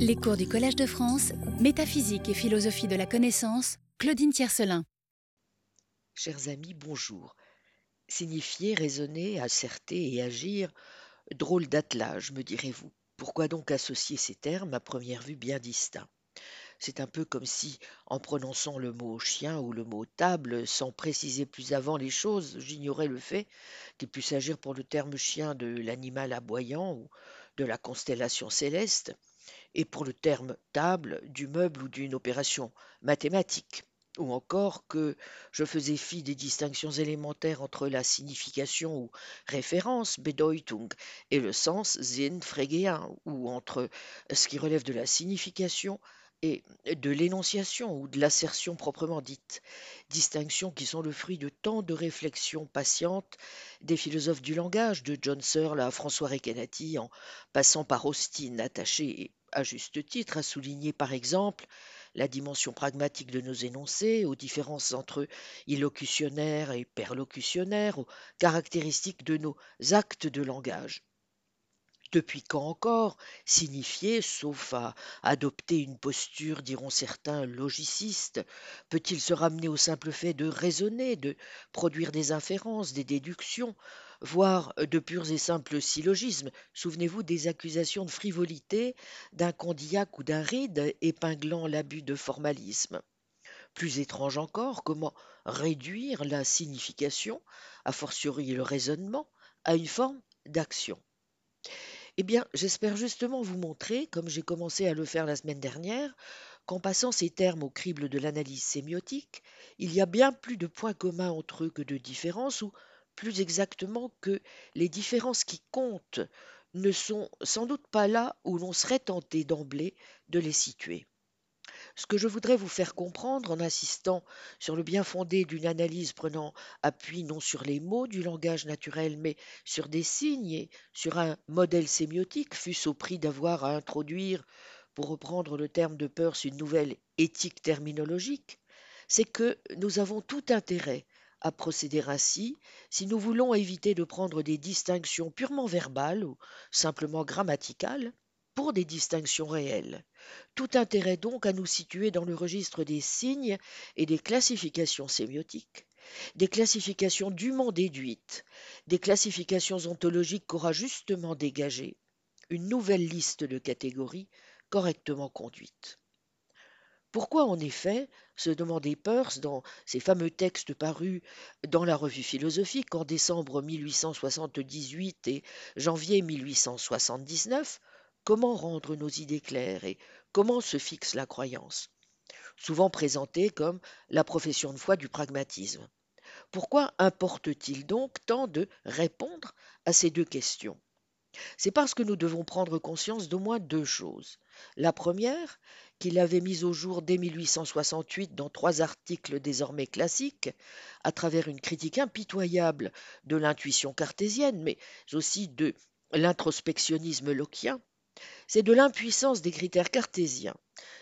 Les cours du Collège de France, Métaphysique et philosophie de la connaissance, Claudine Tiercelin. Chers amis, bonjour. Signifier, raisonner, asserter et agir, drôle d'attelage, me direz-vous. Pourquoi donc associer ces termes à première vue bien distincts? C'est un peu comme si, en prononçant le mot chien ou le mot table, sans préciser plus avant les choses, j'ignorais le fait qu'il puisse agir pour le terme chien de l'animal aboyant ou de la constellation céleste, et pour le terme table du meuble ou d'une opération mathématique, ou encore que je faisais fi des distinctions élémentaires entre la signification ou référence Bedeutung et le sens Sinn ou entre ce qui relève de la signification et de l'énonciation ou de l'assertion proprement dite, distinctions qui sont le fruit de tant de réflexions patientes des philosophes du langage, de John Searle à François Recanati, en passant par Austin, attaché à juste titre à souligner par exemple la dimension pragmatique de nos énoncés, aux différences entre illocutionnaires et perlocutionnaires, aux caractéristiques de nos actes de langage. Depuis quand encore signifier, sauf à adopter une posture, diront certains logicistes, peut-il se ramener au simple fait de raisonner, de produire des inférences, des déductions, voire de purs et simples syllogismes Souvenez-vous des accusations de frivolité d'un Condillac ou d'un Ride épinglant l'abus de formalisme. Plus étrange encore, comment réduire la signification, a fortiori le raisonnement, à une forme d'action eh bien, j'espère justement vous montrer, comme j'ai commencé à le faire la semaine dernière, qu'en passant ces termes au crible de l'analyse sémiotique, il y a bien plus de points communs entre eux que de différences, ou plus exactement que les différences qui comptent ne sont sans doute pas là où l'on serait tenté d'emblée de les situer. Ce que je voudrais vous faire comprendre en insistant sur le bien fondé d'une analyse prenant appui non sur les mots du langage naturel, mais sur des signes et sur un modèle sémiotique, fût-ce au prix d'avoir à introduire, pour reprendre le terme de Peirce, une nouvelle éthique terminologique, c'est que nous avons tout intérêt à procéder ainsi si nous voulons éviter de prendre des distinctions purement verbales ou simplement grammaticales pour des distinctions réelles. Tout intérêt donc à nous situer dans le registre des signes et des classifications sémiotiques, des classifications dûment déduites, des classifications ontologiques qu'aura justement dégagées une nouvelle liste de catégories correctement conduites. Pourquoi en effet, se demandait Peirce dans ses fameux textes parus dans la revue philosophique en décembre 1878 et janvier 1879, Comment rendre nos idées claires et comment se fixe la croyance? Souvent présentée comme la profession de foi du pragmatisme. Pourquoi importe-t-il donc tant de répondre à ces deux questions? C'est parce que nous devons prendre conscience d'au moins deux choses. La première, qu'il avait mise au jour dès 1868 dans trois articles désormais classiques, à travers une critique impitoyable de l'intuition cartésienne, mais aussi de l'introspectionnisme locquien, c'est de l'impuissance des critères cartésiens,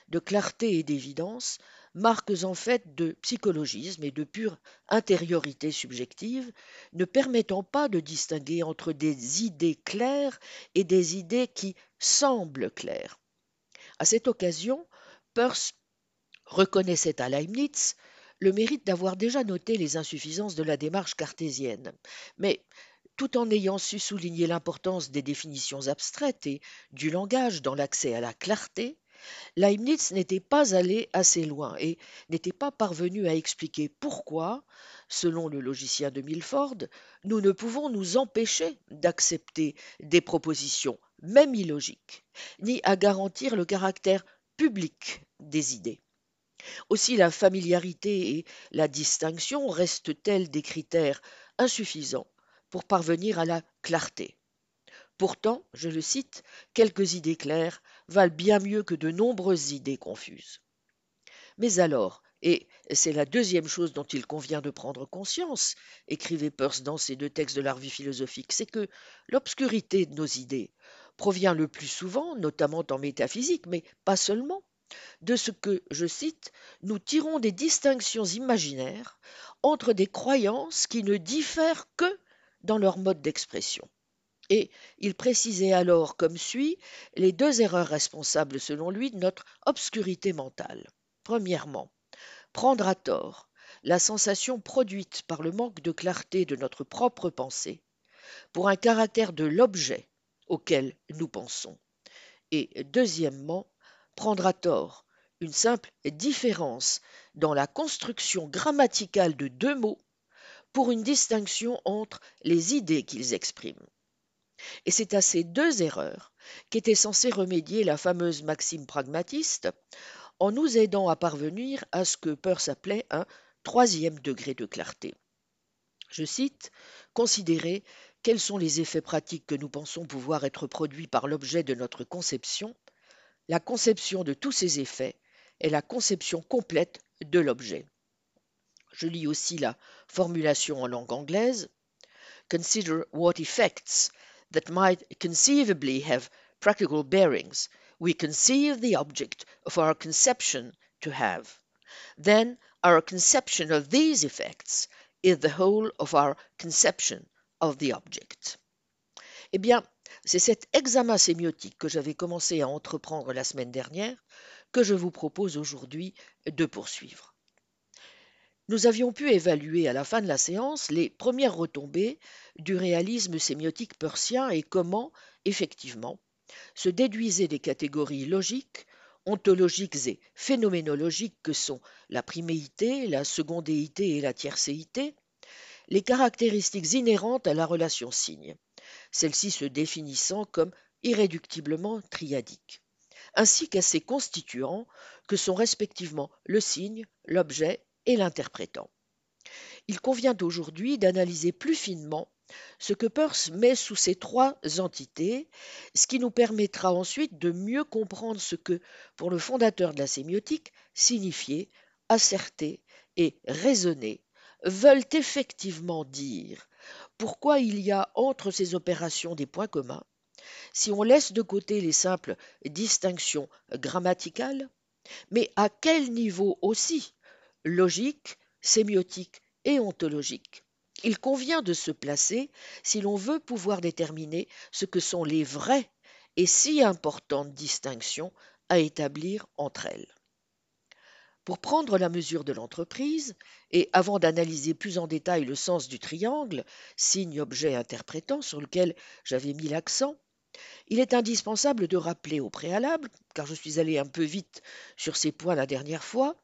de clarté et d'évidence, marques en fait de psychologisme et de pure intériorité subjective, ne permettant pas de distinguer entre des idées claires et des idées qui semblent claires. À cette occasion, Peirce reconnaissait à Leibniz le mérite d'avoir déjà noté les insuffisances de la démarche cartésienne. Mais tout en ayant su souligner l'importance des définitions abstraites et du langage dans l'accès à la clarté, Leibniz n'était pas allé assez loin et n'était pas parvenu à expliquer pourquoi, selon le logicien de Milford, nous ne pouvons nous empêcher d'accepter des propositions, même illogiques, ni à garantir le caractère public des idées. Aussi la familiarité et la distinction restent-elles des critères insuffisants pour parvenir à la clarté. Pourtant, je le cite, quelques idées claires valent bien mieux que de nombreuses idées confuses. Mais alors, et c'est la deuxième chose dont il convient de prendre conscience, écrivait Peirce dans ses deux textes de la revue philosophique, c'est que l'obscurité de nos idées provient le plus souvent, notamment en métaphysique, mais pas seulement, de ce que, je cite, nous tirons des distinctions imaginaires entre des croyances qui ne diffèrent que dans leur mode d'expression. Et il précisait alors comme suit les deux erreurs responsables selon lui de notre obscurité mentale. Premièrement, prendre à tort la sensation produite par le manque de clarté de notre propre pensée pour un caractère de l'objet auquel nous pensons. Et deuxièmement, prendre à tort une simple différence dans la construction grammaticale de deux mots pour une distinction entre les idées qu'ils expriment. Et c'est à ces deux erreurs qu'était censée remédier la fameuse maxime pragmatiste en nous aidant à parvenir à ce que Peirce appelait un troisième degré de clarté. Je cite Considérer quels sont les effets pratiques que nous pensons pouvoir être produits par l'objet de notre conception. La conception de tous ces effets est la conception complète de l'objet. Je lis aussi la formulation en langue anglaise. Consider what effects that might conceivably have practical bearings we conceive the object of our conception to have. Then our conception of these effects is the whole of our conception of the object. Eh bien, c'est cet examen sémiotique que j'avais commencé à entreprendre la semaine dernière que je vous propose aujourd'hui de poursuivre. Nous avions pu évaluer à la fin de la séance les premières retombées du réalisme sémiotique persien et comment, effectivement, se déduisaient des catégories logiques, ontologiques et phénoménologiques que sont la priméité, la secondéité et la tiercéité, les caractéristiques inhérentes à la relation signe, celle-ci se définissant comme irréductiblement triadique, ainsi qu'à ses constituants que sont respectivement le signe, l'objet et l'interprétant. Il convient aujourd'hui d'analyser plus finement ce que Peirce met sous ces trois entités, ce qui nous permettra ensuite de mieux comprendre ce que, pour le fondateur de la sémiotique, signifier, asserter et raisonner veulent effectivement dire, pourquoi il y a entre ces opérations des points communs, si on laisse de côté les simples distinctions grammaticales, mais à quel niveau aussi logique, sémiotique et ontologique. Il convient de se placer si l'on veut pouvoir déterminer ce que sont les vraies et si importantes distinctions à établir entre elles. Pour prendre la mesure de l'entreprise, et avant d'analyser plus en détail le sens du triangle, signe, objet, interprétant, sur lequel j'avais mis l'accent, il est indispensable de rappeler au préalable, car je suis allé un peu vite sur ces points la dernière fois,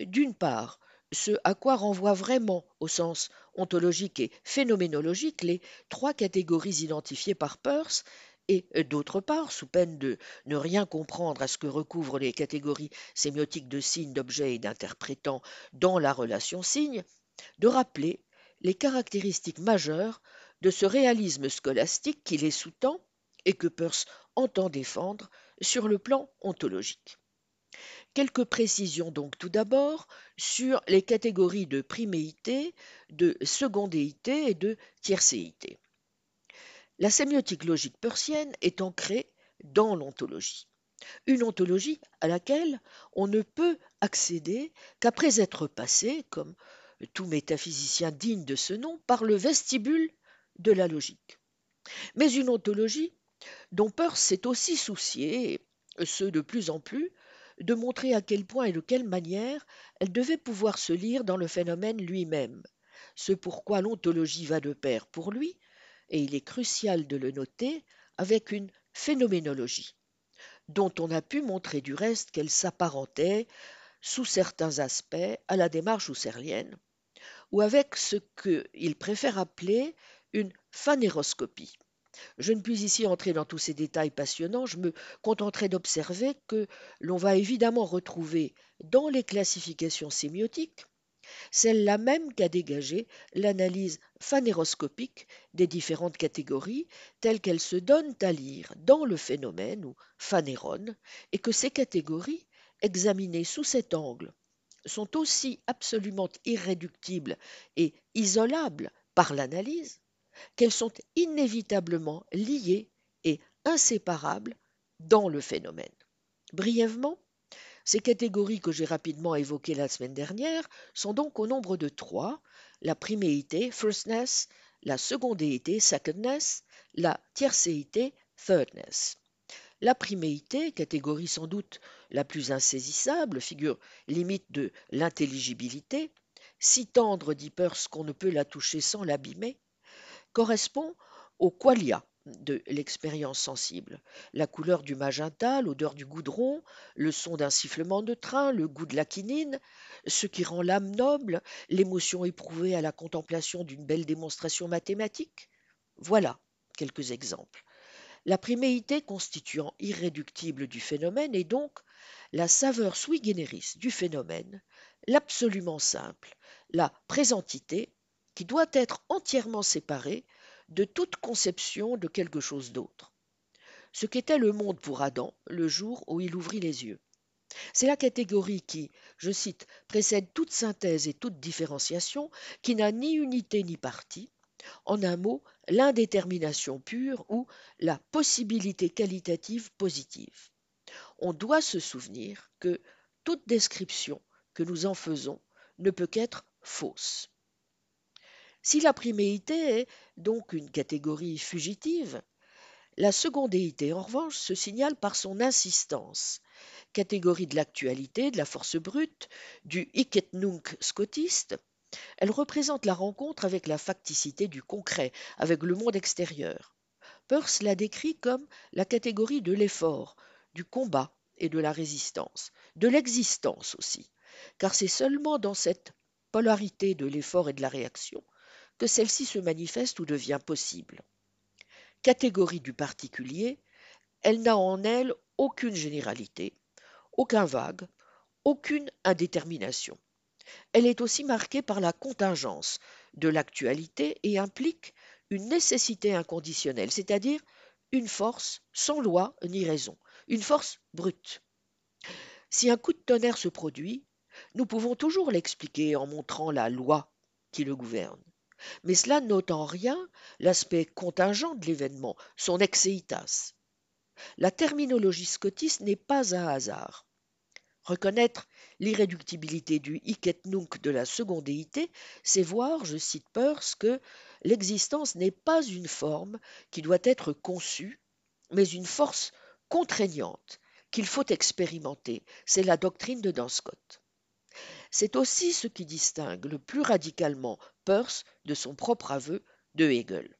d'une part, ce à quoi renvoient vraiment, au sens ontologique et phénoménologique, les trois catégories identifiées par Peirce, et d'autre part, sous peine de ne rien comprendre à ce que recouvrent les catégories sémiotiques de signes, d'objets et d'interprétants dans la relation signe, de rappeler les caractéristiques majeures de ce réalisme scolastique qui les sous-tend et que Peirce entend défendre sur le plan ontologique. Quelques précisions donc tout d'abord sur les catégories de priméité, de secondéité et de tiercéité. La sémiotique logique persienne est ancrée dans l'ontologie. Une ontologie à laquelle on ne peut accéder qu'après être passé, comme tout métaphysicien digne de ce nom, par le vestibule de la logique. Mais une ontologie dont Peirce s'est aussi soucié, et ce de plus en plus, de montrer à quel point et de quelle manière elle devait pouvoir se lire dans le phénomène lui-même, ce pourquoi l'ontologie va de pair pour lui, et il est crucial de le noter, avec une phénoménologie, dont on a pu montrer du reste qu'elle s'apparentait, sous certains aspects, à la démarche husserlienne, ou avec ce qu'il préfère appeler une phanéroscopie. Je ne puis ici entrer dans tous ces détails passionnants, je me contenterai d'observer que l'on va évidemment retrouver dans les classifications sémiotiques celle-là même qu'a dégagé l'analyse phanéroscopique des différentes catégories telles qu'elles se donnent à lire dans le phénomène ou phanéron, et que ces catégories, examinées sous cet angle, sont aussi absolument irréductibles et isolables par l'analyse qu'elles sont inévitablement liées et inséparables dans le phénomène. Brièvement, ces catégories que j'ai rapidement évoquées la semaine dernière sont donc au nombre de trois, la priméité, firstness, la secondéité, secondness, la tiercéité, thirdness. La priméité, catégorie sans doute la plus insaisissable, figure limite de l'intelligibilité, si tendre dit Peirce qu'on ne peut la toucher sans l'abîmer, correspond au qualia de l'expérience sensible. La couleur du magenta, l'odeur du goudron, le son d'un sifflement de train, le goût de la quinine, ce qui rend l'âme noble, l'émotion éprouvée à la contemplation d'une belle démonstration mathématique. Voilà quelques exemples. La priméité constituant irréductible du phénomène est donc la saveur sui generis du phénomène, l'absolument simple, la présentité, qui doit être entièrement séparée de toute conception de quelque chose d'autre. Ce qu'était le monde pour Adam le jour où il ouvrit les yeux. C'est la catégorie qui, je cite, précède toute synthèse et toute différenciation, qui n'a ni unité ni partie, en un mot, l'indétermination pure ou la possibilité qualitative positive. On doit se souvenir que toute description que nous en faisons ne peut qu'être fausse. Si la priméité est donc une catégorie fugitive, la secondéité, en revanche, se signale par son insistance, catégorie de l'actualité, de la force brute, du hic nunc scotiste. Elle représente la rencontre avec la facticité du concret, avec le monde extérieur. Peirce la décrit comme la catégorie de l'effort, du combat et de la résistance, de l'existence aussi, car c'est seulement dans cette polarité de l'effort et de la réaction que celle-ci se manifeste ou devient possible. Catégorie du particulier, elle n'a en elle aucune généralité, aucun vague, aucune indétermination. Elle est aussi marquée par la contingence de l'actualité et implique une nécessité inconditionnelle, c'est-à-dire une force sans loi ni raison, une force brute. Si un coup de tonnerre se produit, nous pouvons toujours l'expliquer en montrant la loi qui le gouverne mais cela n'ôte en rien l'aspect contingent de l'événement, son exceitas. La terminologie scotiste n'est pas un hasard. Reconnaître l'irréductibilité du hic et nunc de la secondéité, c'est voir, je cite Peirce, que l'existence n'est pas une forme qui doit être conçue, mais une force contraignante qu'il faut expérimenter. C'est la doctrine de Scott. C'est aussi ce qui distingue le plus radicalement De son propre aveu de Hegel.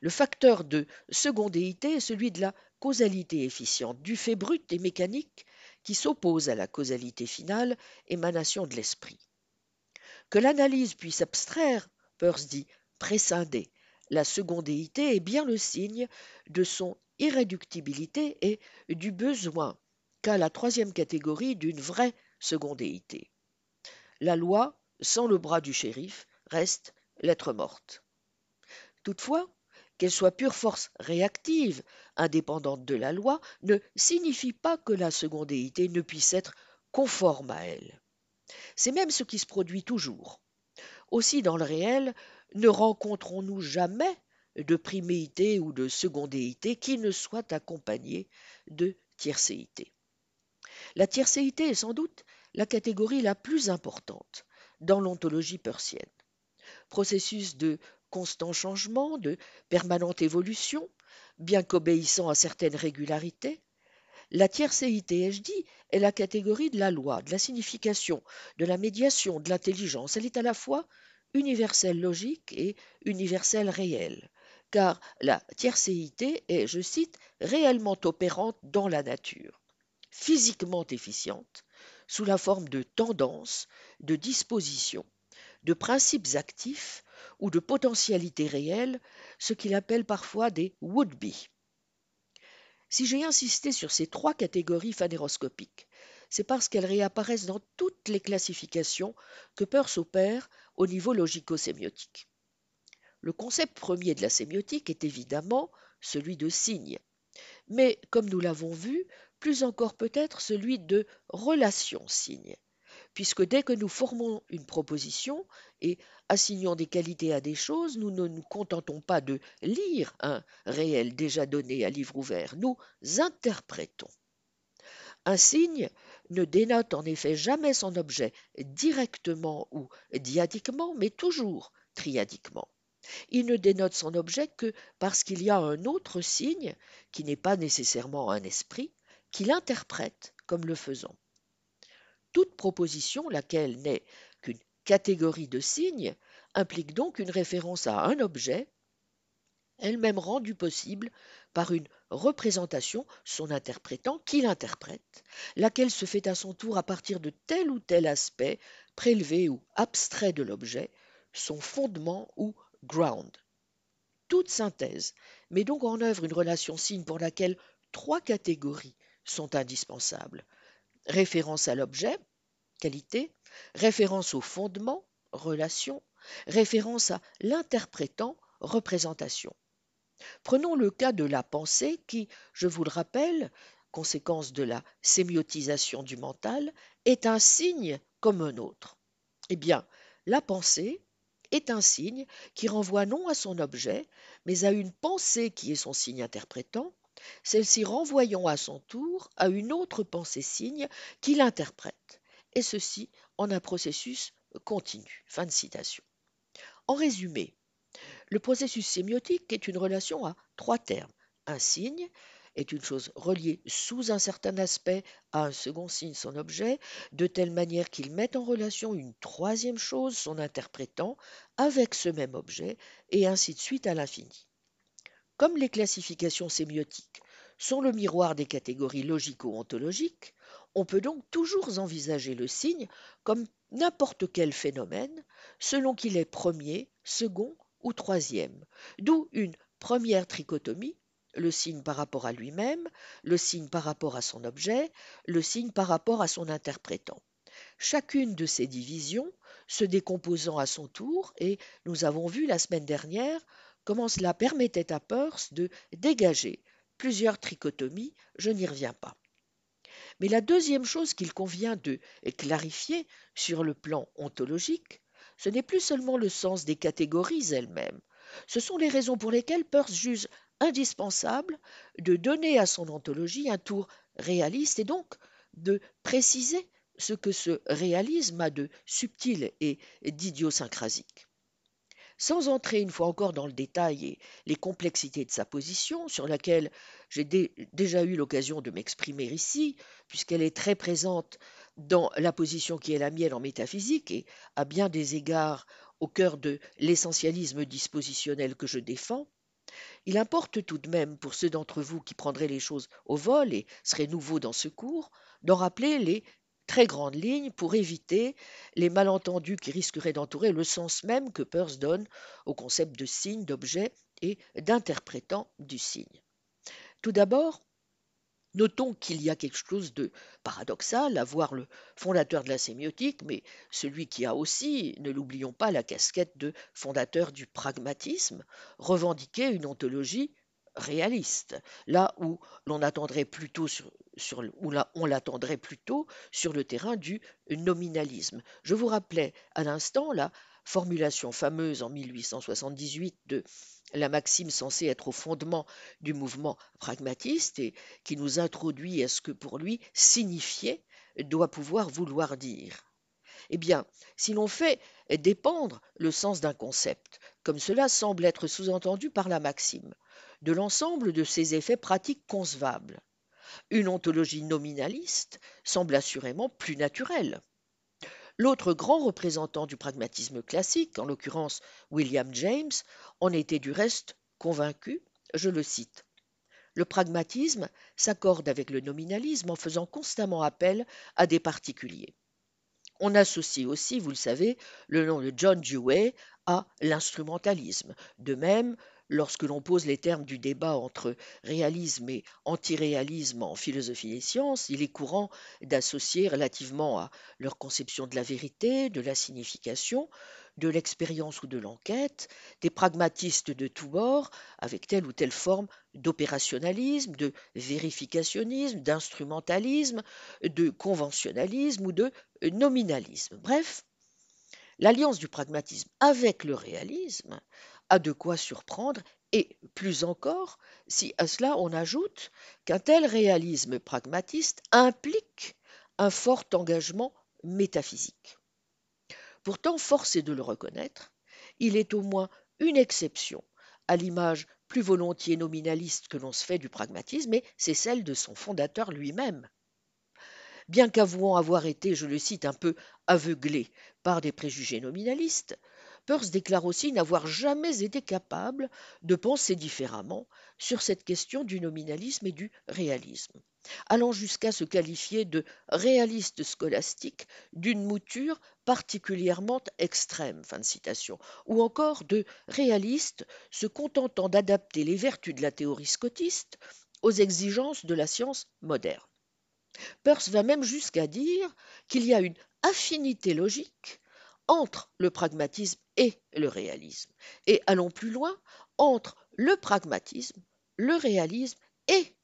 Le facteur de secondéité est celui de la causalité efficiente, du fait brut et mécanique qui s'oppose à la causalité finale, émanation de l'esprit. Que l'analyse puisse abstraire, Peirce dit, préscinder la secondéité est bien le signe de son irréductibilité et du besoin qu'a la troisième catégorie d'une vraie secondéité. La loi, sans le bras du shérif, reste lettre morte. Toutefois, qu'elle soit pure force réactive, indépendante de la loi, ne signifie pas que la secondéité ne puisse être conforme à elle. C'est même ce qui se produit toujours. Aussi, dans le réel, ne rencontrons-nous jamais de priméité ou de secondéité qui ne soit accompagnée de tiercéité. La tiercéité est sans doute la catégorie la plus importante dans l'ontologie persienne. Processus de constant changement, de permanente évolution, bien qu'obéissant à certaines régularités, la tiercéité, ai-je dit, est la catégorie de la loi, de la signification, de la médiation, de l'intelligence. Elle est à la fois universelle logique et universelle réelle, car la tiercéité est, je cite, réellement opérante dans la nature, physiquement efficiente, sous la forme de tendances, de dispositions, de principes actifs ou de potentialités réelles, ce qu'il appelle parfois des would-be. Si j'ai insisté sur ces trois catégories phanéroscopiques, c'est parce qu'elles réapparaissent dans toutes les classifications que Peirce opère au niveau logico-sémiotique. Le concept premier de la sémiotique est évidemment celui de signe, mais comme nous l'avons vu, plus encore peut-être celui de relation-signe, puisque dès que nous formons une proposition et assignons des qualités à des choses, nous ne nous contentons pas de lire un réel déjà donné à livre ouvert, nous interprétons. Un signe ne dénote en effet jamais son objet directement ou diadiquement, mais toujours triadiquement. Il ne dénote son objet que parce qu'il y a un autre signe, qui n'est pas nécessairement un esprit, qui l'interprète comme le faisant. Toute proposition, laquelle n'est qu'une catégorie de signes, implique donc une référence à un objet, elle-même rendue possible par une représentation, son interprétant qui l'interprète, laquelle se fait à son tour à partir de tel ou tel aspect prélevé ou abstrait de l'objet, son fondement ou ground. Toute synthèse met donc en œuvre une relation signe pour laquelle trois catégories sont indispensables. Référence à l'objet, qualité, référence au fondement, relation, référence à l'interprétant, représentation. Prenons le cas de la pensée qui, je vous le rappelle, conséquence de la sémiotisation du mental, est un signe comme un autre. Eh bien, la pensée est un signe qui renvoie non à son objet, mais à une pensée qui est son signe interprétant, celle-ci renvoyant à son tour à une autre pensée-signe qui l'interprète, et ceci en un processus continu. Fin de citation. En résumé, le processus sémiotique est une relation à trois termes. Un signe est une chose reliée sous un certain aspect à un second signe, son objet, de telle manière qu'il met en relation une troisième chose, son interprétant, avec ce même objet, et ainsi de suite à l'infini. Comme les classifications sémiotiques sont le miroir des catégories logico-ontologiques, on peut donc toujours envisager le signe comme n'importe quel phénomène, selon qu'il est premier, second ou troisième, d'où une première trichotomie, le signe par rapport à lui-même, le signe par rapport à son objet, le signe par rapport à son interprétant. Chacune de ces divisions se décomposant à son tour, et nous avons vu la semaine dernière comment cela permettait à Peirce de dégager plusieurs trichotomies, je n'y reviens pas. Mais la deuxième chose qu'il convient de clarifier sur le plan ontologique, ce n'est plus seulement le sens des catégories elles-mêmes, ce sont les raisons pour lesquelles Peirce juge indispensable de donner à son ontologie un tour réaliste et donc de préciser ce que ce réalisme a de subtil et d'idiosyncrasique. Sans entrer une fois encore dans le détail et les complexités de sa position, sur laquelle j'ai déjà eu l'occasion de m'exprimer ici, puisqu'elle est très présente dans la position qui est la mienne en métaphysique et à bien des égards au cœur de l'essentialisme dispositionnel que je défends, il importe tout de même pour ceux d'entre vous qui prendraient les choses au vol et seraient nouveaux dans ce cours, d'en rappeler les très grandes lignes pour éviter les malentendus qui risqueraient d'entourer le sens même que Peirce donne au concept de signe, d'objet et d'interprétant du signe. Tout d'abord, Notons qu'il y a quelque chose de paradoxal à voir le fondateur de la sémiotique, mais celui qui a aussi, ne l'oublions pas, la casquette de fondateur du pragmatisme, revendiquer une ontologie réaliste, là où l'on attendrait plutôt sur, où on l'attendrait plutôt sur le terrain du nominalisme. Je vous rappelais à l'instant la formulation fameuse en 1878 de la maxime censée être au fondement du mouvement pragmatiste et qui nous introduit à ce que pour lui signifier doit pouvoir vouloir dire. Eh bien, si l'on fait dépendre le sens d'un concept, comme cela semble être sous-entendu par la maxime, de l'ensemble de ses effets pratiques concevables. Une ontologie nominaliste semble assurément plus naturelle. L'autre grand représentant du pragmatisme classique, en l'occurrence William James, en était du reste convaincu, je le cite. Le pragmatisme s'accorde avec le nominalisme en faisant constamment appel à des particuliers. On associe aussi, vous le savez, le nom de John Dewey à l'instrumentalisme. De même, lorsque l'on pose les termes du débat entre réalisme et antiréalisme en philosophie des sciences, il est courant d'associer relativement à leur conception de la vérité, de la signification, de l'expérience ou de l'enquête, des pragmatistes de tous bords, avec telle ou telle forme d'opérationnalisme, de vérificationnisme, d'instrumentalisme, de conventionnalisme ou de nominalisme. Bref, l'alliance du pragmatisme avec le réalisme a de quoi surprendre, et plus encore si à cela on ajoute qu'un tel réalisme pragmatiste implique un fort engagement métaphysique. Pourtant, force est de le reconnaître, il est au moins une exception à l'image plus volontiers nominaliste que l'on se fait du pragmatisme, et c'est celle de son fondateur lui-même. Bien qu'avouant avoir été, je le cite, un peu aveuglé par des préjugés nominalistes, Peirce déclare aussi n'avoir jamais été capable de penser différemment sur cette question du nominalisme et du réalisme, allant jusqu'à se qualifier de réaliste scolastique d'une mouture particulièrement extrême, fin de citation, ou encore de réaliste se contentant d'adapter les vertus de la théorie scotiste aux exigences de la science moderne. Peirce va même jusqu'à dire qu'il y a une affinité logique entre le pragmatisme et le réalisme. Et allons plus loin, entre le pragmatisme, le réalisme et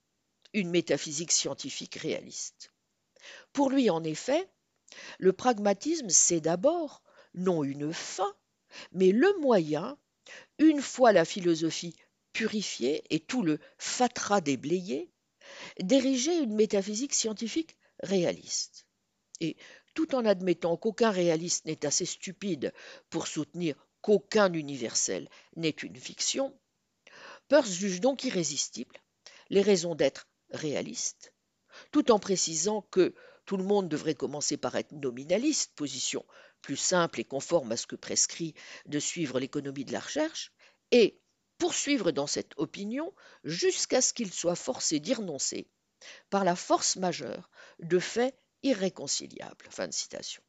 une métaphysique scientifique réaliste. Pour lui, en effet, le pragmatisme, c'est d'abord non une fin, mais le moyen, une fois la philosophie purifiée et tout le fatras déblayé, d'ériger une métaphysique scientifique réaliste. Tout en admettant qu'aucun réaliste n'est assez stupide pour soutenir qu'aucun universel n'est une fiction, Peirce juge donc irrésistible les raisons d'être réaliste, tout en précisant que tout le monde devrait commencer par être nominaliste, position plus simple et conforme à ce que prescrit de suivre l'économie de la recherche, et poursuivre dans cette opinion jusqu'à ce qu'il soit forcé d'y renoncer par la force majeure de faits irréconciliable. Fin de citation.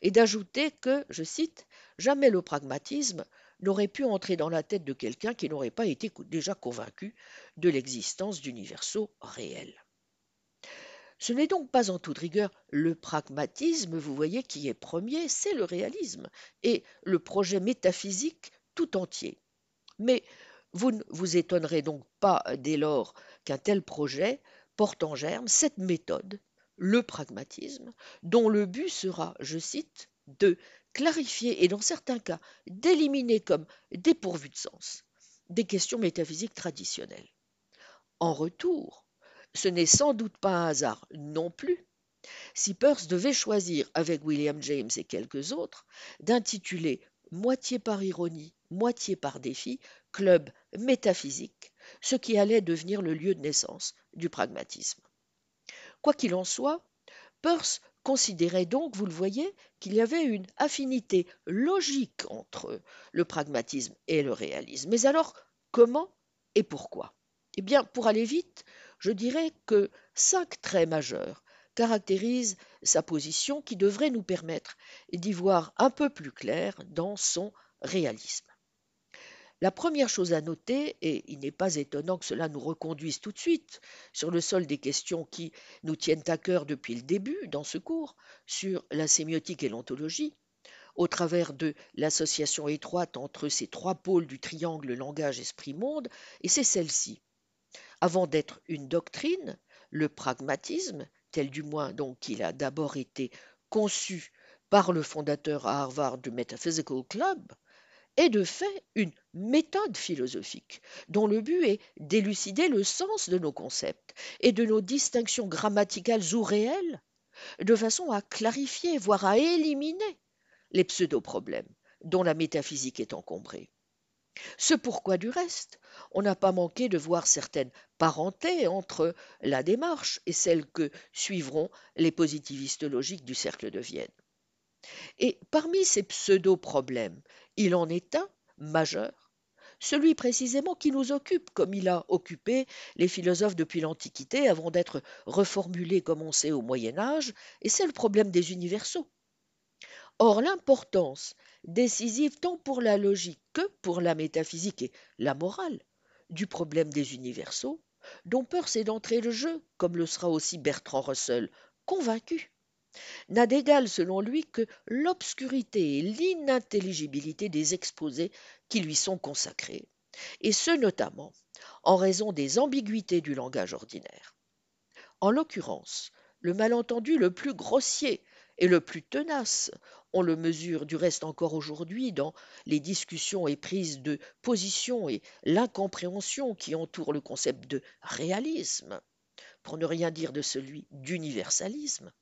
Et d'ajouter que, je cite, jamais le pragmatisme n'aurait pu entrer dans la tête de quelqu'un qui n'aurait pas été déjà convaincu de l'existence d'universaux réels. Ce n'est donc pas en toute rigueur le pragmatisme, vous voyez, qui est premier, c'est le réalisme et le projet métaphysique tout entier. Mais vous ne vous étonnerez donc pas dès lors qu'un tel projet porte en germe cette méthode le pragmatisme, dont le but sera, je cite, de clarifier et dans certains cas d'éliminer comme dépourvu de sens des questions métaphysiques traditionnelles. En retour, ce n'est sans doute pas un hasard non plus si Peirce devait choisir avec William James et quelques autres d'intituler moitié par ironie, moitié par défi, Club métaphysique, ce qui allait devenir le lieu de naissance du pragmatisme. Quoi qu'il en soit, Peirce considérait donc, vous le voyez, qu'il y avait une affinité logique entre le pragmatisme et le réalisme. Mais alors, comment et pourquoi? Eh bien, pour aller vite, je dirais que cinq traits majeurs caractérisent sa position qui devraient nous permettre d'y voir un peu plus clair dans son réalisme. La première chose à noter, et il n'est pas étonnant que cela nous reconduise tout de suite sur le sol des questions qui nous tiennent à cœur depuis le début dans ce cours, sur la sémiotique et l'ontologie, au travers de l'association étroite entre ces trois pôles du triangle langage-esprit-monde, et c'est celle-ci. Avant d'être une doctrine, le pragmatisme, tel du moins donc qu'il a d'abord été conçu par le fondateur à Harvard du Metaphysical Club, est de fait une méthode philosophique dont le but est d'élucider le sens de nos concepts et de nos distinctions grammaticales ou réelles, de façon à clarifier, voire à éliminer les pseudo-problèmes dont la métaphysique est encombrée. Ce pourquoi, du reste, on n'a pas manqué de voir certaines parentés entre la démarche et celle que suivront les positivistes logiques du cercle de Vienne. Et parmi ces pseudo-problèmes, il en est un majeur, celui précisément qui nous occupe, comme il a occupé les philosophes depuis l'Antiquité avant d'être reformulé, comme on sait, au Moyen Âge, et c'est le problème des universaux. Or, l'importance décisive tant pour la logique que pour la métaphysique et la morale du problème des universaux, dont Peirce est d'entrer le jeu, comme le sera aussi Bertrand Russell, convaincu n'a d'égal selon lui que l'obscurité et l'inintelligibilité des exposés qui lui sont consacrés, et ce notamment en raison des ambiguïtés du langage ordinaire. En l'occurrence, le malentendu le plus grossier et le plus tenace, on le mesure du reste encore aujourd'hui dans les discussions et prises de position et l'incompréhension qui entourent le concept de réalisme, pour ne rien dire de celui d'universalisme,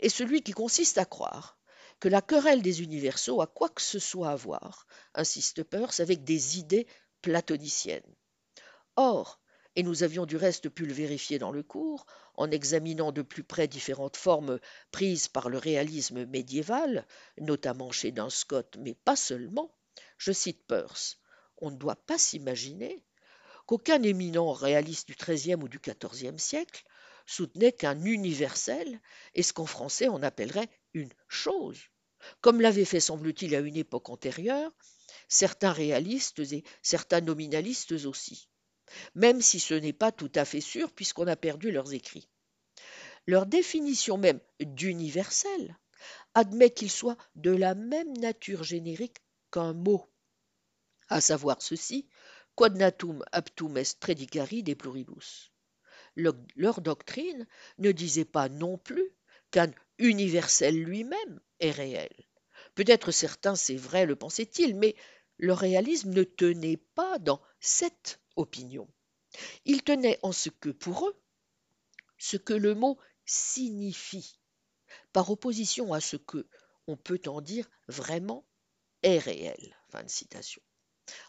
est celui qui consiste à croire que la querelle des universaux a quoi que ce soit à voir, insiste Peirce, avec des idées platoniciennes. Or, et nous avions du reste pu le vérifier dans le cours, en examinant de plus près différentes formes prises par le réalisme médiéval, notamment chez Duns Scott, mais pas seulement, je cite Peirce, on ne doit pas s'imaginer qu'aucun éminent réaliste du XIIIe ou du XIVe siècle soutenait qu'un universel est ce qu'en français on appellerait une chose, comme l'avaient fait, semble-t-il, à une époque antérieure, certains réalistes et certains nominalistes aussi, même si ce n'est pas tout à fait sûr puisqu'on a perdu leurs écrits. Leur définition même d'universel admet qu'il soit de la même nature générique qu'un mot, à savoir ceci, quod natum aptum est predicari de pluribus. Leur doctrine ne disait pas non plus qu'un universel lui-même est réel. Peut-être certains, c'est vrai, le pensaient-ils, mais le réalisme ne tenait pas dans cette opinion. Il tenait en ce que, pour eux, ce que le mot signifie, par opposition à ce que on peut en dire vraiment est réel. Fin.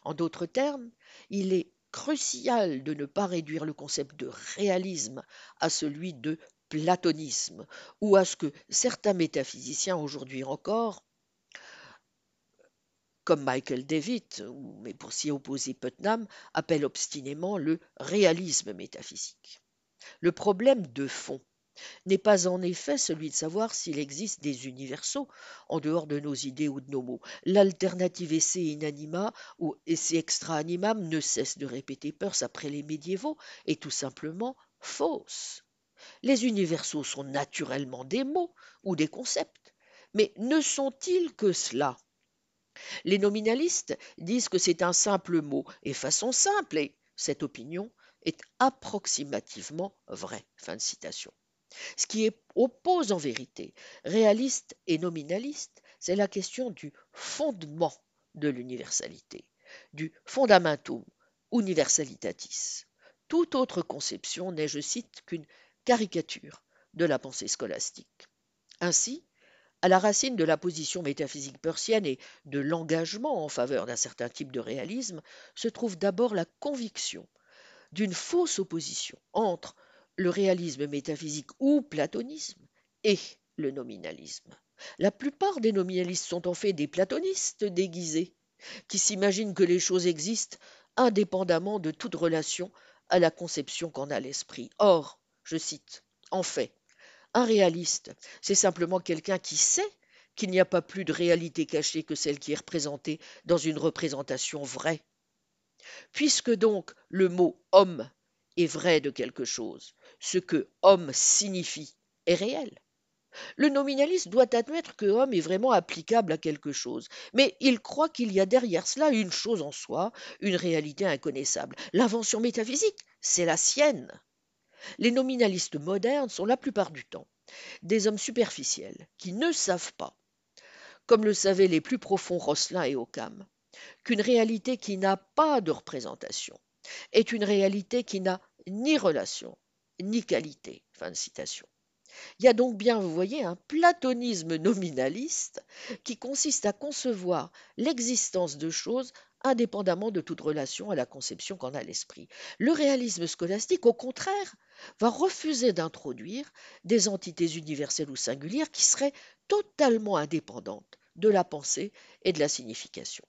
En d'autres termes, il est crucial de ne pas réduire le concept de réalisme à celui de platonisme, ou à ce que certains métaphysiciens aujourd'hui encore, comme Michael David, mais pour s'y opposer Putnam, appellent obstinément le réalisme métaphysique. Le problème de fond n'est pas en effet celui de savoir s'il existe des universaux en dehors de nos idées ou de nos mots. L'alternative essai inanima ou essai extra animam ne cesse de répéter Peirce après les médiévaux est tout simplement fausse. Les universaux sont naturellement des mots ou des concepts, mais ne sont-ils que cela? Les nominalistes disent que c'est un simple mot, et façon simple, et cette opinion est approximativement vraie. Fin de citation. Ce qui oppose en vérité réaliste et nominaliste, c'est la question du fondement de l'universalité, du fundamentum universalitatis. Toute autre conception n'est, je cite, qu'une caricature de la pensée scolastique. Ainsi, à la racine de la position métaphysique persienne et de l'engagement en faveur d'un certain type de réalisme se trouve d'abord la conviction d'une fausse opposition entre le réalisme métaphysique ou platonisme et le nominalisme. La plupart des nominalistes sont en fait des platonistes déguisés, qui s'imaginent que les choses existent indépendamment de toute relation à la conception qu'en a l'esprit. Or, je cite, en fait, un réaliste, c'est simplement quelqu'un qui sait qu'il n'y a pas plus de réalité cachée que celle qui est représentée dans une représentation vraie. Puisque donc le mot homme est vrai de quelque chose, ce que homme signifie est réel. Le nominaliste doit admettre que homme est vraiment applicable à quelque chose, mais il croit qu'il y a derrière cela une chose en soi, une réalité inconnaissable. L'invention métaphysique, c'est la sienne. Les nominalistes modernes sont la plupart du temps des hommes superficiels qui ne savent pas, comme le savaient les plus profonds Rosselin et Occam, qu'une réalité qui n'a pas de représentation est une réalité qui n'a ni relation ni qualité. Fin de citation. Il y a donc bien, vous voyez, un platonisme nominaliste qui consiste à concevoir l'existence de choses indépendamment de toute relation à la conception qu'en a l'esprit. Le réalisme scolastique, au contraire, va refuser d'introduire des entités universelles ou singulières qui seraient totalement indépendantes de la pensée et de la signification.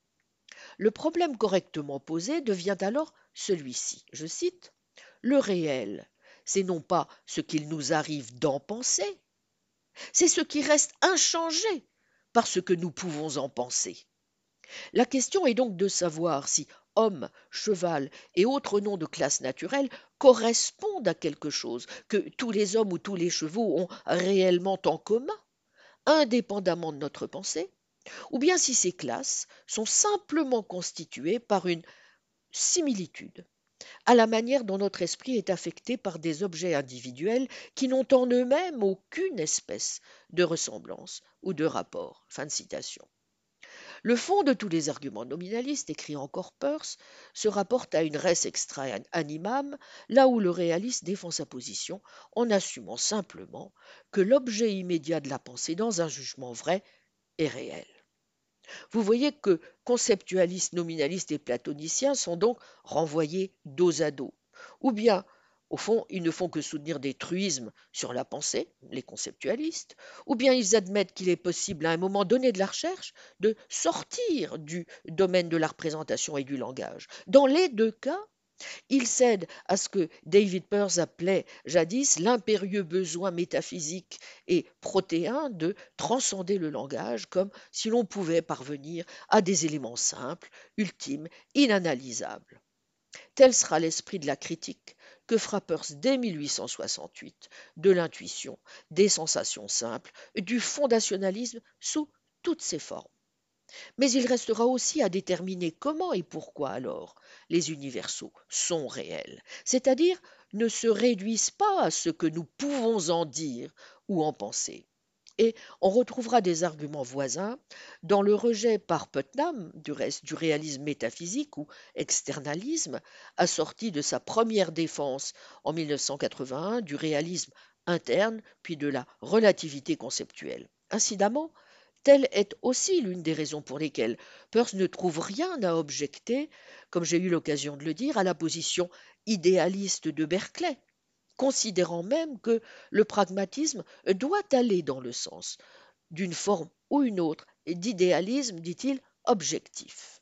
Le problème correctement posé devient alors celui-ci. Je cite Le réel, c'est non pas ce qu'il nous arrive d'en penser, c'est ce qui reste inchangé par ce que nous pouvons en penser. La question est donc de savoir si homme, cheval et autres noms de classe naturelle correspondent à quelque chose que tous les hommes ou tous les chevaux ont réellement en commun, indépendamment de notre pensée, ou bien si ces classes sont simplement constituées par une similitude, à la manière dont notre esprit est affecté par des objets individuels qui n'ont en eux-mêmes aucune espèce de ressemblance ou de rapport. Fin de citation. Le fond de tous les arguments nominalistes, écrit encore Peirce, se rapporte à une res extra animam, là où le réaliste défend sa position en assumant simplement que l'objet immédiat de la pensée dans un jugement vrai est réel. Vous voyez que conceptualistes, nominalistes et platoniciens sont donc renvoyés dos à dos. Ou bien, au fond, ils ne font que soutenir des truismes sur la pensée, les conceptualistes, ou bien ils admettent qu'il est possible à un moment donné de la recherche de sortir du domaine de la représentation et du langage. Dans les deux cas, il cède à ce que David Peirce appelait jadis l'impérieux besoin métaphysique et protéin de transcender le langage comme si l'on pouvait parvenir à des éléments simples, ultimes, inanalysables. Tel sera l'esprit de la critique que fera Peirce dès 1868 de l'intuition, des sensations simples, du fondationalisme sous toutes ses formes. Mais il restera aussi à déterminer comment et pourquoi alors les universaux sont réels, c'est-à-dire ne se réduisent pas à ce que nous pouvons en dire ou en penser. Et on retrouvera des arguments voisins dans le rejet par Putnam du reste du réalisme métaphysique ou externalisme, assorti de sa première défense en 1981 du réalisme interne puis de la relativité conceptuelle. Incidemment, Telle est aussi l'une des raisons pour lesquelles Peirce ne trouve rien à objecter, comme j'ai eu l'occasion de le dire, à la position idéaliste de Berkeley, considérant même que le pragmatisme doit aller dans le sens d'une forme ou une autre d'idéalisme, dit-il, objectif.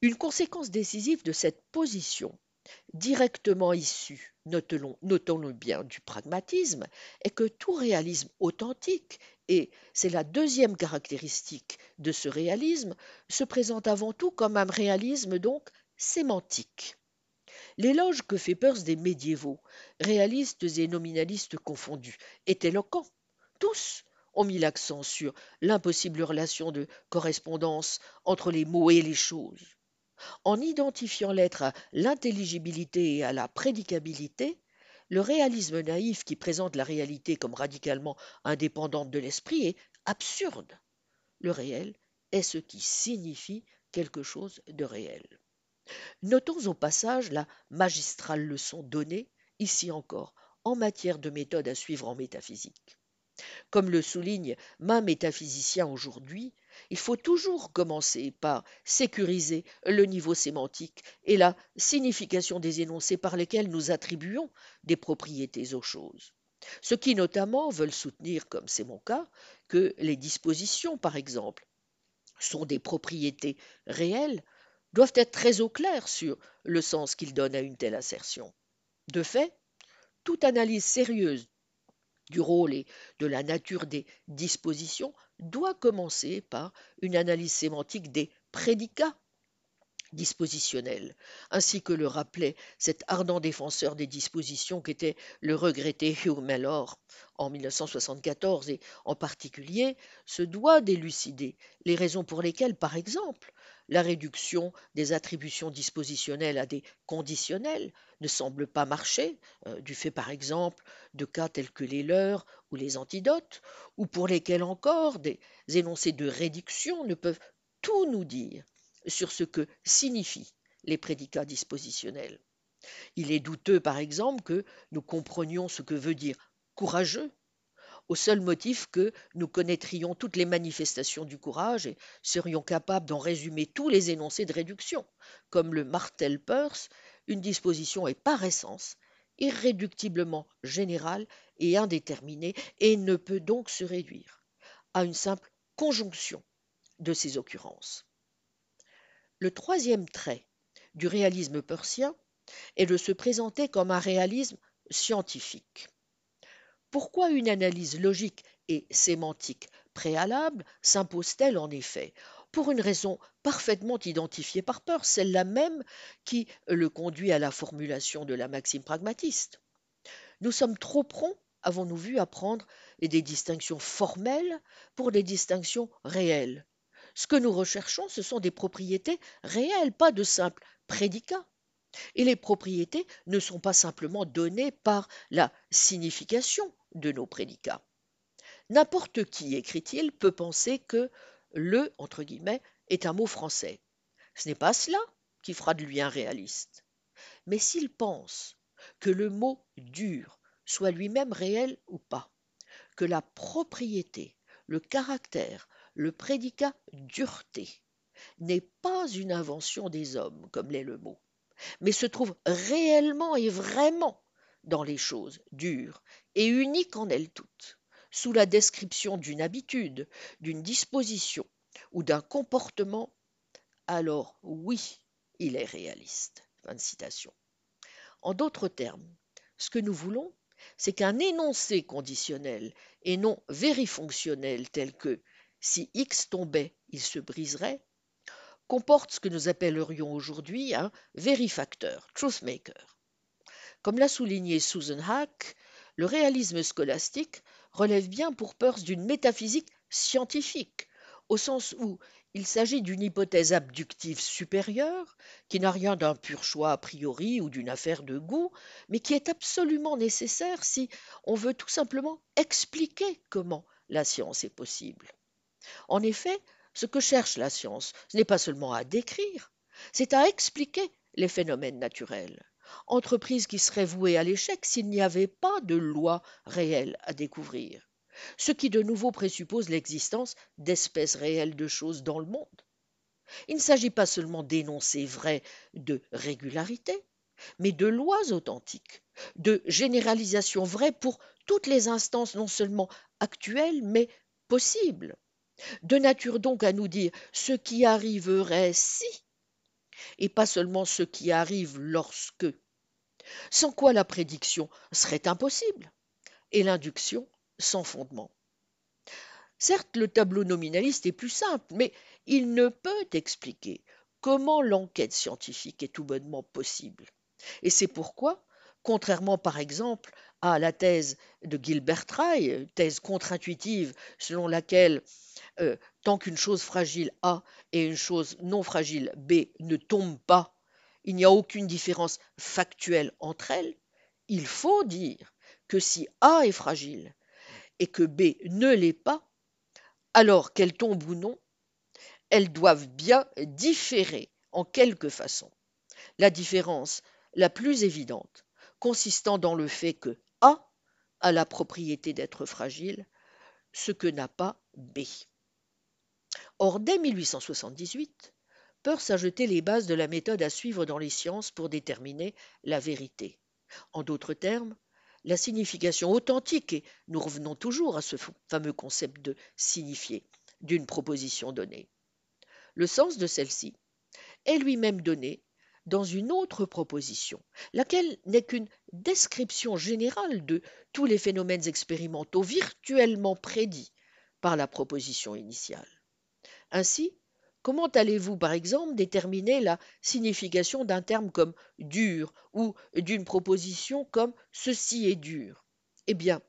Une conséquence décisive de cette position, directement issue, notons-le bien, du pragmatisme, est que tout réalisme authentique et c'est la deuxième caractéristique de ce réalisme, se présente avant tout comme un réalisme donc sémantique. L'éloge que fait Peirce des médiévaux, réalistes et nominalistes confondus, est éloquent. Tous ont mis l'accent sur l'impossible relation de correspondance entre les mots et les choses. En identifiant l'être à l'intelligibilité et à la prédicabilité, le réalisme naïf qui présente la réalité comme radicalement indépendante de l'esprit est absurde. Le réel est ce qui signifie quelque chose de réel. Notons au passage la magistrale leçon donnée, ici encore, en matière de méthode à suivre en métaphysique. Comme le souligne main métaphysicien aujourd'hui, il faut toujours commencer par sécuriser le niveau sémantique et la signification des énoncés par lesquels nous attribuons des propriétés aux choses. Ceux qui notamment veulent soutenir, comme c'est mon cas, que les dispositions, par exemple, sont des propriétés réelles, doivent être très au clair sur le sens qu'ils donnent à une telle assertion. De fait, toute analyse sérieuse du rôle et de la nature des dispositions doit commencer par une analyse sémantique des prédicats dispositionnels, ainsi que le rappelait cet ardent défenseur des dispositions qu'était le regretté Hugh Mellor en 1974 et en particulier se doit d'élucider les raisons pour lesquelles, par exemple, la réduction des attributions dispositionnelles à des conditionnels ne semble pas marcher, euh, du fait par exemple de cas tels que les leurs ou les antidotes, ou pour lesquels encore des énoncés de réduction ne peuvent tout nous dire sur ce que signifient les prédicats dispositionnels. Il est douteux, par exemple, que nous comprenions ce que veut dire courageux au seul motif que nous connaîtrions toutes les manifestations du courage et serions capables d'en résumer tous les énoncés de réduction. Comme le martel Peirce, une disposition est par essence irréductiblement générale et indéterminée et ne peut donc se réduire à une simple conjonction de ces occurrences. Le troisième trait du réalisme peircien est de se présenter comme un réalisme scientifique. Pourquoi une analyse logique et sémantique préalable s'impose-t-elle en effet? Pour une raison parfaitement identifiée par Peirce, celle-là même qui le conduit à la formulation de la maxime pragmatiste. Nous sommes trop prompts, avons-nous vu, à prendre des distinctions formelles pour des distinctions réelles. Ce que nous recherchons, ce sont des propriétés réelles, pas de simples prédicats. Et les propriétés ne sont pas simplement données par la signification de nos prédicats. N'importe qui, écrit-il, peut penser que le entre guillemets est un mot français. Ce n'est pas cela qui fera de lui un réaliste. Mais s'il pense que le mot dur soit lui-même réel ou pas, que la propriété le caractère, le prédicat dureté, n'est pas une invention des hommes, comme l'est le mot, mais se trouve réellement et vraiment dans les choses dures et uniques en elles toutes, sous la description d'une habitude, d'une disposition ou d'un comportement, alors oui, il est réaliste. citation. En d'autres termes, ce que nous voulons, c'est qu'un énoncé conditionnel et non vérifonctionnel tel que si X tombait, il se briserait, comporte ce que nous appellerions aujourd'hui un vérifacteur, truth maker. Comme l'a souligné Susan Hack, le réalisme scolastique relève bien pour Peirce d'une métaphysique scientifique, au sens où il s'agit d'une hypothèse abductive supérieure, qui n'a rien d'un pur choix a priori ou d'une affaire de goût, mais qui est absolument nécessaire si on veut tout simplement expliquer comment la science est possible. En effet, ce que cherche la science, ce n'est pas seulement à décrire, c'est à expliquer les phénomènes naturels. Entreprise qui serait vouée à l'échec s'il n'y avait pas de loi réelle à découvrir. Ce qui de nouveau présuppose l'existence d'espèces réelles de choses dans le monde. Il ne s'agit pas seulement d'énoncer vrai de régularité, mais de lois authentiques, de généralisations vraies pour toutes les instances non seulement actuelles, mais possibles de nature donc à nous dire ce qui arriverait si, et pas seulement ce qui arrive lorsque, sans quoi la prédiction serait impossible, et l'induction sans fondement. Certes, le tableau nominaliste est plus simple, mais il ne peut expliquer comment l'enquête scientifique est tout bonnement possible. Et c'est pourquoi, contrairement par exemple à la thèse de Gilbert Rye, thèse contre-intuitive selon laquelle euh, tant qu'une chose fragile A et une chose non fragile B ne tombent pas, il n'y a aucune différence factuelle entre elles, il faut dire que si A est fragile et que B ne l'est pas, alors qu'elles tombent ou non, elles doivent bien différer en quelque façon. La différence la plus évidente consistant dans le fait que A a la propriété d'être fragile, ce que n'a pas B. Or, dès 1878, Peirce a jeté les bases de la méthode à suivre dans les sciences pour déterminer la vérité. En d'autres termes, la signification authentique, et nous revenons toujours à ce fameux concept de signifier, d'une proposition donnée. Le sens de celle-ci est lui-même donné dans une autre proposition, laquelle n'est qu'une description générale de tous les phénomènes expérimentaux virtuellement prédits par la proposition initiale. Ainsi, comment allez-vous, par exemple, déterminer la signification d'un terme comme dur ou d'une proposition comme ceci est dur? Eh bien,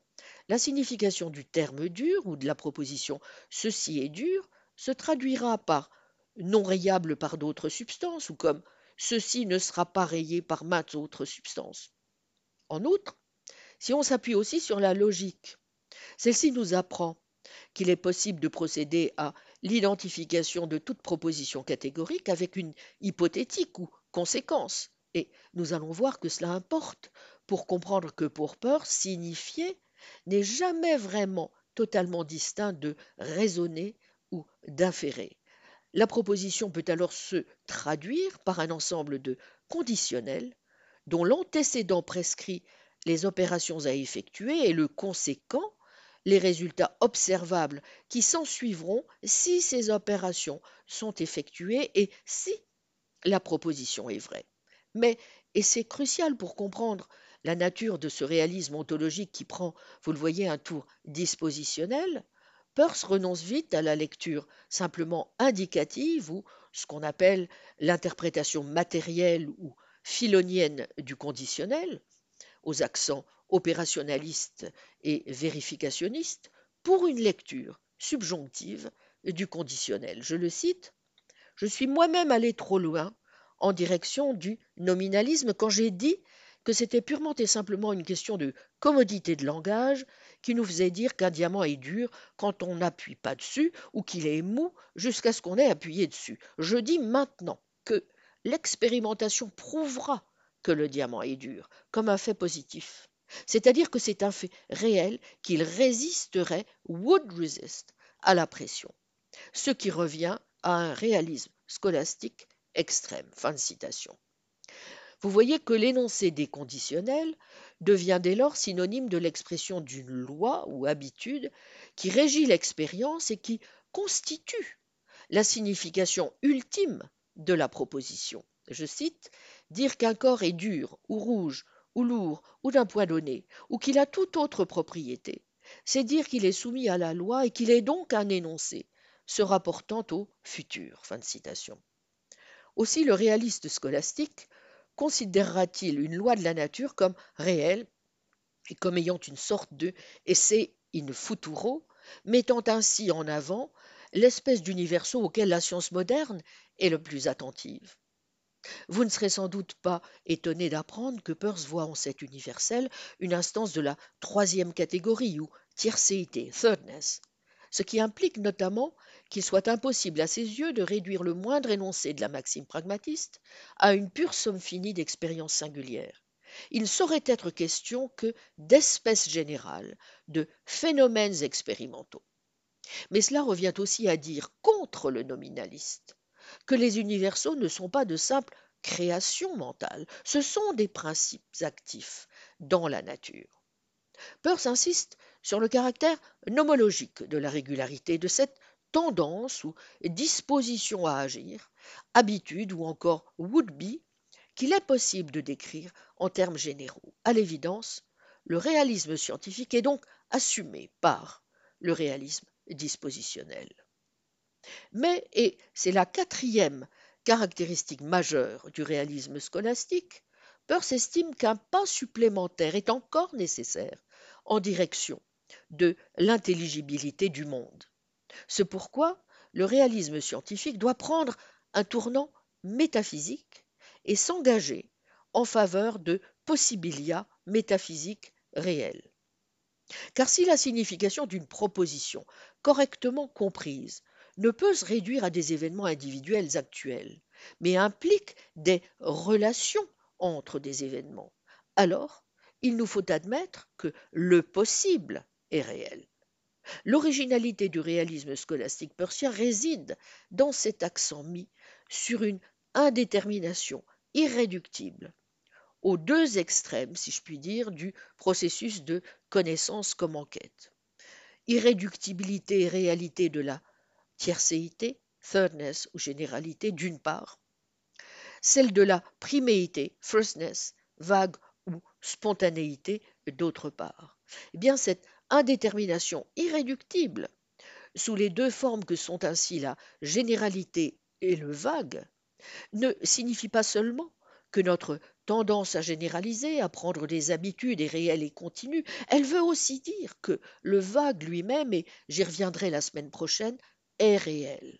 la signification du terme dur ou de la proposition ceci est dur se traduira par non rayable par d'autres substances ou comme ceci ne sera pas rayé par maintes autres substances. En outre, si on s'appuie aussi sur la logique, celle-ci nous apprend qu'il est possible de procéder à l'identification de toute proposition catégorique avec une hypothétique ou conséquence. Et nous allons voir que cela importe pour comprendre que pour peur, signifier n'est jamais vraiment totalement distinct de raisonner ou d'inférer. La proposition peut alors se traduire par un ensemble de conditionnels dont l'antécédent prescrit les opérations à effectuer et le conséquent les résultats observables qui s'ensuivront si ces opérations sont effectuées et si la proposition est vraie. Mais, et c'est crucial pour comprendre la nature de ce réalisme ontologique qui prend, vous le voyez, un tour dispositionnel, Peirce renonce vite à la lecture simplement indicative ou ce qu'on appelle l'interprétation matérielle ou philonienne du conditionnel, aux accents opérationnaliste et vérificationniste pour une lecture subjonctive du conditionnel. Je le cite Je suis moi-même allé trop loin en direction du nominalisme quand j'ai dit que c'était purement et simplement une question de commodité de langage qui nous faisait dire qu'un diamant est dur quand on n'appuie pas dessus ou qu'il est mou jusqu'à ce qu'on ait appuyé dessus. Je dis maintenant que l'expérimentation prouvera que le diamant est dur comme un fait positif. C'est-à-dire que c'est un fait réel qu'il résisterait, would resist, à la pression, ce qui revient à un réalisme scolastique extrême. Fin de citation. Vous voyez que l'énoncé déconditionnel devient dès lors synonyme de l'expression d'une loi ou habitude qui régit l'expérience et qui constitue la signification ultime de la proposition. Je cite Dire qu'un corps est dur ou rouge ou lourd ou d'un poids donné, ou qu'il a toute autre propriété, c'est dire qu'il est soumis à la loi et qu'il est donc un énoncé, se rapportant au futur. Fin de citation. Aussi le réaliste scolastique considérera-t-il une loi de la nature comme réelle et comme ayant une sorte de essai in futuro, mettant ainsi en avant l'espèce d'universaux auquel la science moderne est le plus attentive? Vous ne serez sans doute pas étonné d'apprendre que Peirce voit en cet universel une instance de la troisième catégorie ou tiercéité, thirdness, ce qui implique notamment qu'il soit impossible à ses yeux de réduire le moindre énoncé de la maxime pragmatiste à une pure somme finie d'expériences singulières. Il saurait être question que d'espèces générales, de phénomènes expérimentaux. Mais cela revient aussi à dire contre le nominaliste que les universaux ne sont pas de simples créations mentales, ce sont des principes actifs dans la nature. Peirce insiste sur le caractère nomologique de la régularité de cette tendance ou disposition à agir, habitude ou encore would-be qu'il est possible de décrire en termes généraux. À l'évidence, le réalisme scientifique est donc assumé par le réalisme dispositionnel. Mais, et c'est la quatrième caractéristique majeure du réalisme scolastique, Peirce estime qu'un pas supplémentaire est encore nécessaire en direction de l'intelligibilité du monde. C'est pourquoi le réalisme scientifique doit prendre un tournant métaphysique et s'engager en faveur de possibilia métaphysiques réels. Car si la signification d'une proposition correctement comprise ne peut se réduire à des événements individuels actuels, mais implique des relations entre des événements. Alors, il nous faut admettre que le possible est réel. L'originalité du réalisme scolastique persien réside dans cet accent mis sur une indétermination irréductible aux deux extrêmes, si je puis dire, du processus de connaissance comme enquête. Irréductibilité et réalité de la tiercéité, thirdness ou généralité d'une part, celle de la priméité, firstness, vague ou spontanéité d'autre part. Eh bien, cette indétermination irréductible, sous les deux formes que sont ainsi la généralité et le vague, ne signifie pas seulement que notre tendance à généraliser, à prendre des habitudes est réelle et continue, elle veut aussi dire que le vague lui-même, et j'y reviendrai la semaine prochaine, est réel.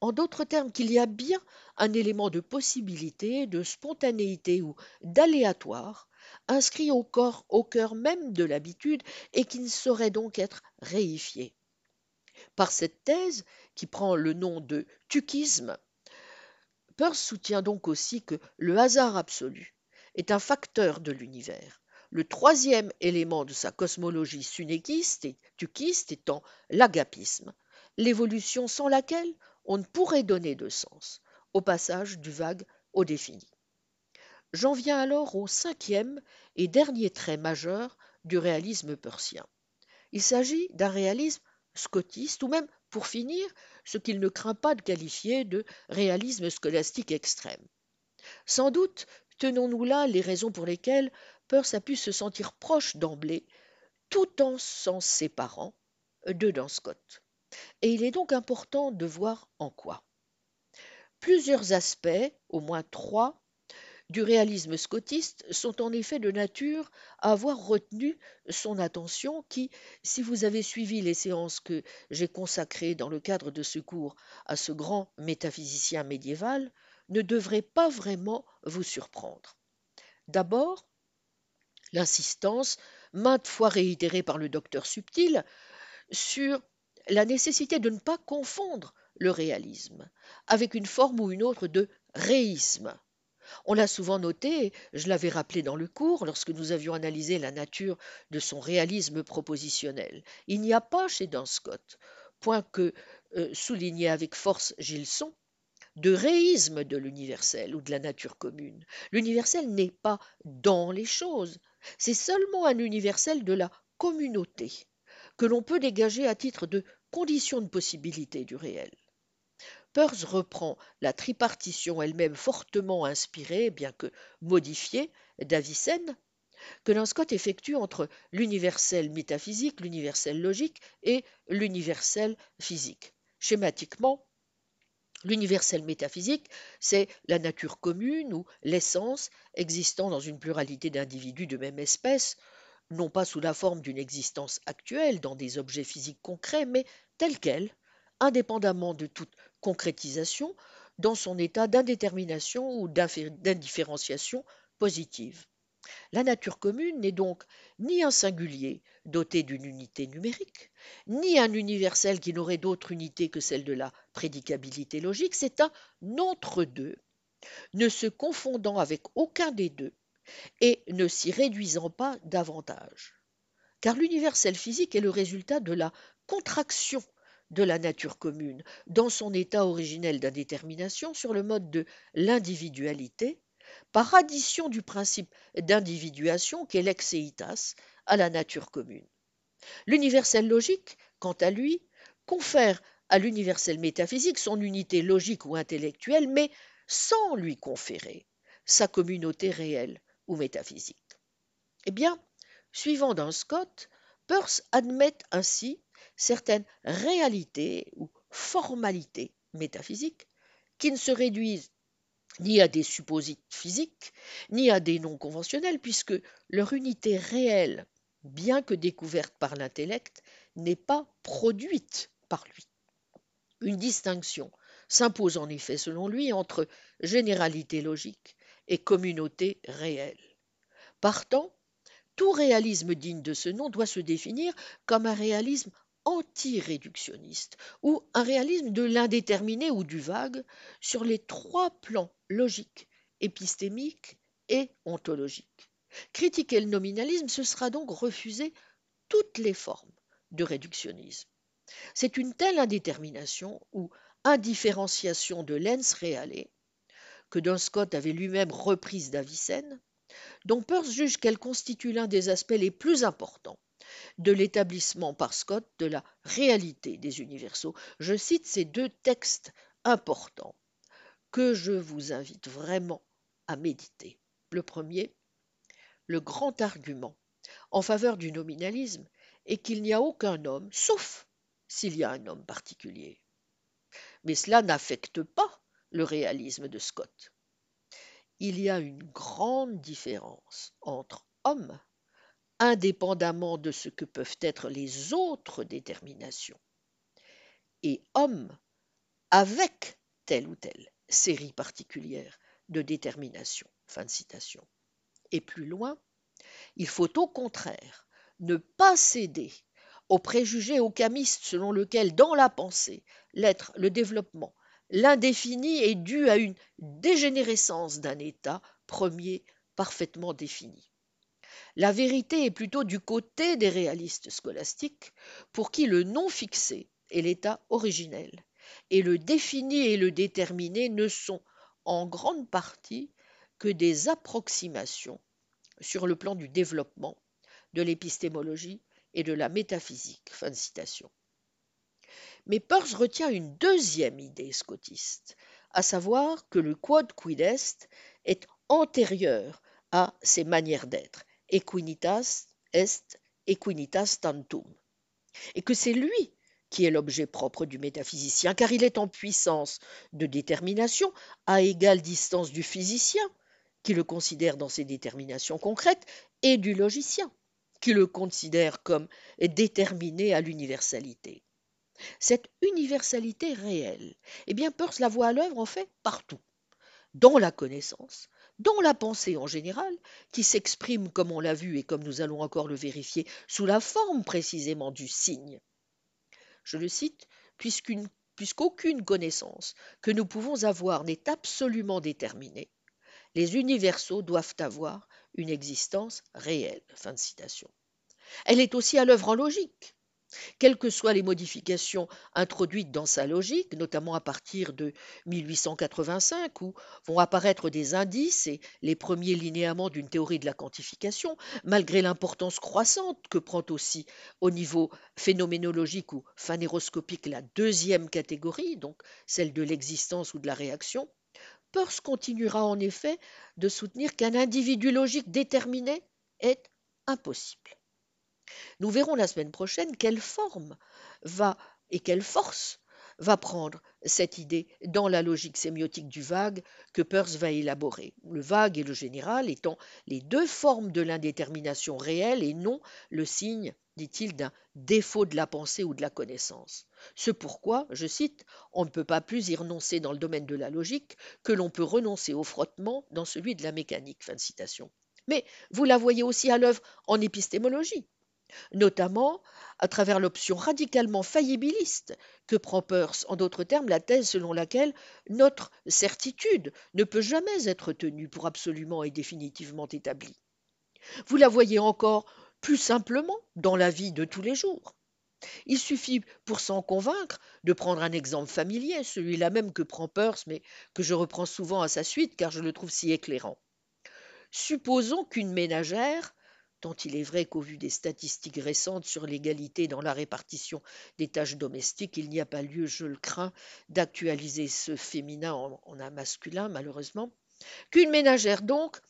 En d'autres termes, qu'il y a bien un élément de possibilité, de spontanéité ou d'aléatoire inscrit au corps, au cœur même de l'habitude et qui ne saurait donc être réifié. Par cette thèse, qui prend le nom de tukisme, Peirce soutient donc aussi que le hasard absolu est un facteur de l'univers, le troisième élément de sa cosmologie sunéquiste et tukiste étant l'agapisme, l'évolution sans laquelle on ne pourrait donner de sens au passage du vague au défini. J'en viens alors au cinquième et dernier trait majeur du réalisme persien. Il s'agit d'un réalisme scotiste ou même, pour finir, ce qu'il ne craint pas de qualifier de réalisme scolastique extrême. Sans doute tenons-nous là les raisons pour lesquelles Peirce a pu se sentir proche d'emblée, tout en s'en séparant de Dan Scott et il est donc important de voir en quoi. Plusieurs aspects, au moins trois, du réalisme scotiste sont en effet de nature à avoir retenu son attention qui, si vous avez suivi les séances que j'ai consacrées dans le cadre de ce cours à ce grand métaphysicien médiéval, ne devrait pas vraiment vous surprendre. D'abord, l'insistance, maintes fois réitérée par le docteur Subtil, sur la nécessité de ne pas confondre le réalisme avec une forme ou une autre de réisme. On l'a souvent noté, je l'avais rappelé dans le cours lorsque nous avions analysé la nature de son réalisme propositionnel. Il n'y a pas chez Dan Scott, point que euh, soulignait avec force Gilson, de réisme de l'universel ou de la nature commune. L'universel n'est pas dans les choses, c'est seulement un universel de la communauté que l'on peut dégager à titre de condition de possibilité du réel. Peirce reprend la tripartition elle-même fortement inspirée, bien que modifiée, d'Avicenne, que Lan Scott effectue entre l'universel métaphysique, l'universel logique et l'universel physique. Schématiquement, L'universel métaphysique, c'est la nature commune ou l'essence existant dans une pluralité d'individus de même espèce, non pas sous la forme d'une existence actuelle dans des objets physiques concrets, mais telle qu'elle, indépendamment de toute concrétisation, dans son état d'indétermination ou d'indifférenciation positive. La nature commune n'est donc ni un singulier doté d'une unité numérique, ni un universel qui n'aurait d'autre unité que celle de la prédicabilité logique, c'est un entre-deux, ne se confondant avec aucun des deux et ne s'y réduisant pas davantage. Car l'universel physique est le résultat de la contraction de la nature commune dans son état originel d'indétermination sur le mode de l'individualité par addition du principe d'individuation qu'est l'exeitas à la nature commune. L'universel logique, quant à lui, confère à l'universel métaphysique son unité logique ou intellectuelle, mais sans lui conférer sa communauté réelle ou métaphysique. Eh bien, suivant dans Scott, Peirce admet ainsi certaines réalités ou formalités métaphysiques qui ne se réduisent ni à des supposites physiques, ni à des noms conventionnels, puisque leur unité réelle, bien que découverte par l'intellect, n'est pas produite par lui. Une distinction s'impose en effet, selon lui, entre généralité logique et communauté réelle. Partant, tout réalisme digne de ce nom doit se définir comme un réalisme anti-réductionniste ou un réalisme de l'indéterminé ou du vague sur les trois plans logique, épistémique et ontologique. Critiquer le nominalisme, ce sera donc refuser toutes les formes de réductionnisme. C'est une telle indétermination ou indifférenciation de l'ens reale que Don Scott avait lui-même reprise d'Avicenne, dont Peirce juge qu'elle constitue l'un des aspects les plus importants de l'établissement par Scott de la réalité des universaux. Je cite ces deux textes importants que je vous invite vraiment à méditer. Le premier, le grand argument en faveur du nominalisme est qu'il n'y a aucun homme, sauf s'il y a un homme particulier. Mais cela n'affecte pas le réalisme de Scott. Il y a une grande différence entre homme, indépendamment de ce que peuvent être les autres déterminations, et homme avec telle ou telle série particulière de détermination. Fin de citation. Et plus loin, il faut au contraire ne pas céder au préjugé ocamiste selon lequel, dans la pensée, l'être, le développement, l'indéfini est dû à une dégénérescence d'un état premier parfaitement défini. La vérité est plutôt du côté des réalistes scolastiques, pour qui le non fixé est l'état originel, et le défini et le déterminé ne sont en grande partie que des approximations sur le plan du développement, de l'épistémologie et de la métaphysique. Mais Peirce retient une deuxième idée scotiste, à savoir que le quod quid est est antérieur à ses manières d'être, equinitas est equinitas tantum, et que c'est lui qui est l'objet propre du métaphysicien, car il est en puissance de détermination à égale distance du physicien, qui le considère dans ses déterminations concrètes, et du logicien, qui le considère comme déterminé à l'universalité. Cette universalité réelle, eh bien Peirce la voit à l'œuvre en fait partout, dans la connaissance, dans la pensée en général, qui s'exprime, comme on l'a vu et comme nous allons encore le vérifier, sous la forme précisément du signe, je le cite, puisqu'aucune connaissance que nous pouvons avoir n'est absolument déterminée, les universaux doivent avoir une existence réelle. Elle est aussi à l'œuvre en logique. Quelles que soient les modifications introduites dans sa logique, notamment à partir de 1885, où vont apparaître des indices et les premiers linéaments d'une théorie de la quantification, malgré l'importance croissante que prend aussi au niveau phénoménologique ou phanéroscopique la deuxième catégorie, donc celle de l'existence ou de la réaction, Peirce continuera en effet de soutenir qu'un individu logique déterminé est impossible. Nous verrons la semaine prochaine quelle forme va et quelle force va prendre cette idée dans la logique sémiotique du vague que Peirce va élaborer. Le vague et le général étant les deux formes de l'indétermination réelle et non le signe, dit-il, d'un défaut de la pensée ou de la connaissance. Ce pourquoi, je cite, on ne peut pas plus y renoncer dans le domaine de la logique que l'on peut renoncer au frottement dans celui de la mécanique. Fin de citation. Mais vous la voyez aussi à l'œuvre en épistémologie notamment à travers l'option radicalement faillibiliste que prend Peirce, en d'autres termes la thèse selon laquelle notre certitude ne peut jamais être tenue pour absolument et définitivement établie. Vous la voyez encore plus simplement dans la vie de tous les jours. Il suffit pour s'en convaincre de prendre un exemple familier, celui-là même que prend Peirce, mais que je reprends souvent à sa suite car je le trouve si éclairant. Supposons qu'une ménagère tant il est vrai qu'au vu des statistiques récentes sur l'égalité dans la répartition des tâches domestiques, il n'y a pas lieu, je le crains, d'actualiser ce féminin en, un masculin, malheureusement, qu'une ménagère donc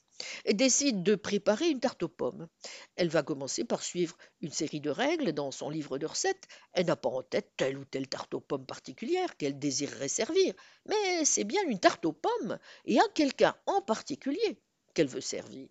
décide de préparer une tarte aux pommes. Elle va commencer par suivre une série de règles dans son livre de recettes. Elle n'a pas en tête telle ou telle tarte aux pommes particulière qu'elle désirerait servir, mais c'est bien une tarte aux pommes et à quelqu'un en particulier qu'elle veut servir.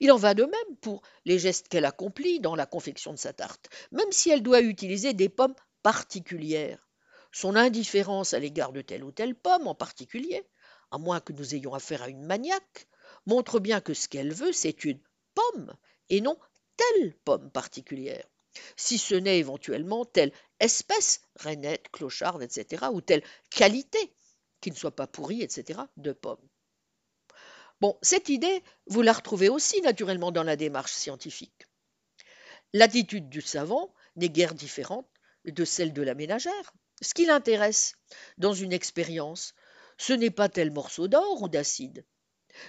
Il en va de même pour les gestes qu'elle accomplit dans la confection de sa tarte, même si elle doit utiliser des pommes particulières. Son indifférence à l'égard de telle ou telle pomme en particulier, à moins que nous ayons affaire à une maniaque, montre bien que ce qu'elle veut, c'est une pomme et non telle pomme particulière. Si ce n'est éventuellement telle espèce, rainette, clocharde, etc., ou telle qualité, qui ne soit pas pourrie, etc., de pommes. Bon, cette idée, vous la retrouvez aussi naturellement dans la démarche scientifique. L'attitude du savant n'est guère différente de celle de la ménagère. Ce qui l'intéresse dans une expérience, ce n'est pas tel morceau d'or ou d'acide.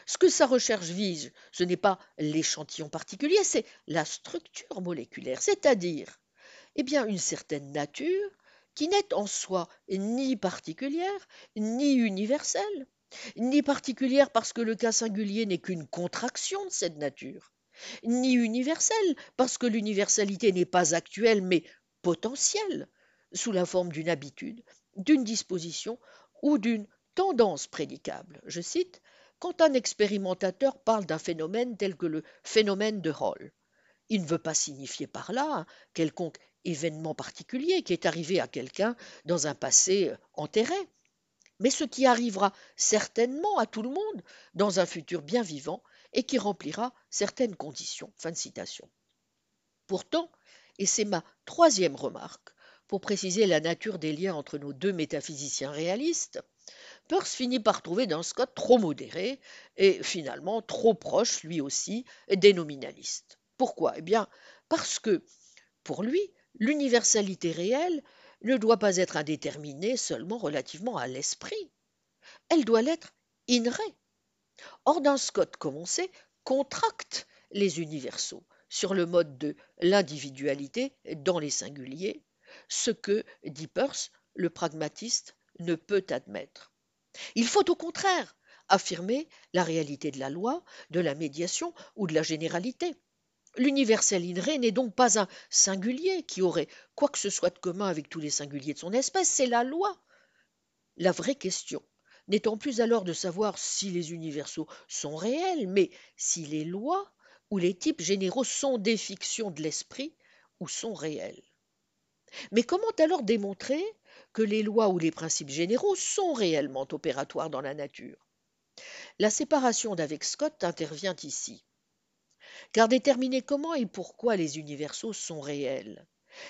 Ce que sa recherche vise, ce n'est pas l'échantillon particulier, c'est la structure moléculaire, c'est-à-dire eh bien, une certaine nature qui n'est en soi ni particulière ni universelle, ni particulière parce que le cas singulier n'est qu'une contraction de cette nature, ni universelle parce que l'universalité n'est pas actuelle mais potentielle, sous la forme d'une habitude, d'une disposition ou d'une tendance prédicable. Je cite quand un expérimentateur parle d'un phénomène tel que le phénomène de Hall. Il ne veut pas signifier par là quelconque événement particulier qui est arrivé à quelqu'un dans un passé enterré mais ce qui arrivera certainement à tout le monde dans un futur bien vivant et qui remplira certaines conditions. Fin de citation. Pourtant, et c'est ma troisième remarque, pour préciser la nature des liens entre nos deux métaphysiciens réalistes, Peirce finit par trouver dans Scott trop modéré et finalement trop proche, lui aussi, des nominalistes. Pourquoi? Eh bien, parce que, pour lui, l'universalité réelle ne doit pas être indéterminée seulement relativement à l'esprit. Elle doit l'être in re. Or, Scott, comme on sait, contracte les universaux sur le mode de l'individualité dans les singuliers, ce que, dit Peirce, le pragmatiste ne peut admettre. Il faut au contraire affirmer la réalité de la loi, de la médiation ou de la généralité. L'universel in n'est donc pas un singulier qui aurait quoi que ce soit de commun avec tous les singuliers de son espèce, c'est la loi. La vraie question n'étant plus alors de savoir si les universaux sont réels, mais si les lois ou les types généraux sont des fictions de l'esprit ou sont réels. Mais comment alors démontrer que les lois ou les principes généraux sont réellement opératoires dans la nature? La séparation d'avec Scott intervient ici. Car déterminer comment et pourquoi les universaux sont réels,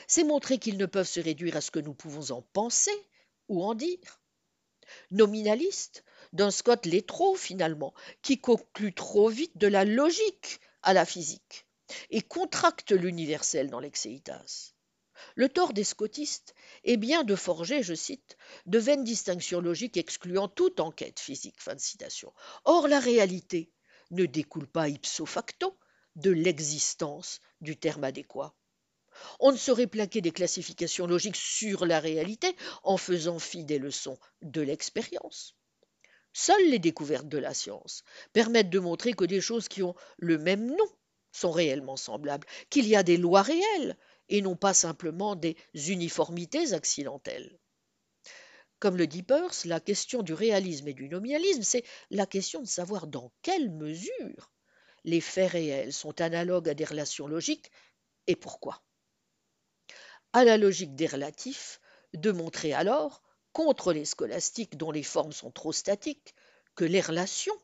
c'est montrer qu'ils ne peuvent se réduire à ce que nous pouvons en penser ou en dire. Nominaliste, d'un Scott l'est trop finalement, qui conclut trop vite de la logique à la physique et contracte l'universel dans l'exéitas. Le tort des scotistes est bien de forger, je cite, de vaines distinctions logiques excluant toute enquête physique. Fin de citation. Or, la réalité ne découle pas ipso facto de l'existence du terme adéquat. On ne saurait plaquer des classifications logiques sur la réalité en faisant fi des leçons de l'expérience. Seules les découvertes de la science permettent de montrer que des choses qui ont le même nom sont réellement semblables, qu'il y a des lois réelles et non pas simplement des uniformités accidentelles. Comme le dit Peirce, la question du réalisme et du nominalisme, c'est la question de savoir dans quelle mesure les faits réels sont analogues à des relations logiques et pourquoi? À la logique des relatifs, de montrer alors, contre les scolastiques dont les formes sont trop statiques, que les relations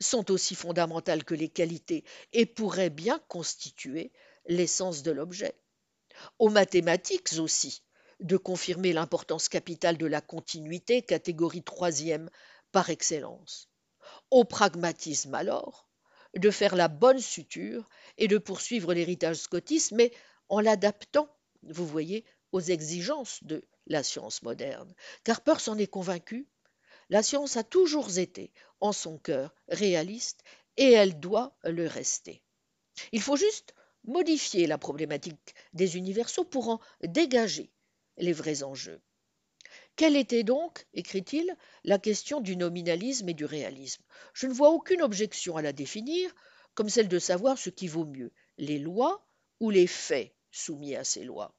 sont aussi fondamentales que les qualités et pourraient bien constituer l'essence de l'objet. Aux mathématiques aussi, de confirmer l'importance capitale de la continuité, catégorie troisième par excellence. Au pragmatisme alors, de faire la bonne suture et de poursuivre l'héritage scotiste, mais en l'adaptant, vous voyez, aux exigences de la science moderne. Car Peirce en est convaincu, la science a toujours été, en son cœur, réaliste et elle doit le rester. Il faut juste modifier la problématique des universaux pour en dégager les vrais enjeux. Quelle était donc, écrit-il, la question du nominalisme et du réalisme? Je ne vois aucune objection à la définir, comme celle de savoir ce qui vaut mieux, les lois ou les faits soumis à ces lois.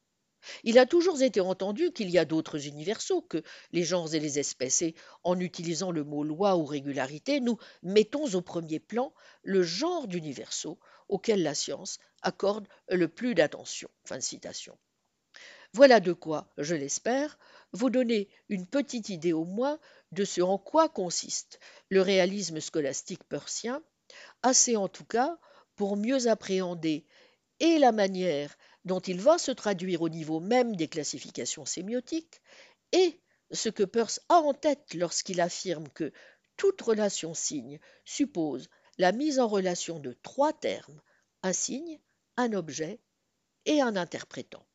Il a toujours été entendu qu'il y a d'autres universaux que les genres et les espèces, et en utilisant le mot loi ou régularité, nous mettons au premier plan le genre d'universaux auquel la science accorde le plus d'attention. Fin citation. Voilà de quoi, je l'espère, vous donner une petite idée au moins de ce en quoi consiste le réalisme scolastique persien, assez en tout cas pour mieux appréhender et la manière dont il va se traduire au niveau même des classifications sémiotiques, et ce que Peirce a en tête lorsqu'il affirme que toute relation signe suppose la mise en relation de trois termes, un signe, un objet et un interprétant.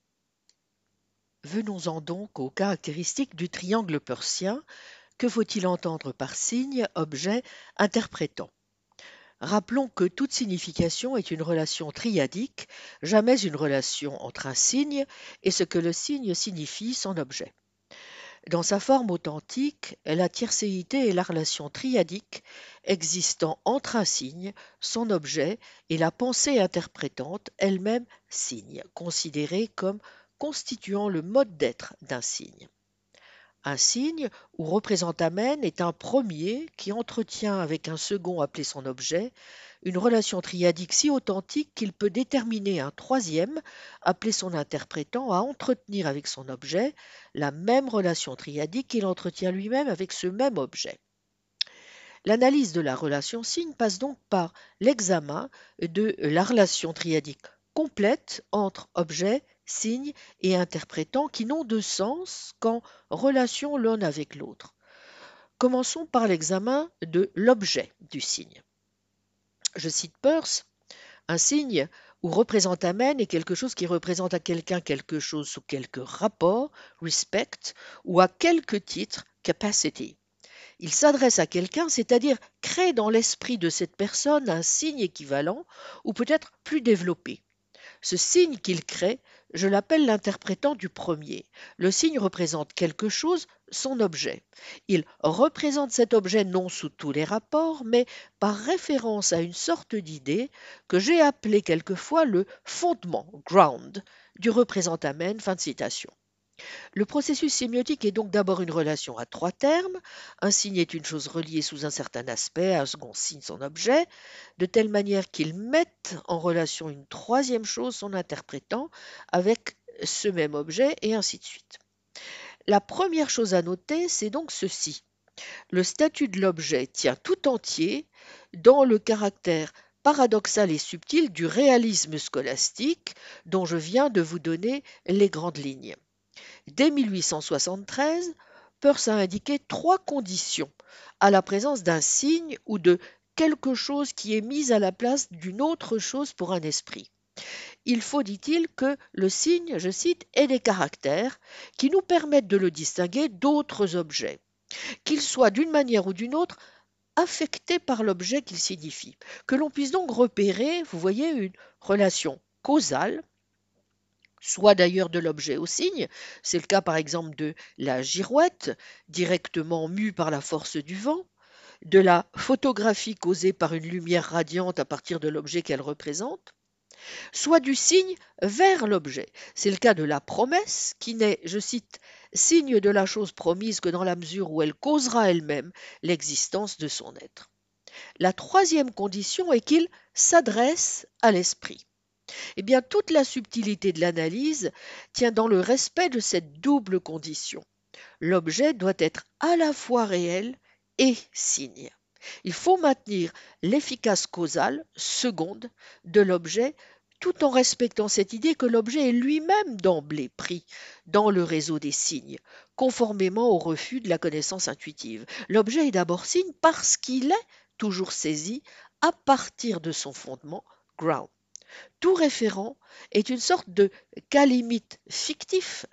Venons-en donc aux caractéristiques du triangle persien. Que faut-il entendre par signe, objet, interprétant? Rappelons que toute signification est une relation triadique, jamais une relation entre un signe et ce que le signe signifie, son objet. Dans sa forme authentique, la tiercéité est la relation triadique existant entre un signe, son objet et la pensée interprétante, elle-même signe, considérée comme constituant le mode d'être d'un signe. Un signe ou représentamène est un premier qui entretient avec un second appelé son objet une relation triadique si authentique qu'il peut déterminer un troisième appelé son interprétant à entretenir avec son objet la même relation triadique qu'il entretient lui-même avec ce même objet. L'analyse de la relation signe passe donc par l'examen de la relation triadique complète entre objet signes et interprétants qui n'ont de sens qu'en relation l'un avec l'autre. Commençons par l'examen de l'objet du signe. Je cite Peirce, un signe ou représentamen est quelque chose qui représente à quelqu'un quelque chose sous quelque rapport, respect, ou à quelque titre, capacity. Il s'adresse à quelqu'un, c'est-à-dire crée dans l'esprit de cette personne un signe équivalent ou peut-être plus développé. Ce signe qu'il crée je l'appelle l'interprétant du premier. Le signe représente quelque chose, son objet. Il représente cet objet non sous tous les rapports, mais par référence à une sorte d'idée que j'ai appelée quelquefois le fondement, ground, du représentamen. Fin de citation. Le processus sémiotique est donc d'abord une relation à trois termes. Un signe est une chose reliée sous un certain aspect, un second signe son objet, de telle manière qu'il mette en relation une troisième chose, son interprétant, avec ce même objet, et ainsi de suite. La première chose à noter, c'est donc ceci. Le statut de l'objet tient tout entier dans le caractère paradoxal et subtil du réalisme scolastique dont je viens de vous donner les grandes lignes. Dès 1873, Peirce a indiqué trois conditions à la présence d'un signe ou de quelque chose qui est mis à la place d'une autre chose pour un esprit. il faut, dit-il, que le signe, je cite, ait des caractères qui nous permettent de le distinguer d'autres objets, qu'ils soient d'une manière ou d'une autre affectés par l'objet qu'il signifie, que l'on puisse donc repérer, vous voyez, une relation causale soit d'ailleurs de l'objet au signe, c'est le cas par exemple de la girouette, directement mue par la force du vent, de la photographie causée par une lumière radiante à partir de l'objet qu'elle représente, soit du signe vers l'objet. C'est le cas de la promesse, qui n'est, je cite, signe de la chose promise que dans la mesure où elle causera elle-même l'existence de son être. La troisième condition est qu'il s'adresse à l'esprit. Eh bien, toute la subtilité de l'analyse tient dans le respect de cette double condition. L'objet doit être à la fois réel et signe. Il faut maintenir l'efficace causale, seconde, de l'objet tout en respectant cette idée que l'objet est lui-même d'emblée pris dans le réseau des signes, conformément au refus de la connaissance intuitive. L'objet est d'abord signe parce qu'il est toujours saisi à partir de son fondement ground. Tout référent est une sorte de cas limite fictif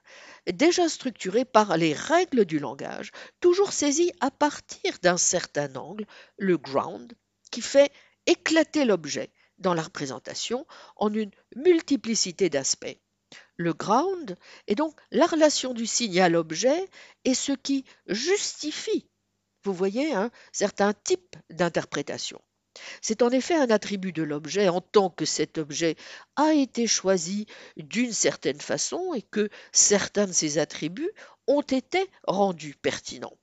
déjà structuré par les règles du langage, toujours saisi à partir d'un certain angle, le ground, qui fait éclater l'objet dans la représentation en une multiplicité d'aspects. Le ground est donc la relation du signe à l'objet et ce qui justifie, vous voyez, un certain type d'interprétation. C'est en effet un attribut de l'objet en tant que cet objet a été choisi d'une certaine façon et que certains de ses attributs ont été rendus pertinents.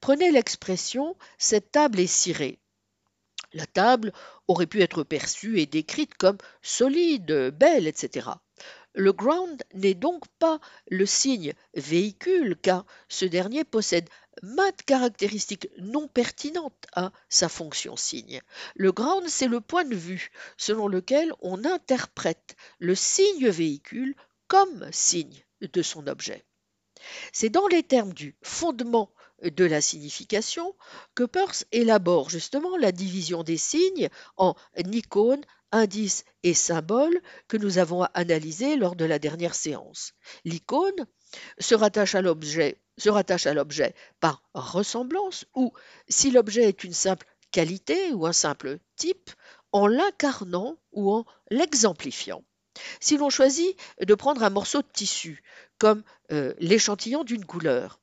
Prenez l'expression cette table est cirée. La table aurait pu être perçue et décrite comme solide, belle, etc. Le ground n'est donc pas le signe véhicule car ce dernier possède maintes caractéristiques non pertinentes à sa fonction signe. Le ground, c'est le point de vue selon lequel on interprète le signe véhicule comme signe de son objet. C'est dans les termes du fondement de la signification que Peirce élabore justement la division des signes en icônes, indices et symboles que nous avons analysés lors de la dernière séance. L'icône se rattache à l'objet se rattache à l'objet par ressemblance ou si l'objet est une simple qualité ou un simple type en l'incarnant ou en l'exemplifiant. Si l'on choisit de prendre un morceau de tissu comme euh, l'échantillon d'une couleur,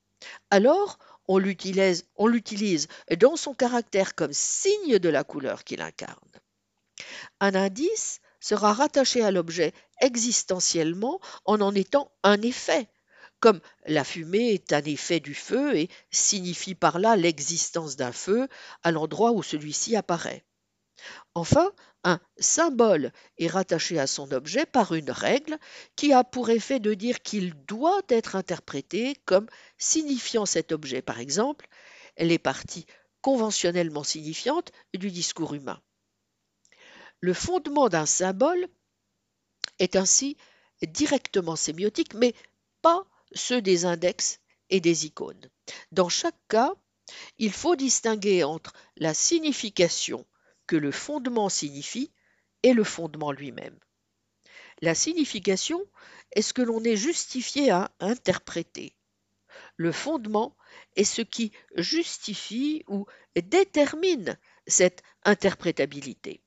alors on l'utilise, on l'utilise dans son caractère comme signe de la couleur qu'il incarne. Un indice sera rattaché à l'objet existentiellement en en étant un effet, comme la fumée est un effet du feu et signifie par là l'existence d'un feu à l'endroit où celui-ci apparaît. Enfin, un symbole est rattaché à son objet par une règle qui a pour effet de dire qu'il doit être interprété comme signifiant cet objet, par exemple, les parties conventionnellement signifiantes du discours humain. Le fondement d'un symbole est ainsi directement sémiotique, mais pas ceux des index et des icônes. Dans chaque cas, il faut distinguer entre la signification que le fondement signifie et le fondement lui-même. La signification est ce que l'on est justifié à interpréter. Le fondement est ce qui justifie ou détermine cette interprétabilité.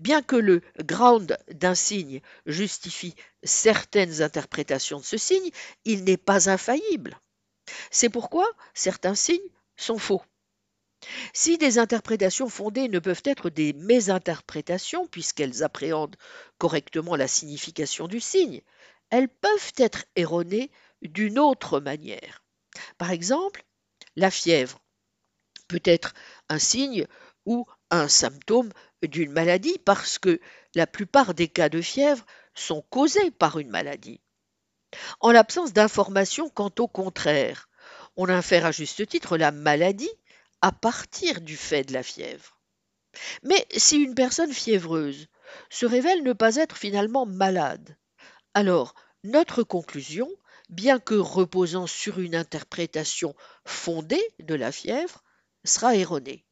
Bien que le ground d'un signe justifie certaines interprétations de ce signe, il n'est pas infaillible. C'est pourquoi certains signes sont faux. Si des interprétations fondées ne peuvent être des mésinterprétations, puisqu'elles appréhendent correctement la signification du signe, elles peuvent être erronées d'une autre manière. Par exemple, la fièvre peut être un signe ou un symptôme d'une maladie parce que la plupart des cas de fièvre sont causés par une maladie. En l'absence d'informations quant au contraire, on infère à juste titre la maladie à partir du fait de la fièvre. Mais si une personne fiévreuse se révèle ne pas être finalement malade, alors notre conclusion, bien que reposant sur une interprétation fondée de la fièvre, sera erronée.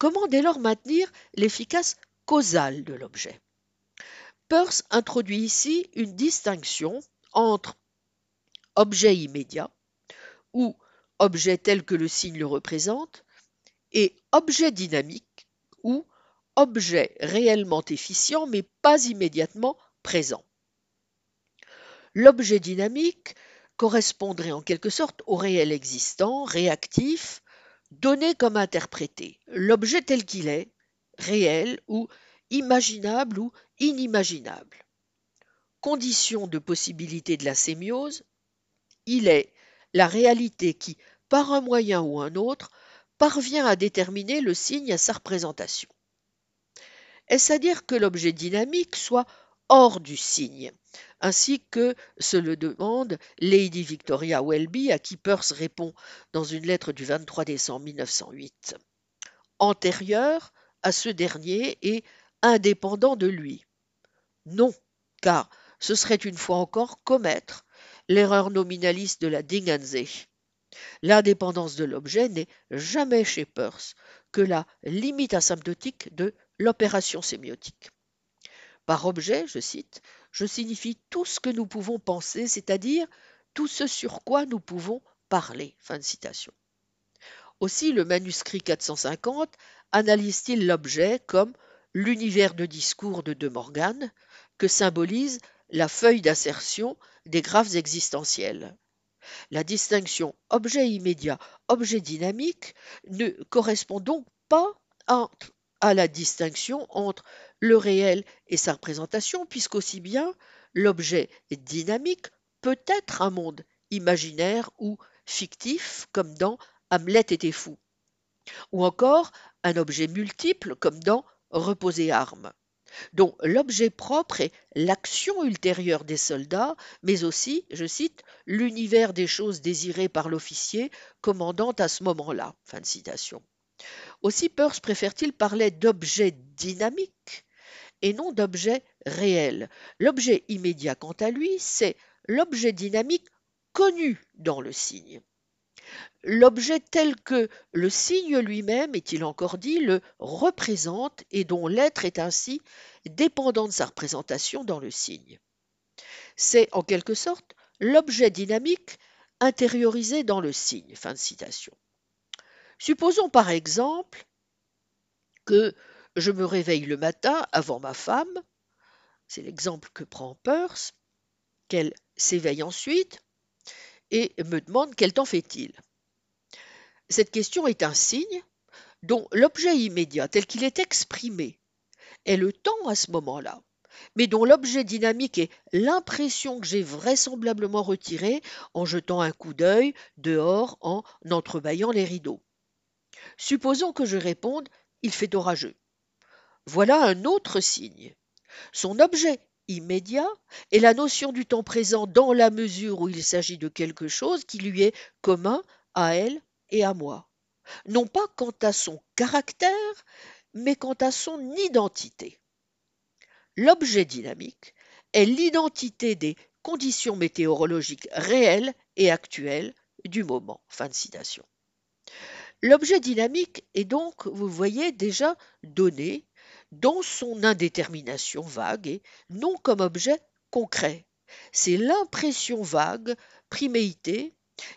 Comment dès lors maintenir l'efficace causale de l'objet? Peirce introduit ici une distinction entre objet immédiat, ou objet tel que le signe le représente, et objet dynamique, ou objet réellement efficient mais pas immédiatement présent. L'objet dynamique correspondrait en quelque sorte au réel existant, réactif, donné comme interprété. L'objet tel qu'il est, réel ou imaginable ou inimaginable. Condition de possibilité de la sémiose, il est la réalité qui, par un moyen ou un autre, parvient à déterminer le signe à sa représentation. Est-ce à dire que l'objet dynamique soit hors du signe, ainsi que se le demande Lady Victoria Welby, à qui Peirce répond dans une lettre du 23 décembre 1908. Antérieur à ce dernier et indépendant de lui. Non, car ce serait une fois encore commettre l'erreur nominaliste de la Dingansee. L'indépendance de l'objet n'est jamais chez Peirce que la limite asymptotique de l'opération sémiotique. Par objet, je cite, je signifie tout ce que nous pouvons penser, c'est-à-dire tout ce sur quoi nous pouvons parler. Fin de citation. Aussi, le manuscrit 450 analyse-t-il l'objet comme l'univers de discours de De Morgan que symbolise la feuille d'assertion des graphes existentiels. La distinction objet immédiat, objet dynamique ne correspond donc pas à, la distinction entre le réel et sa représentation, puisqu'aussi bien l'objet dynamique peut être un monde imaginaire ou fictif, comme dans Hamlet était fou, ou encore un objet multiple, comme dans Reposer armes dont l'objet propre est l'action ultérieure des soldats, mais aussi, je cite, l'univers des choses désirées par l'officier commandant à ce moment-là. Fin de citation. Aussi Peirce préfère-t-il parler d'objet dynamique et non d'objet réel. L'objet immédiat, quant à lui, c'est l'objet dynamique connu dans le signe. L'objet tel que le signe lui-même, est-il encore dit, le représente et dont l'être est ainsi dépendant de sa représentation dans le signe. C'est en quelque sorte l'objet dynamique intériorisé dans le signe. Fin de citation. Supposons par exemple que je me réveille le matin avant ma femme, c'est l'exemple que prend Peirce, qu'elle s'éveille ensuite et me demande quel temps fait-il. Cette question est un signe dont l'objet immédiat tel qu'il est exprimé est le temps à ce moment-là, mais dont l'objet dynamique est l'impression que j'ai vraisemblablement retirée en jetant un coup d'œil dehors en entrebâillant les rideaux. Supposons que je réponde il fait orageux. Voilà un autre signe. Son objet immédiat est la notion du temps présent dans la mesure où il s'agit de quelque chose qui lui est commun à elle et à moi, non pas quant à son caractère, mais quant à son identité. L'objet dynamique est l'identité des conditions météorologiques réelles et actuelles du moment. Fin de citation. L'objet dynamique est donc, vous voyez, déjà donné dans son indétermination vague et non comme objet concret. C'est l'impression vague, priméité,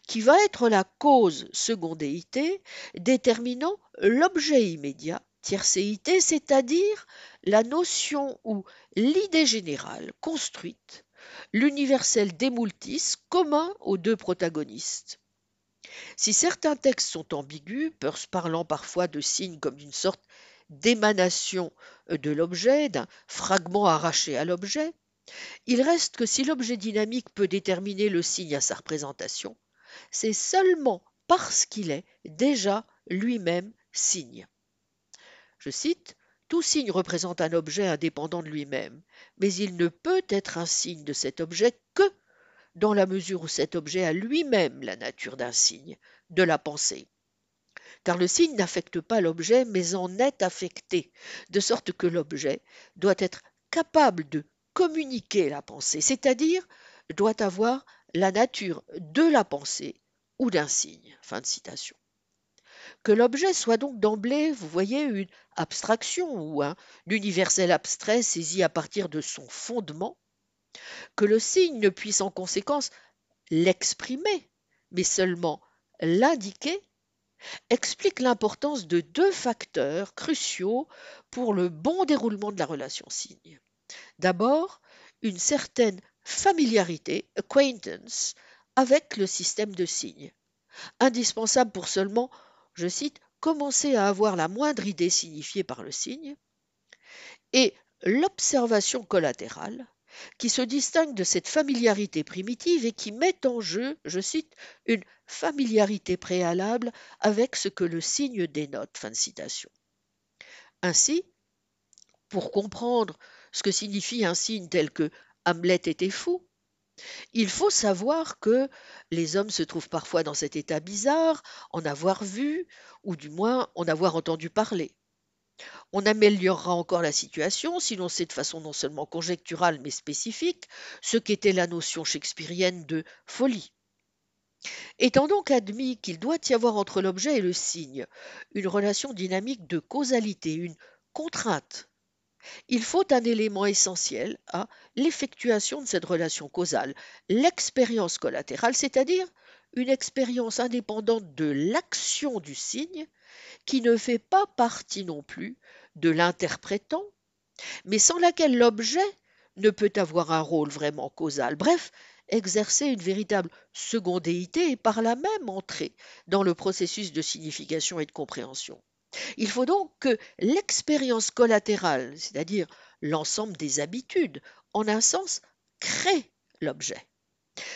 qui va être la cause secondéité déterminant l'objet immédiat tiercéité, c'est-à-dire la notion ou l'idée générale construite, l'universel démultis commun aux deux protagonistes. Si certains textes sont ambigus, parlant parfois de signes comme d'une sorte d'émanation de l'objet, d'un fragment arraché à l'objet, il reste que si l'objet dynamique peut déterminer le signe à sa représentation, c'est seulement parce qu'il est déjà lui-même signe. Je cite Tout signe représente un objet indépendant de lui-même, mais il ne peut être un signe de cet objet que dans la mesure où cet objet a lui-même la nature d'un signe, de la pensée. Car le signe n'affecte pas l'objet, mais en est affecté, de sorte que l'objet doit être capable de communiquer la pensée, c'est-à-dire doit avoir la nature de la pensée ou d'un signe. Que l'objet soit donc d'emblée, vous voyez, une abstraction ou un universel abstrait saisi à partir de son fondement, que le signe ne puisse en conséquence l'exprimer, mais seulement l'indiquer, explique l'importance de deux facteurs cruciaux pour le bon déroulement de la relation signe. D'abord, une certaine familiarité, acquaintance, avec le système de signes, indispensable pour seulement, je cite, commencer à avoir la moindre idée signifiée par le signe, et l'observation collatérale, qui se distingue de cette familiarité primitive et qui met en jeu, je cite, une familiarité préalable avec ce que le signe dénote. Fin de citation. Ainsi, pour comprendre ce que signifie un signe tel que Hamlet était fou, il faut savoir que les hommes se trouvent parfois dans cet état bizarre, en avoir vu, ou du moins en avoir entendu parler. On améliorera encore la situation si l'on sait de façon non seulement conjecturale mais spécifique ce qu'était la notion shakespearienne de folie. Étant donc admis qu'il doit y avoir entre l'objet et le signe une relation dynamique de causalité, une contrainte, il faut un élément essentiel à l'effectuation de cette relation causale, l'expérience collatérale, c'est-à-dire une expérience indépendante de l'action du signe qui ne fait pas partie non plus de l'interprétant, mais sans laquelle l'objet ne peut avoir un rôle vraiment causal. Bref, exercer une véritable secondéité et par là même entrer dans le processus de signification et de compréhension. Il faut donc que l'expérience collatérale, c'est-à-dire l'ensemble des habitudes, en un sens, crée l'objet.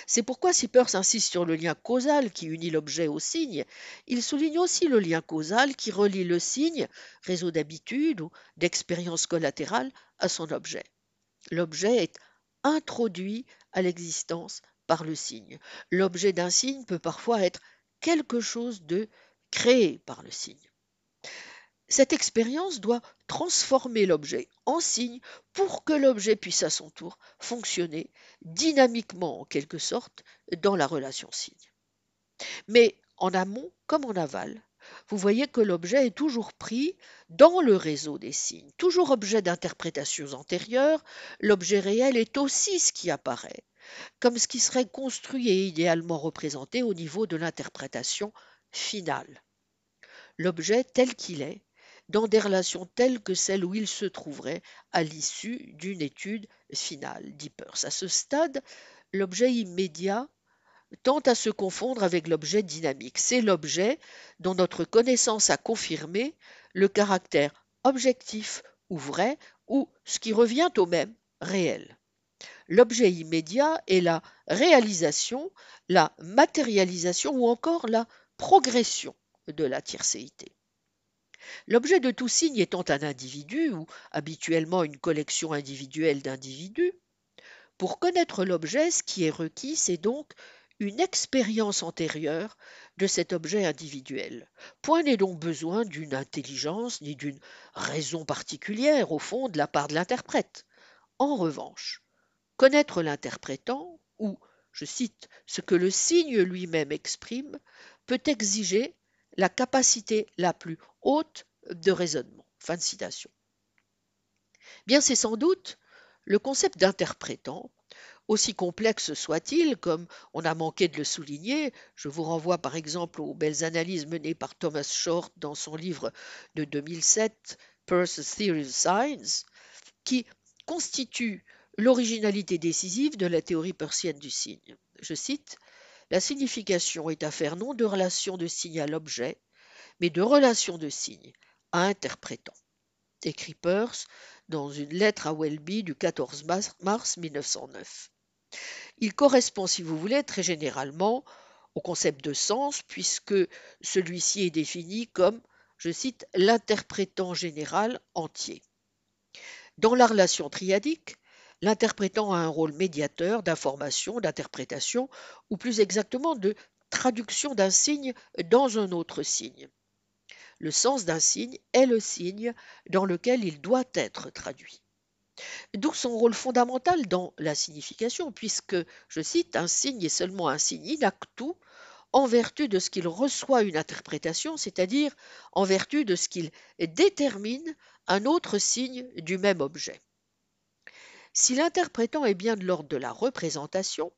C'est pourquoi si Peirce insiste sur le lien causal qui unit l'objet au signe, il souligne aussi le lien causal qui relie le signe, réseau d'habitudes ou d'expériences collatérales, à son objet. L'objet est introduit à l'existence par le signe. L'objet d'un signe peut parfois être quelque chose de créé par le signe. Cette expérience doit transformer l'objet en signe pour que l'objet puisse à son tour fonctionner dynamiquement en quelque sorte dans la relation signe. Mais en amont comme en aval, vous voyez que l'objet est toujours pris dans le réseau des signes, toujours objet d'interprétations antérieures, l'objet réel est aussi ce qui apparaît, comme ce qui serait construit et idéalement représenté au niveau de l'interprétation finale. L'objet tel qu'il est dans des relations telles que celles où il se trouverait à l'issue d'une étude finale, Peirce. À ce stade, l'objet immédiat tend à se confondre avec l'objet dynamique. C'est l'objet dont notre connaissance a confirmé le caractère objectif ou vrai, ou, ce qui revient au même, réel. L'objet immédiat est la réalisation, la matérialisation ou encore la progression de la tiercéité. L'objet de tout signe étant un individu, ou habituellement une collection individuelle d'individus, pour connaître l'objet, ce qui est requis, c'est donc une expérience antérieure de cet objet individuel. Point n'est donc besoin d'une intelligence ni d'une raison particulière, au fond, de la part de l'interprète. En revanche, connaître l'interprétant, ou, je cite, ce que le signe lui-même exprime, peut exiger la capacité la plus haute de raisonnement. Fin de citation. Bien, c'est sans doute le concept d'interprétant, aussi complexe soit-il, comme on a manqué de le souligner, je vous renvoie par exemple aux belles analyses menées par Thomas Short dans son livre de 2007, Peirce's Theory of Science, qui constitue l'originalité décisive de la théorie persienne du signe. Je cite la signification est affaire non de relation de signe à l'objet, mais de relation de signe à interprétant. Écrit Peirce dans une lettre à Welby du 14 mars 1909. Il correspond, si vous voulez, très généralement au concept de sens, puisque celui-ci est défini comme, je cite, l'interprétant général entier. Dans la relation triadique, L'interprétant a un rôle médiateur d'information, d'interprétation, ou plus exactement de traduction d'un signe dans un autre signe. Le sens d'un signe est le signe dans lequel il doit être traduit. D'où son rôle fondamental dans la signification, puisque, je cite, un signe est seulement un signe in actu en vertu de ce qu'il reçoit une interprétation, c'est-à-dire en vertu de ce qu'il détermine un autre signe du même objet. Si l'interprétant est bien de l'ordre de la représentation,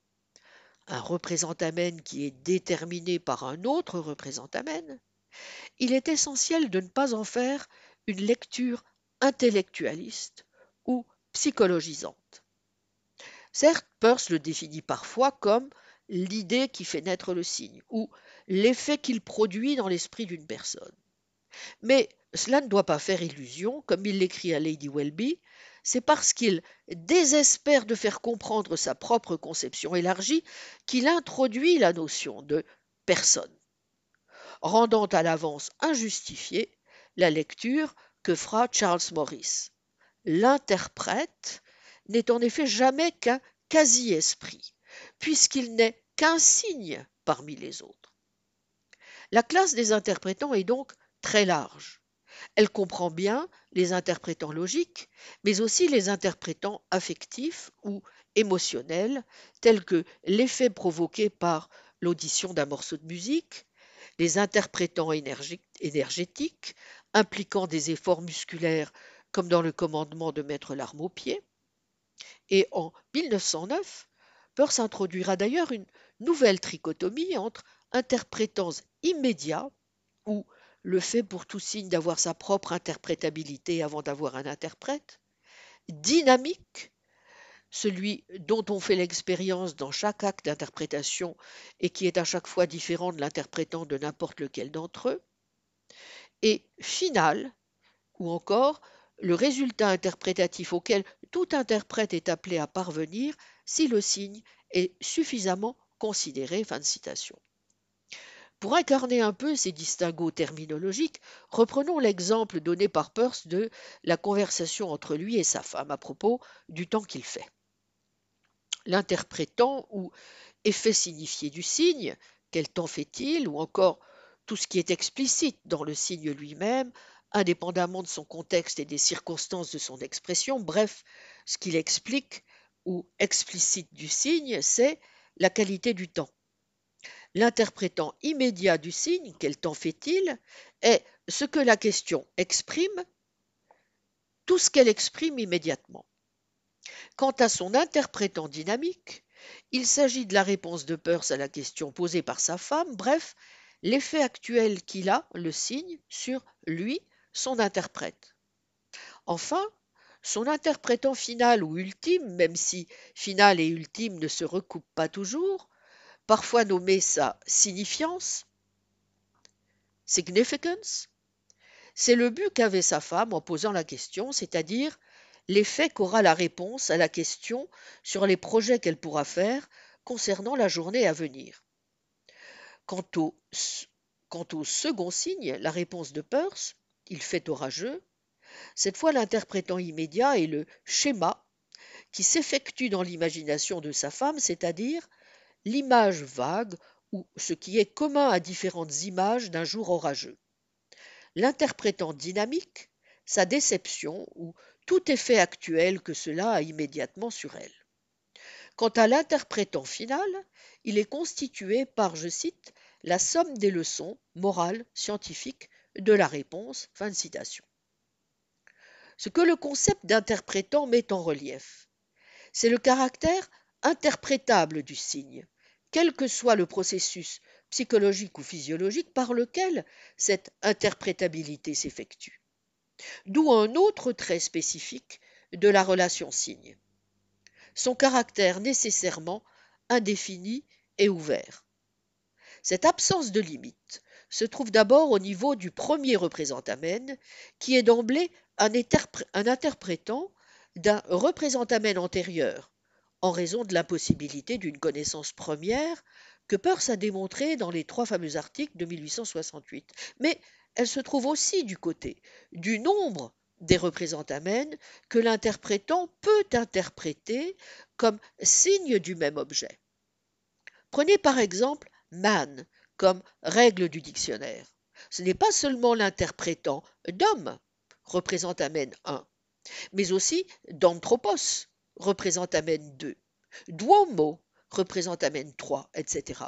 un représentamène qui est déterminé par un autre représentamène, il est essentiel de ne pas en faire une lecture intellectualiste ou psychologisante. Certes, Peirce le définit parfois comme l'idée qui fait naître le signe ou l'effet qu'il produit dans l'esprit d'une personne. Mais cela ne doit pas faire illusion, comme il l'écrit à Lady Welby, c'est parce qu'il désespère de faire comprendre sa propre conception élargie qu'il introduit la notion de personne, rendant à l'avance injustifiée la lecture que fera Charles Morris. L'interprète n'est en effet jamais qu'un quasi-esprit, puisqu'il n'est qu'un signe parmi les autres. La classe des interprétants est donc très large. Elle comprend bien les interprétants logiques, mais aussi les interprétants affectifs ou émotionnels, tels que l'effet provoqué par l'audition d'un morceau de musique, les interprétants énergétiques, impliquant des efforts musculaires comme dans le commandement de mettre l'arme au pied. Et en 1909, Peirce introduira d'ailleurs une nouvelle trichotomie entre interprétants immédiats, ou le fait pour tout signe d'avoir sa propre interprétabilité avant d'avoir un interprète, dynamique, celui dont on fait l'expérience dans chaque acte d'interprétation et qui est à chaque fois différent de l'interprétant de n'importe lequel d'entre eux, et final, ou encore le résultat interprétatif auquel tout interprète est appelé à parvenir si le signe est suffisamment considéré. Fin de citation. Pour incarner un peu ces distinguos terminologiques, reprenons l'exemple donné par Peirce de la conversation entre lui et sa femme à propos du temps qu'il fait. L'interprétant ou effet signifié du signe, quel temps fait-il, ou encore tout ce qui est explicite dans le signe lui-même, indépendamment de son contexte et des circonstances de son expression, bref, ce qu'il explique ou explicite du signe, c'est la qualité du temps. L'interprétant immédiat du signe, quel temps fait-il, est ce que la question exprime, tout ce qu'elle exprime immédiatement. Quant à son interprétant dynamique, il s'agit de la réponse de Peirce à la question posée par sa femme, bref, l'effet actuel qu'il a, le signe, sur lui, son interprète. Enfin, son interprétant final ou ultime, même si final et ultime ne se recoupent pas toujours, parfois nommé sa signifiance, significance, c'est le but qu'avait sa femme en posant la question, c'est-à-dire l'effet qu'aura la réponse à la question sur les projets qu'elle pourra faire concernant la journée à venir. Quant au, quant au second signe, la réponse de Peirce, il fait orageux, cette fois l'interprétant immédiat est le schéma qui s'effectue dans l'imagination de sa femme, c'est-à-dire l'image vague ou ce qui est commun à différentes images d'un jour orageux. L'interprétant dynamique, sa déception ou tout effet actuel que cela a immédiatement sur elle. Quant à l'interprétant final, il est constitué par, je cite, la somme des leçons morales, scientifiques de la réponse. Ce que le concept d'interprétant met en relief, c'est le caractère interprétable du signe, quel que soit le processus psychologique ou physiologique par lequel cette interprétabilité s'effectue. D'où un autre trait spécifique de la relation signe, son caractère nécessairement indéfini et ouvert. Cette absence de limite se trouve d'abord au niveau du premier représentamène, qui est d'emblée un, interprétant d'un représentamène antérieur, en raison de l'impossibilité d'une connaissance première que Peirce a démontré dans les trois fameux articles de 1868. Mais elle se trouve aussi du côté du nombre des représentamènes que l'interprétant peut interpréter comme signe du même objet. Prenez par exemple man comme règle du dictionnaire. Ce n'est pas seulement l'interprétant d'homme, représentamène 1, mais aussi d'anthropos, représente amène 2. Duomo représente amène 3, etc.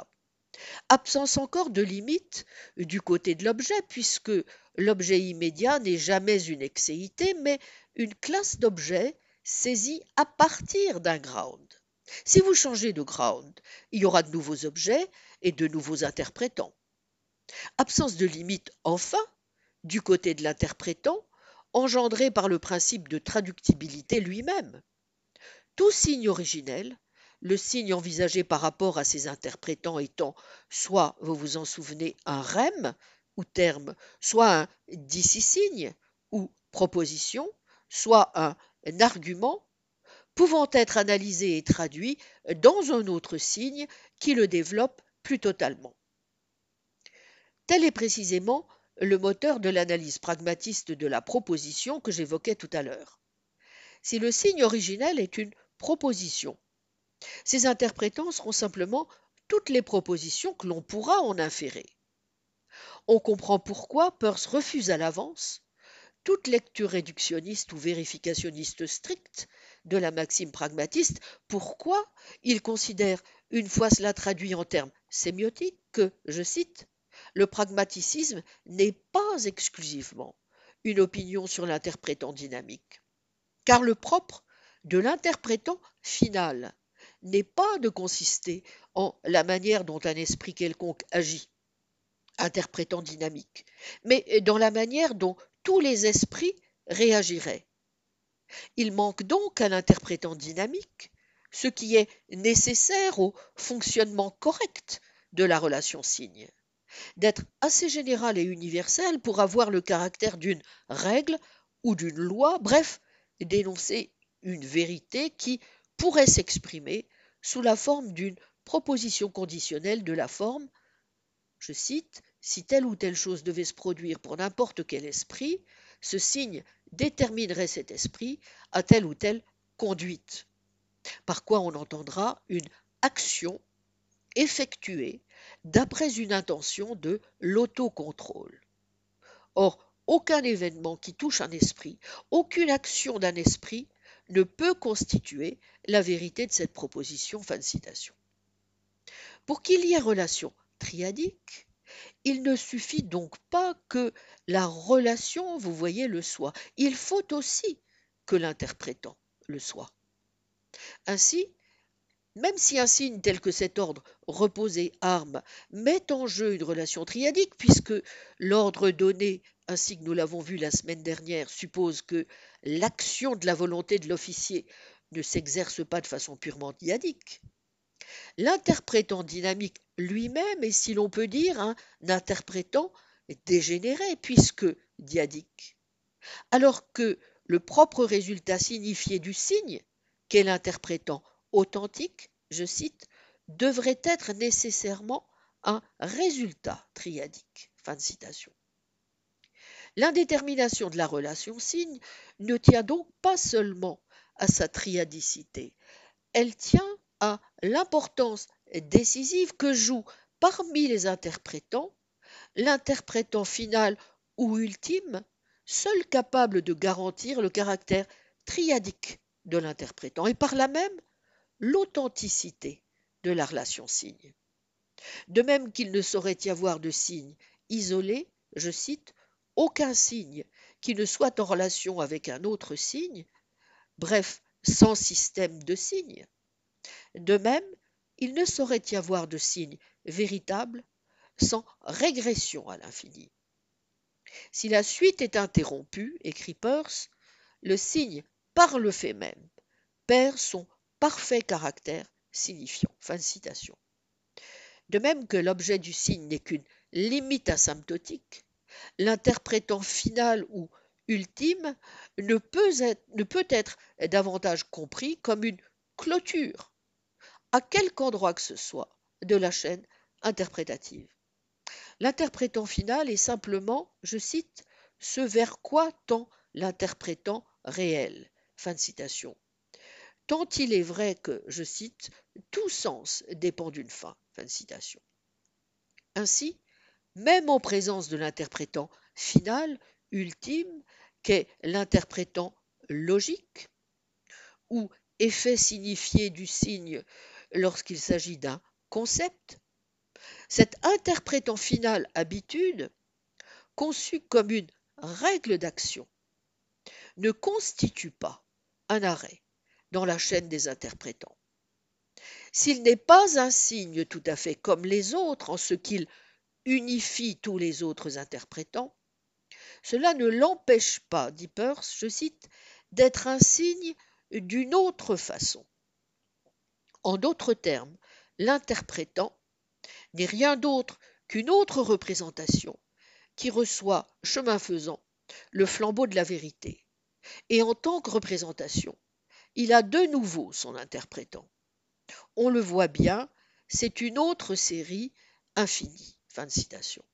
Absence encore de limite du côté de l'objet, puisque l'objet immédiat n'est jamais une excéité, mais une classe d'objets saisis à partir d'un ground. Si vous changez de ground, il y aura de nouveaux objets et de nouveaux interprétants. Absence de limite, enfin, du côté de l'interprétant, engendrée par le principe de traductibilité lui-même. Tout signe originel, le signe envisagé par rapport à ses interprétants étant soit, vous vous en souvenez, un rem ou terme, soit un signe ou proposition, soit un argument, pouvant être analysé et traduit dans un autre signe qui le développe plus totalement. Tel est précisément le moteur de l'analyse pragmatiste de la proposition que j'évoquais tout à l'heure. Si le signe originel est une proposition, ces interprétants seront simplement toutes les propositions que l'on pourra en inférer. On comprend pourquoi Peirce refuse à l'avance toute lecture réductionniste ou vérificationniste stricte de la maxime pragmatiste, pourquoi il considère, une fois cela traduit en termes sémiotiques, que, je cite, le pragmaticisme n'est pas exclusivement une opinion sur l'interprétant dynamique, car le propre de l'interprétant final n'est pas de consister en la manière dont un esprit quelconque agit, interprétant dynamique, mais dans la manière dont tous les esprits réagiraient. Il manque donc à l'interprétant dynamique ce qui est nécessaire au fonctionnement correct de la relation signe d'être assez général et universel pour avoir le caractère d'une règle ou d'une loi, bref, d'énoncer une vérité qui pourrait s'exprimer sous la forme d'une proposition conditionnelle de la forme, je cite, si telle ou telle chose devait se produire pour n'importe quel esprit, ce signe déterminerait cet esprit à telle ou telle conduite, par quoi on entendra une action effectuée d'après une intention de l'autocontrôle. Or, aucun événement qui touche un esprit, aucune action d'un esprit ne peut constituer la vérité de cette proposition. Fin de citation. Pour qu'il y ait relation triadique, il ne suffit donc pas que la relation, vous voyez, le soit. Il faut aussi que l'interprétant le soit. Ainsi, même si un signe tel que cet ordre reposé arme met en jeu une relation triadique, puisque l'ordre donné, ainsi que nous l'avons vu la semaine dernière, suppose que l'action de la volonté de l'officier ne s'exerce pas de façon purement diadique, l'interprétant dynamique lui-même est, si l'on peut dire, un interprétant dégénéré, puisque diadique. Alors que le propre résultat signifié du signe, qu'est l'interprétant authentique, je cite, devrait être nécessairement un résultat triadique. Fin de citation. L'indétermination de la relation signe ne tient donc pas seulement à sa triadicité, elle tient à l'importance décisive que joue parmi les interprétants l'interprétant final ou ultime, seul capable de garantir le caractère triadique de l'interprétant et par là même l'authenticité de la relation signe. De même qu'il ne saurait y avoir de signe isolé, je cite, aucun signe qui ne soit en relation avec un autre signe, bref, sans système de signes. De même, il ne saurait y avoir de signe véritable sans régression à l'infini. Si la suite est interrompue, écrit Peirce, le signe, par le fait même, perd son parfait caractère signifiant. De même que l'objet du signe n'est qu'une limite asymptotique, l'interprétant final ou ultime ne peut, être, davantage compris comme une clôture, à quelque endroit que ce soit, de la chaîne interprétative. L'interprétant final est simplement, je cite, ce vers quoi tend l'interprétant réel. Fin de citation tant il est vrai que, je cite, tout sens dépend d'une fin. Fin de citation. Ainsi, même en présence de l'interprétant final, ultime, qu'est l'interprétant logique, ou effet signifié du signe lorsqu'il s'agit d'un concept, Cet interprétant final habitude, conçu comme une règle d'action, ne constitue pas un arrêt dans la chaîne des interprétants. S'il n'est pas un signe tout à fait comme les autres en ce qu'il unifie tous les autres interprétants, cela ne l'empêche pas, dit Peirce, je cite, d'être un signe d'une autre façon. En d'autres termes, l'interprétant n'est rien d'autre qu'une autre représentation qui reçoit, chemin faisant, le flambeau de la vérité. Et en tant que représentation, il a de nouveau son interprétant. On le voit bien, c'est une autre série infinie. Fin de citation.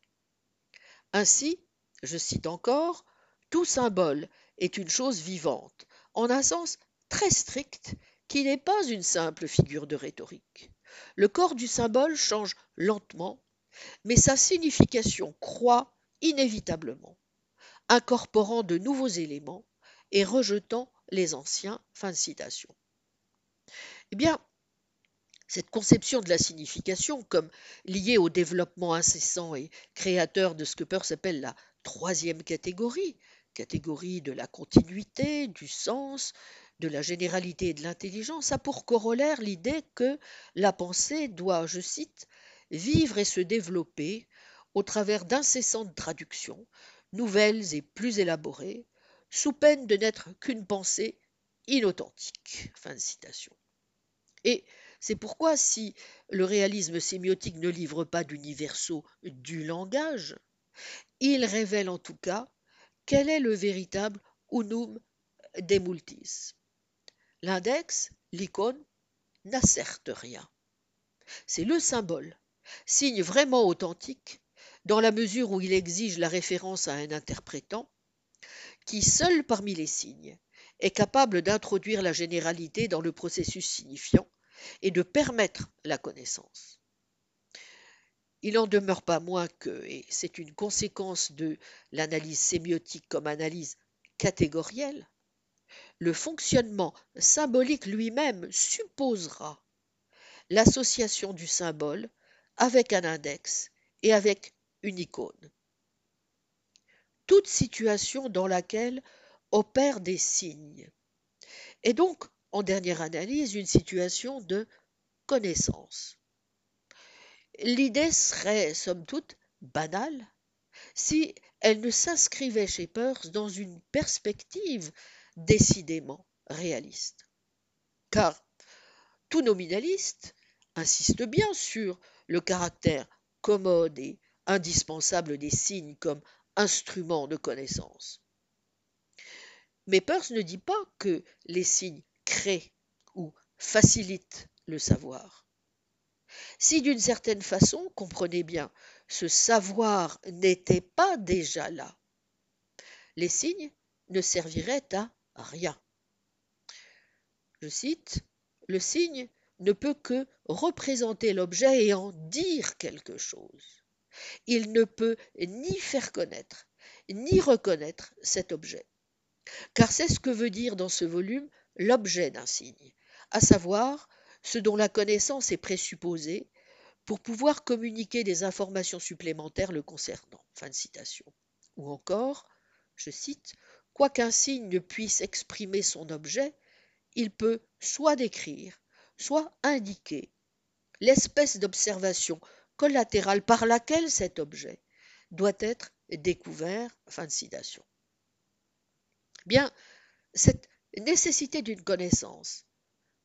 Ainsi, je cite encore, tout symbole est une chose vivante, en un sens très strict qui n'est pas une simple figure de rhétorique. Le corps du symbole change lentement, mais sa signification croît inévitablement, incorporant de nouveaux éléments et rejetant les anciens. Fin de citation. Eh bien, cette conception de la signification comme liée au développement incessant et créateur de ce que Peirce appelle la troisième catégorie, catégorie de la continuité, du sens, de la généralité et de l'intelligence, a pour corollaire l'idée que la pensée doit, je cite, vivre et se développer au travers d'incessantes traductions, nouvelles et plus élaborées, sous peine de n'être qu'une pensée inauthentique. Fin de citation. Et c'est pourquoi si le réalisme sémiotique ne livre pas d'universaux du langage, il révèle en tout cas quel est le véritable unum des multis. L'index, l'icône, n'a certes rien. C'est le symbole, signe vraiment authentique, dans la mesure où il exige la référence à un interprétant, qui seul parmi les signes est capable d'introduire la généralité dans le processus signifiant et de permettre la connaissance. Il n'en demeure pas moins que, et c'est une conséquence de l'analyse sémiotique comme analyse catégorielle, le fonctionnement symbolique lui-même supposera l'association du symbole avec un index et avec une icône. Toute situation dans laquelle opèrent des signes est donc en dernière analyse une situation de connaissance. L'idée serait, somme toute, banale si elle ne s'inscrivait chez Peirce dans une perspective décidément réaliste. Car tout nominaliste insiste bien sur le caractère commode et indispensable des signes comme instrument de connaissance. Mais Peirce ne dit pas que les signes crée ou facilite le savoir. Si d'une certaine façon, comprenez bien, ce savoir n'était pas déjà là, les signes ne serviraient à rien. Je cite, Le signe ne peut que représenter l'objet et en dire quelque chose. Il ne peut ni faire connaître, ni reconnaître cet objet. Car c'est ce que veut dire dans ce volume l'objet d'un signe, à savoir ce dont la connaissance est présupposée pour pouvoir communiquer des informations supplémentaires le concernant. Fin de citation. Ou encore, je cite, Quoiqu'un signe ne puisse exprimer son objet, il peut soit décrire, soit indiquer l'espèce d'observation collatérale par laquelle cet objet doit être découvert. Fin de citation. Bien, cette nécessité d'une connaissance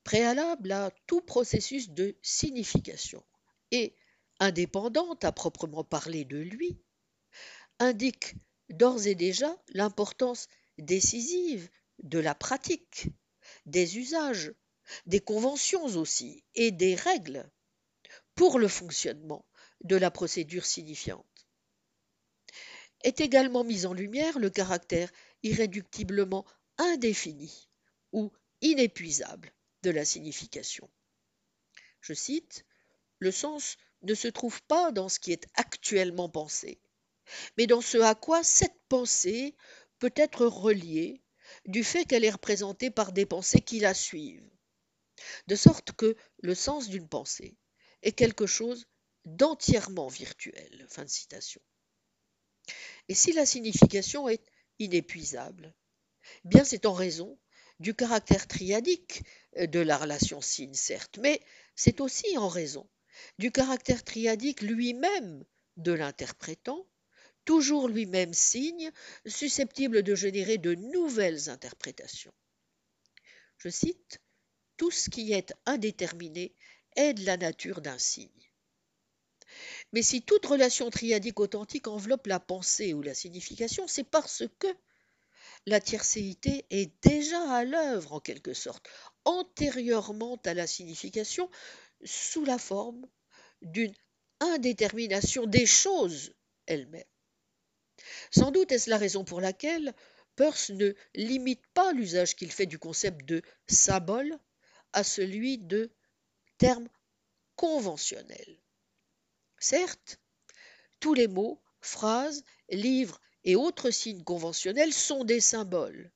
préalable à tout processus de signification et indépendante à proprement parler de lui, indique d'ores et déjà l'importance décisive de la pratique, des usages, des conventions aussi et des règles pour le fonctionnement de la procédure signifiante. Est également mis en lumière le caractère irréductiblement indéfini ou inépuisable de la signification. Je cite, Le sens ne se trouve pas dans ce qui est actuellement pensé, mais dans ce à quoi cette pensée peut être reliée du fait qu'elle est représentée par des pensées qui la suivent, de sorte que le sens d'une pensée est quelque chose d'entièrement virtuel. Fin de citation. Et si la signification est inépuisable, bien c'est en raison du caractère triadique de la relation signe, certes, mais c'est aussi en raison du caractère triadique lui-même de l'interprétant, toujours lui-même signe, susceptible de générer de nouvelles interprétations. Je cite, Tout ce qui est indéterminé est de la nature d'un signe. Mais si toute relation triadique authentique enveloppe la pensée ou la signification, c'est parce que la tiercéité est déjà à l'œuvre en quelque sorte, antérieurement à la signification, sous la forme d'une indétermination des choses elles-mêmes. Sans doute est-ce la raison pour laquelle Peirce ne limite pas l'usage qu'il fait du concept de symbole à celui de terme conventionnel. Certes, tous les mots, phrases, livres et autres signes conventionnels sont des symboles.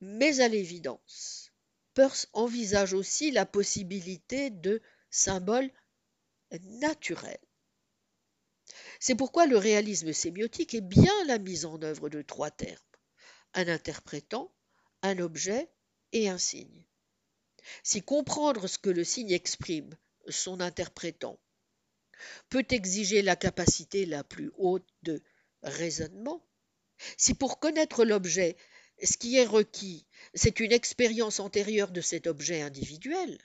Mais à l'évidence, Peirce envisage aussi la possibilité de symboles naturels. C'est pourquoi le réalisme sémiotique est bien la mise en œuvre de trois termes un interprétant, un objet et un signe. Si comprendre ce que le signe exprime, son interprétant, peut exiger la capacité la plus haute de raisonnement, si pour connaître l'objet, ce qui est requis, c'est une expérience antérieure de cet objet individuel,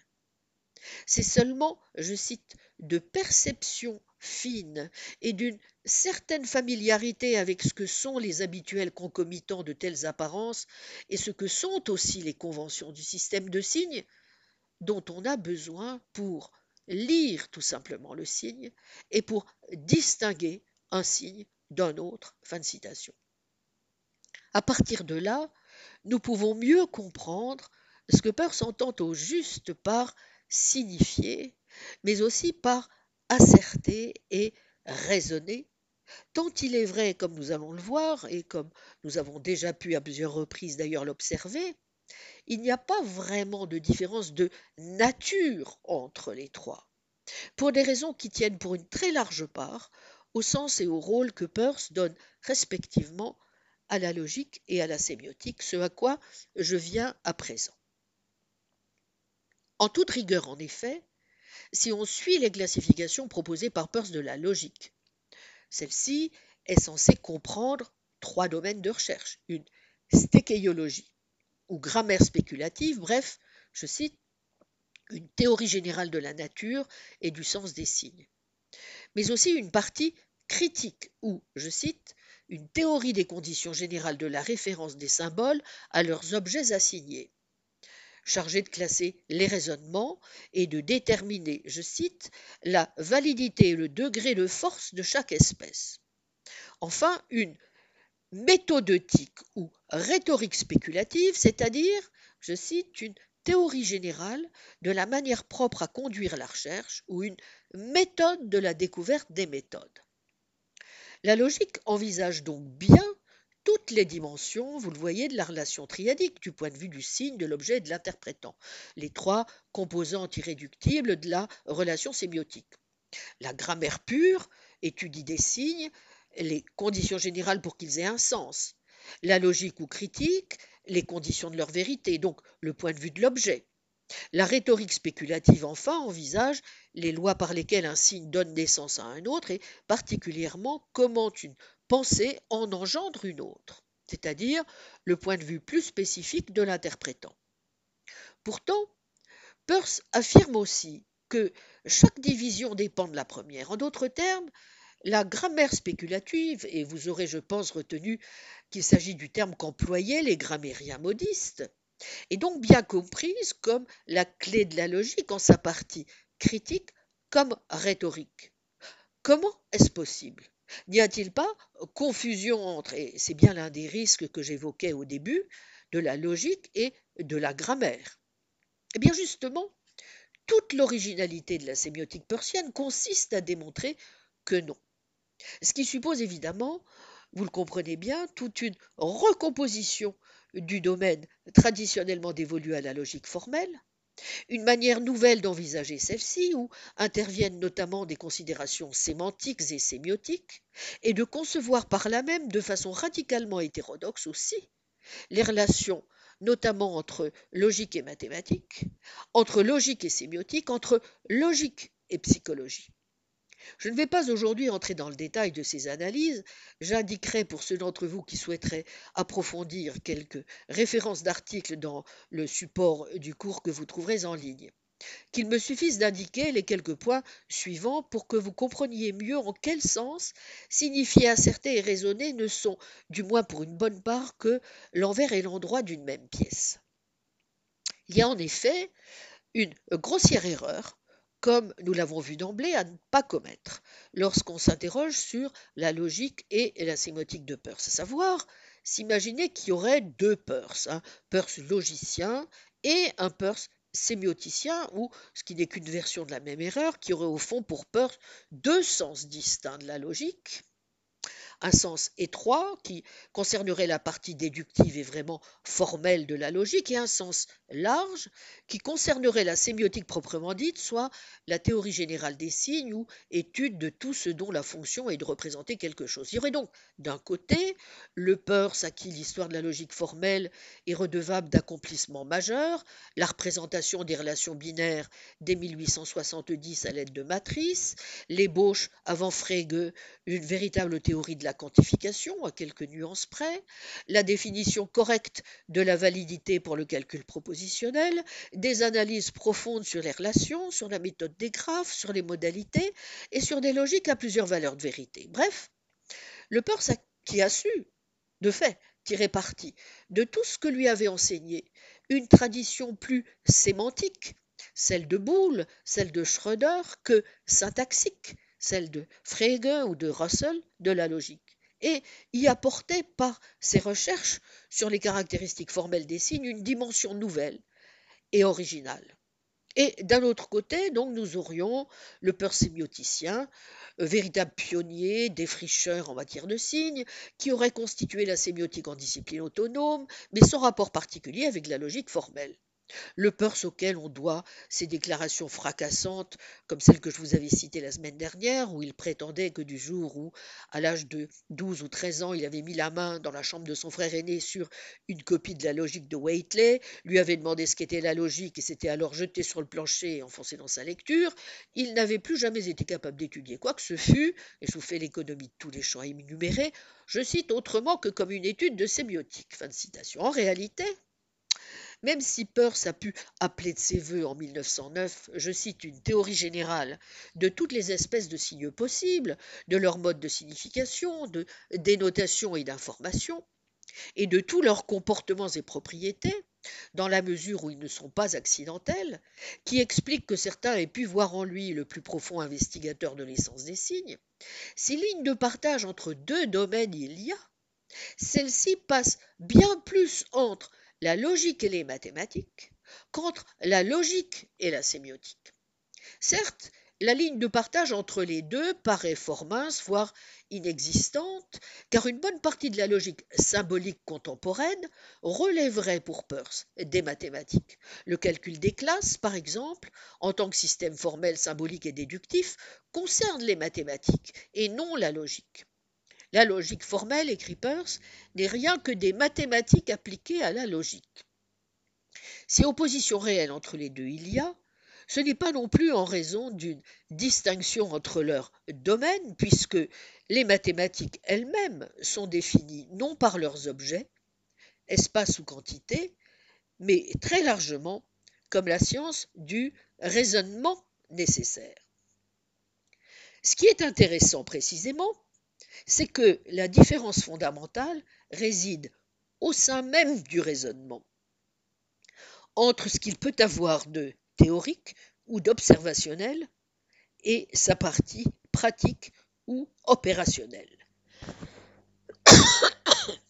c'est seulement, je cite, de perception fine et d'une certaine familiarité avec ce que sont les habituels concomitants de telles apparences et ce que sont aussi les conventions du système de signes dont on a besoin pour lire tout simplement le signe et pour distinguer un signe d'un autre. Fin de citation. À partir de là, nous pouvons mieux comprendre ce que Peirce entend au juste par signifier, mais aussi par asserter et raisonner, tant il est vrai, comme nous allons le voir, et comme nous avons déjà pu à plusieurs reprises d'ailleurs l'observer, il n'y a pas vraiment de différence de nature entre les trois, pour des raisons qui tiennent pour une très large part au sens et au rôle que Peirce donne respectivement à la logique et à la sémiotique, ce à quoi je viens à présent. En toute rigueur, en effet, si on suit les classifications proposées par Peirce de la logique, celle-ci est censée comprendre trois domaines de recherche. Une stéchéologie, ou grammaire spéculative, bref, je cite, une théorie générale de la nature et du sens des signes. Mais aussi une partie critique, ou, je cite, une théorie des conditions générales de la référence des symboles à leurs objets assignés chargé de classer les raisonnements et de déterminer, je cite, la validité et le degré de force de chaque espèce. Enfin, une méthodeutique ou rhétorique spéculative, c'est-à-dire, je cite, une théorie générale de la manière propre à conduire la recherche ou une méthode de la découverte des méthodes. La logique envisage donc bien toutes les dimensions, vous le voyez, de la relation triadique du point de vue du signe, de l'objet et de l'interprétant, les trois composantes irréductibles de la relation sémiotique. La grammaire pure étudie des signes, les conditions générales pour qu'ils aient un sens. La logique ou critique, les conditions de leur vérité, donc le point de vue de l'objet. La rhétorique spéculative, enfin, envisage les lois par lesquelles un signe donne naissance à un autre et particulièrement comment une pensée en engendre une autre, c'est-à-dire le point de vue plus spécifique de l'interprétant. Pourtant, Peirce affirme aussi que chaque division dépend de la première. En d'autres termes, la grammaire spéculative, et vous aurez, je pense, retenu qu'il s'agit du terme qu'employaient les grammairiens modistes, est donc bien comprise comme la clé de la logique en sa partie critique comme rhétorique. Comment est-ce possible? N'y a-t-il pas confusion entre, et c'est bien l'un des risques que j'évoquais au début, de la logique et de la grammaire? Eh bien justement, toute l'originalité de la sémiotique persienne consiste à démontrer que non. Ce qui suppose évidemment, vous le comprenez bien, toute une recomposition du domaine traditionnellement dévolu à la logique formelle, une manière nouvelle d'envisager celle-ci, où interviennent notamment des considérations sémantiques et sémiotiques, et de concevoir par là même de façon radicalement hétérodoxe aussi les relations notamment entre logique et mathématiques, entre logique et sémiotique, entre logique et psychologie. Je ne vais pas aujourd'hui entrer dans le détail de ces analyses, j'indiquerai pour ceux d'entre vous qui souhaiteraient approfondir quelques références d'articles dans le support du cours que vous trouverez en ligne. Qu'il me suffise d'indiquer les quelques points suivants pour que vous compreniez mieux en quel sens signifier, asserter et raisonner ne sont, du moins pour une bonne part, que l'envers et l'endroit d'une même pièce. Il y a en effet une grossière erreur comme nous l'avons vu d'emblée, à ne pas commettre. Lorsqu'on s'interroge sur la logique et la sémotique de Peirce, à savoir s'imaginer qu'il y aurait deux Peirce, un Peirce logicien et un Peirce sémioticien, ou, ce qui n'est qu'une version de la même erreur, qui aurait au fond pour Peirce deux sens distincts de la logique, un sens étroit qui concernerait la partie déductive et vraiment formelle de la logique, et un sens large qui concernerait la sémiotique proprement dite, soit la théorie générale des signes ou étude de tout ce dont la fonction est de représenter quelque chose. Il y aurait donc d'un côté le Peirce à qui l'histoire de la logique formelle est redevable d'accomplissements majeurs, la représentation des relations binaires dès 1870 à l'aide de matrices, l'ébauche avant Frege une véritable théorie de la quantification à quelques nuances près, la définition correcte de la validité pour le calcul propositionnel, des analyses profondes sur les relations, sur la méthode des graphes, sur les modalités et sur des logiques à plusieurs valeurs de vérité. Bref, le Peirce qui a su, de fait, tirer parti de tout ce que lui avait enseigné une tradition plus sémantique, celle de Boole, celle de Schröder, que syntaxique, celle de Frege ou de Russell, de la logique, et y apportait par ses recherches sur les caractéristiques formelles des signes une dimension nouvelle et originale. Et d'un autre côté, donc, nous aurions le persémioticien, euh, véritable pionnier, défricheur en matière de signes, qui aurait constitué la sémiotique en discipline autonome, mais sans rapport particulier avec la logique formelle. Le Peirce auquel on doit ces déclarations fracassantes, comme celle que je vous avais citée la semaine dernière, où il prétendait que du jour où, à l'âge de 12 ou 13 ans, il avait mis la main dans la chambre de son frère aîné sur une copie de la logique de Waitley, lui avait demandé ce qu'était la logique et s'était alors jeté sur le plancher et enfoncé dans sa lecture, il n'avait plus jamais été capable d'étudier quoi que ce fût, et je vous fais l'économie de tous les champs énumérés, je cite autrement que comme une étude de sémiotique. Fin de citation. En réalité, même si Peirce a pu appeler de ses voeux en 1909, je cite une théorie générale de toutes les espèces de signes possibles, de leurs modes de signification, de dénotation et d'information, et de tous leurs comportements et propriétés, dans la mesure où ils ne sont pas accidentels, qui explique que certains aient pu voir en lui le plus profond investigateur de l'essence des signes, si ligne de partage entre deux domaines il y a, celle-ci passe bien plus entre la logique et les mathématiques qu'entre la logique et la sémiotique. Certes, la ligne de partage entre les deux paraît fort mince, voire inexistante, car une bonne partie de la logique symbolique contemporaine relèverait pour Peirce des mathématiques. Le calcul des classes, par exemple, en tant que système formel, symbolique et déductif, concerne les mathématiques et non la logique. La logique formelle, écrit Peirce, n'est rien que des mathématiques appliquées à la logique. Si opposition réelle entre les deux il y a, ce n'est pas non plus en raison d'une distinction entre leurs domaines, puisque les mathématiques elles-mêmes sont définies non par leurs objets, espace ou quantité, mais très largement comme la science du raisonnement nécessaire. Ce qui est intéressant précisément, c'est que la différence fondamentale réside au sein même du raisonnement, entre ce qu'il peut avoir de théorique ou d'observationnel et sa partie pratique ou opérationnelle.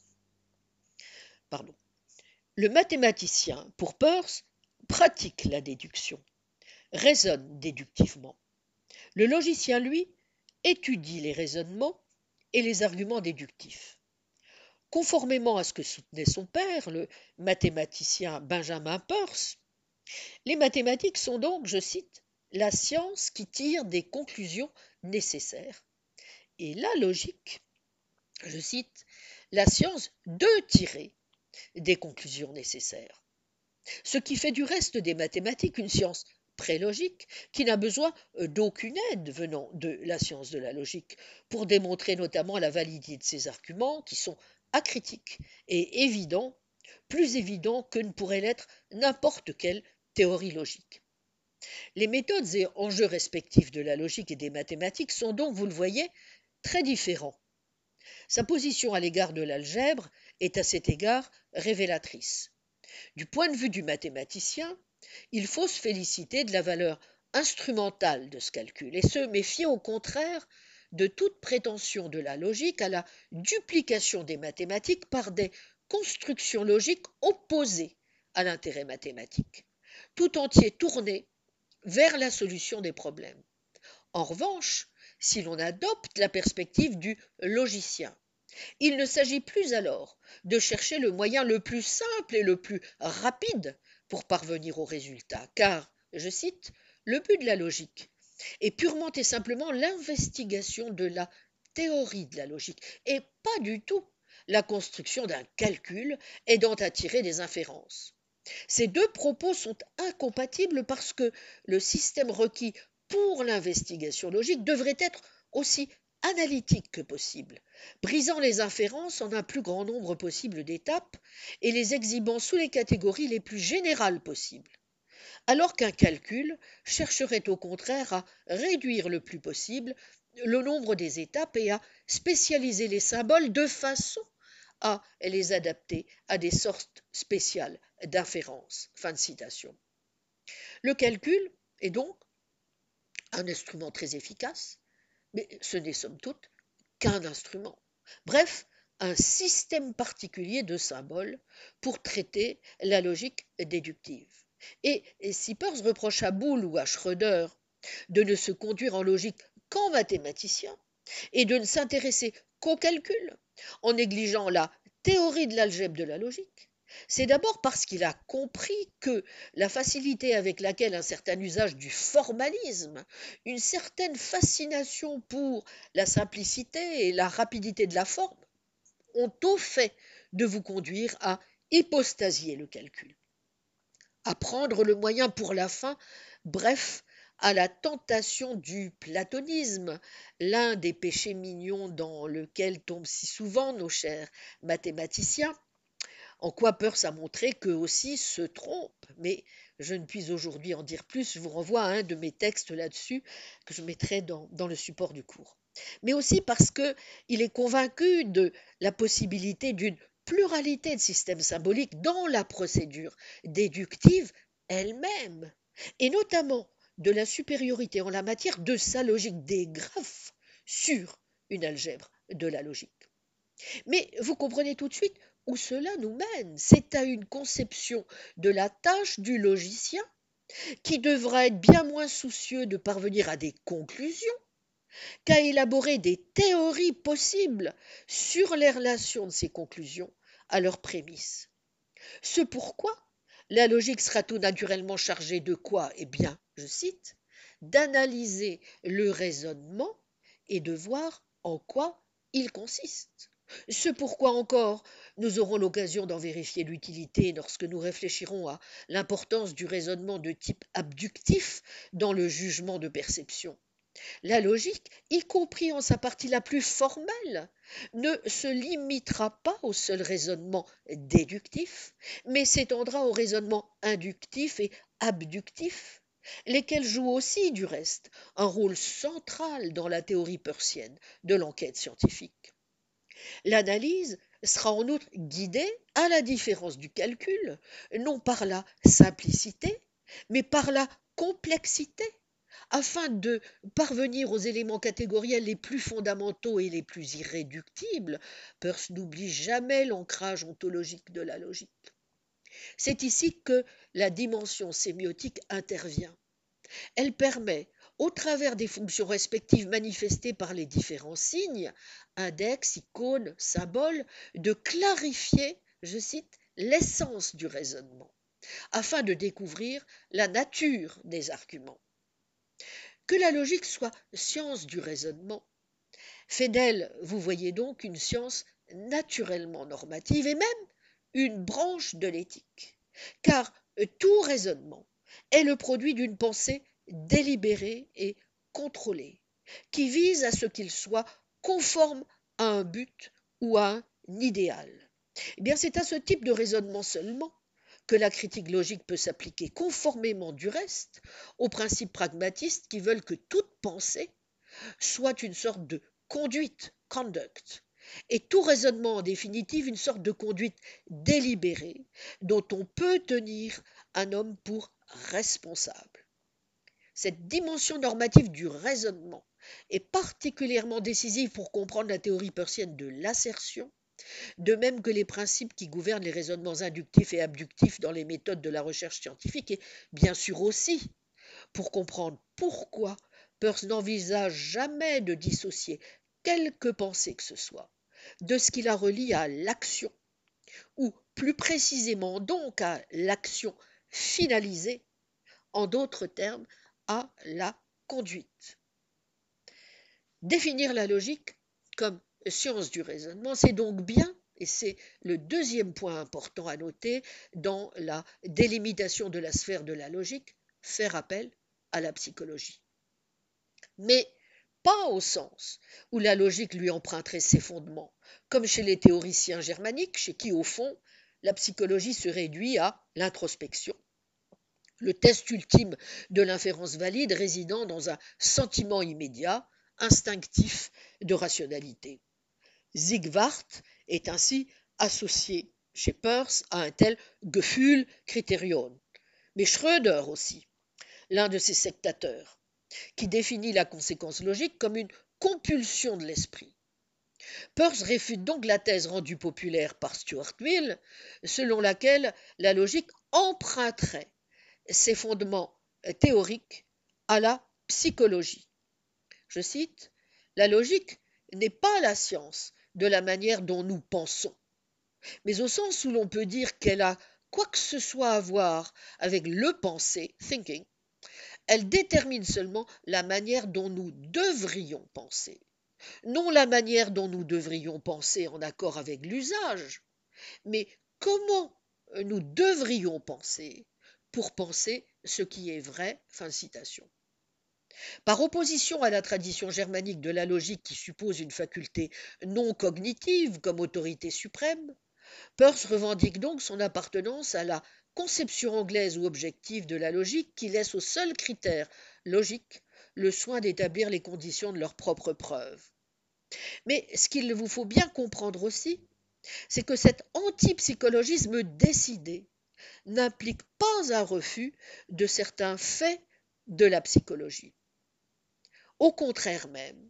Le mathématicien, pour Peirce, pratique la déduction, raisonne déductivement. Le logicien, lui, étudie les raisonnements et les arguments déductifs. Conformément à ce que soutenait son père, le mathématicien Benjamin Peirce, Les mathématiques sont donc, je cite, la science qui tire des conclusions nécessaires. Et la logique, je cite, la science de tirer des conclusions nécessaires. Ce qui fait du reste des mathématiques une science prélogique qui n'a besoin euh, d'aucune aide venant de la science de la logique pour démontrer notamment la validité de ses arguments qui sont acritiques et évidents, plus évidents que ne pourrait l'être n'importe quelle théorie logique. Les méthodes et enjeux respectifs de la logique et des mathématiques sont donc, vous le voyez, très différents. Sa position à l'égard de l'algèbre est à cet égard révélatrice. Du point de vue du mathématicien, il faut se féliciter de la valeur instrumentale de ce calcul et se méfier au contraire de toute prétention de la logique à la duplication des mathématiques par des constructions logiques opposées à l'intérêt mathématique, tout entier tourné vers la solution des problèmes. En revanche, si l'on adopte la perspective du logicien, il ne s'agit plus alors de chercher le moyen le plus simple et le plus rapide pour parvenir au résultat, car, je cite, le but de la logique est purement et simplement l'investigation de la théorie de la logique, et pas du tout la construction d'un calcul aidant à tirer des inférences. Ces deux propos sont incompatibles parce que le système requis pour l'investigation logique devrait être aussi analytique que possible, brisant les inférences en un plus grand nombre possible d'étapes et les exhibant sous les catégories les plus générales possibles, alors qu'un calcul chercherait au contraire à réduire le plus possible le nombre des étapes et à spécialiser les symboles de façon à les adapter à des sortes spéciales d'inférence. Fin de citation. Le calcul est donc un instrument très efficace mais ce n'est somme toute qu'un instrument. Bref, un système particulier de symboles pour traiter la logique déductive. Et, si Peirce reproche à Boole ou à Schröder de ne se conduire en logique qu'en mathématicien et de ne s'intéresser qu'au calcul, en négligeant la théorie de l'algèbre de la logique, c'est d'abord parce qu'il a compris que la facilité avec laquelle un certain usage du formalisme, une certaine fascination pour la simplicité et la rapidité de la forme, ont au fait de vous conduire à hypostasier le calcul, à prendre le moyen pour la fin, bref, à la tentation du platonisme, l'un des péchés mignons dans lequel tombent si souvent nos chers mathématiciens, en quoi Peirce a montré qu'eux aussi se trompent, mais je ne puis aujourd'hui en dire plus, je vous renvoie à un de mes textes là-dessus que je mettrai dans, dans, le support du cours. Mais aussi parce qu'il est convaincu de la possibilité d'une pluralité de systèmes symboliques dans la procédure déductive elle-même, et notamment de la supériorité en la matière de sa logique des graphes sur une algèbre de la logique. Mais vous comprenez tout de suite où cela nous mène. C'est à une conception de la tâche du logicien qui devra être bien moins soucieux de parvenir à des conclusions qu'à élaborer des théories possibles sur les relations de ces conclusions à leurs prémices. Ce pourquoi la logique sera tout naturellement chargée de quoi Eh bien, je cite, d'analyser le raisonnement et de voir en quoi il consiste. Ce pourquoi encore nous aurons l'occasion d'en vérifier l'utilité lorsque nous réfléchirons à l'importance du raisonnement de type abductif dans le jugement de perception. La logique, y compris en sa partie la plus formelle, ne se limitera pas au seul raisonnement déductif, mais s'étendra au raisonnement inductif et abductif, lesquels jouent aussi, du reste, un rôle central dans la théorie persienne de l'enquête scientifique. L'analyse sera en outre guidée, à la différence du calcul, non par la simplicité, mais par la complexité, afin de parvenir aux éléments catégoriels les plus fondamentaux et les plus irréductibles. Peirce n'oublie jamais l'ancrage ontologique de la logique. C'est ici que la dimension sémiotique intervient. Elle permet au travers des fonctions respectives manifestées par les différents signes, index, icône, symbole, de clarifier, je cite, l'essence du raisonnement. afin de découvrir la nature des arguments. Que la logique soit science du raisonnement fait d'elle, vous voyez donc, une science naturellement normative et même une branche de l'éthique, car tout raisonnement est le produit d'une pensée délibérée et contrôlée, qui vise à ce qu'il soit conforme à un but ou à un idéal. Eh bien, c'est à ce type de raisonnement seulement que la critique logique peut s'appliquer conformément du reste aux principes pragmatistes qui veulent que toute pensée soit une sorte de conduite, conduct, et tout raisonnement en définitive une sorte de conduite délibérée dont on peut tenir un homme pour responsable. Cette dimension normative du raisonnement est particulièrement décisive pour comprendre la théorie persienne de l'assertion, de même que les principes qui gouvernent les raisonnements inductifs et abductifs dans les méthodes de la recherche scientifique, et bien sûr aussi pour comprendre pourquoi Peirce n'envisage jamais de dissocier quelque pensée que ce soit de ce qui la relie à l'action, ou plus précisément donc à l'action finalisée, en d'autres termes, à la conduite. Définir la logique comme science du raisonnement, c'est donc bien, et c'est le deuxième point important à noter dans la délimitation de la sphère de la logique, faire appel à la psychologie. Mais pas au sens où la logique lui emprunterait ses fondements, comme chez les théoriciens germaniques, chez qui, au fond, la psychologie se réduit à l'introspection. Le test ultime de l'inférence valide résidant dans un sentiment immédiat, instinctif de rationalité. Zigwart est ainsi associé chez Peirce à un tel Gefühl Criterion. Mais Schröder aussi, l'un de ses sectateurs, qui définit la conséquence logique comme une compulsion de l'esprit. Peirce réfute donc la thèse rendue populaire par Stuart Mill, selon laquelle la logique emprunterait ses fondements théoriques à la psychologie. Je cite La logique n'est pas la science de la manière dont nous pensons, mais au sens où l'on peut dire qu'elle a quoi que ce soit à voir avec le penser, thinking, elle détermine seulement la manière dont nous devrions penser, non la manière dont nous devrions penser en accord avec l'usage, mais comment nous devrions penser pour penser ce qui est vrai. Par opposition à la tradition germanique de la logique qui suppose une faculté non cognitive comme autorité suprême, Peirce revendique donc son appartenance à la conception anglaise ou objective de la logique qui laisse au seul critère logique le soin d'établir les conditions de leur propre preuve. Mais ce qu'il vous faut bien comprendre aussi, c'est que cet antipsychologisme décidé n'implique pas un refus de certains faits de la psychologie. Au contraire même,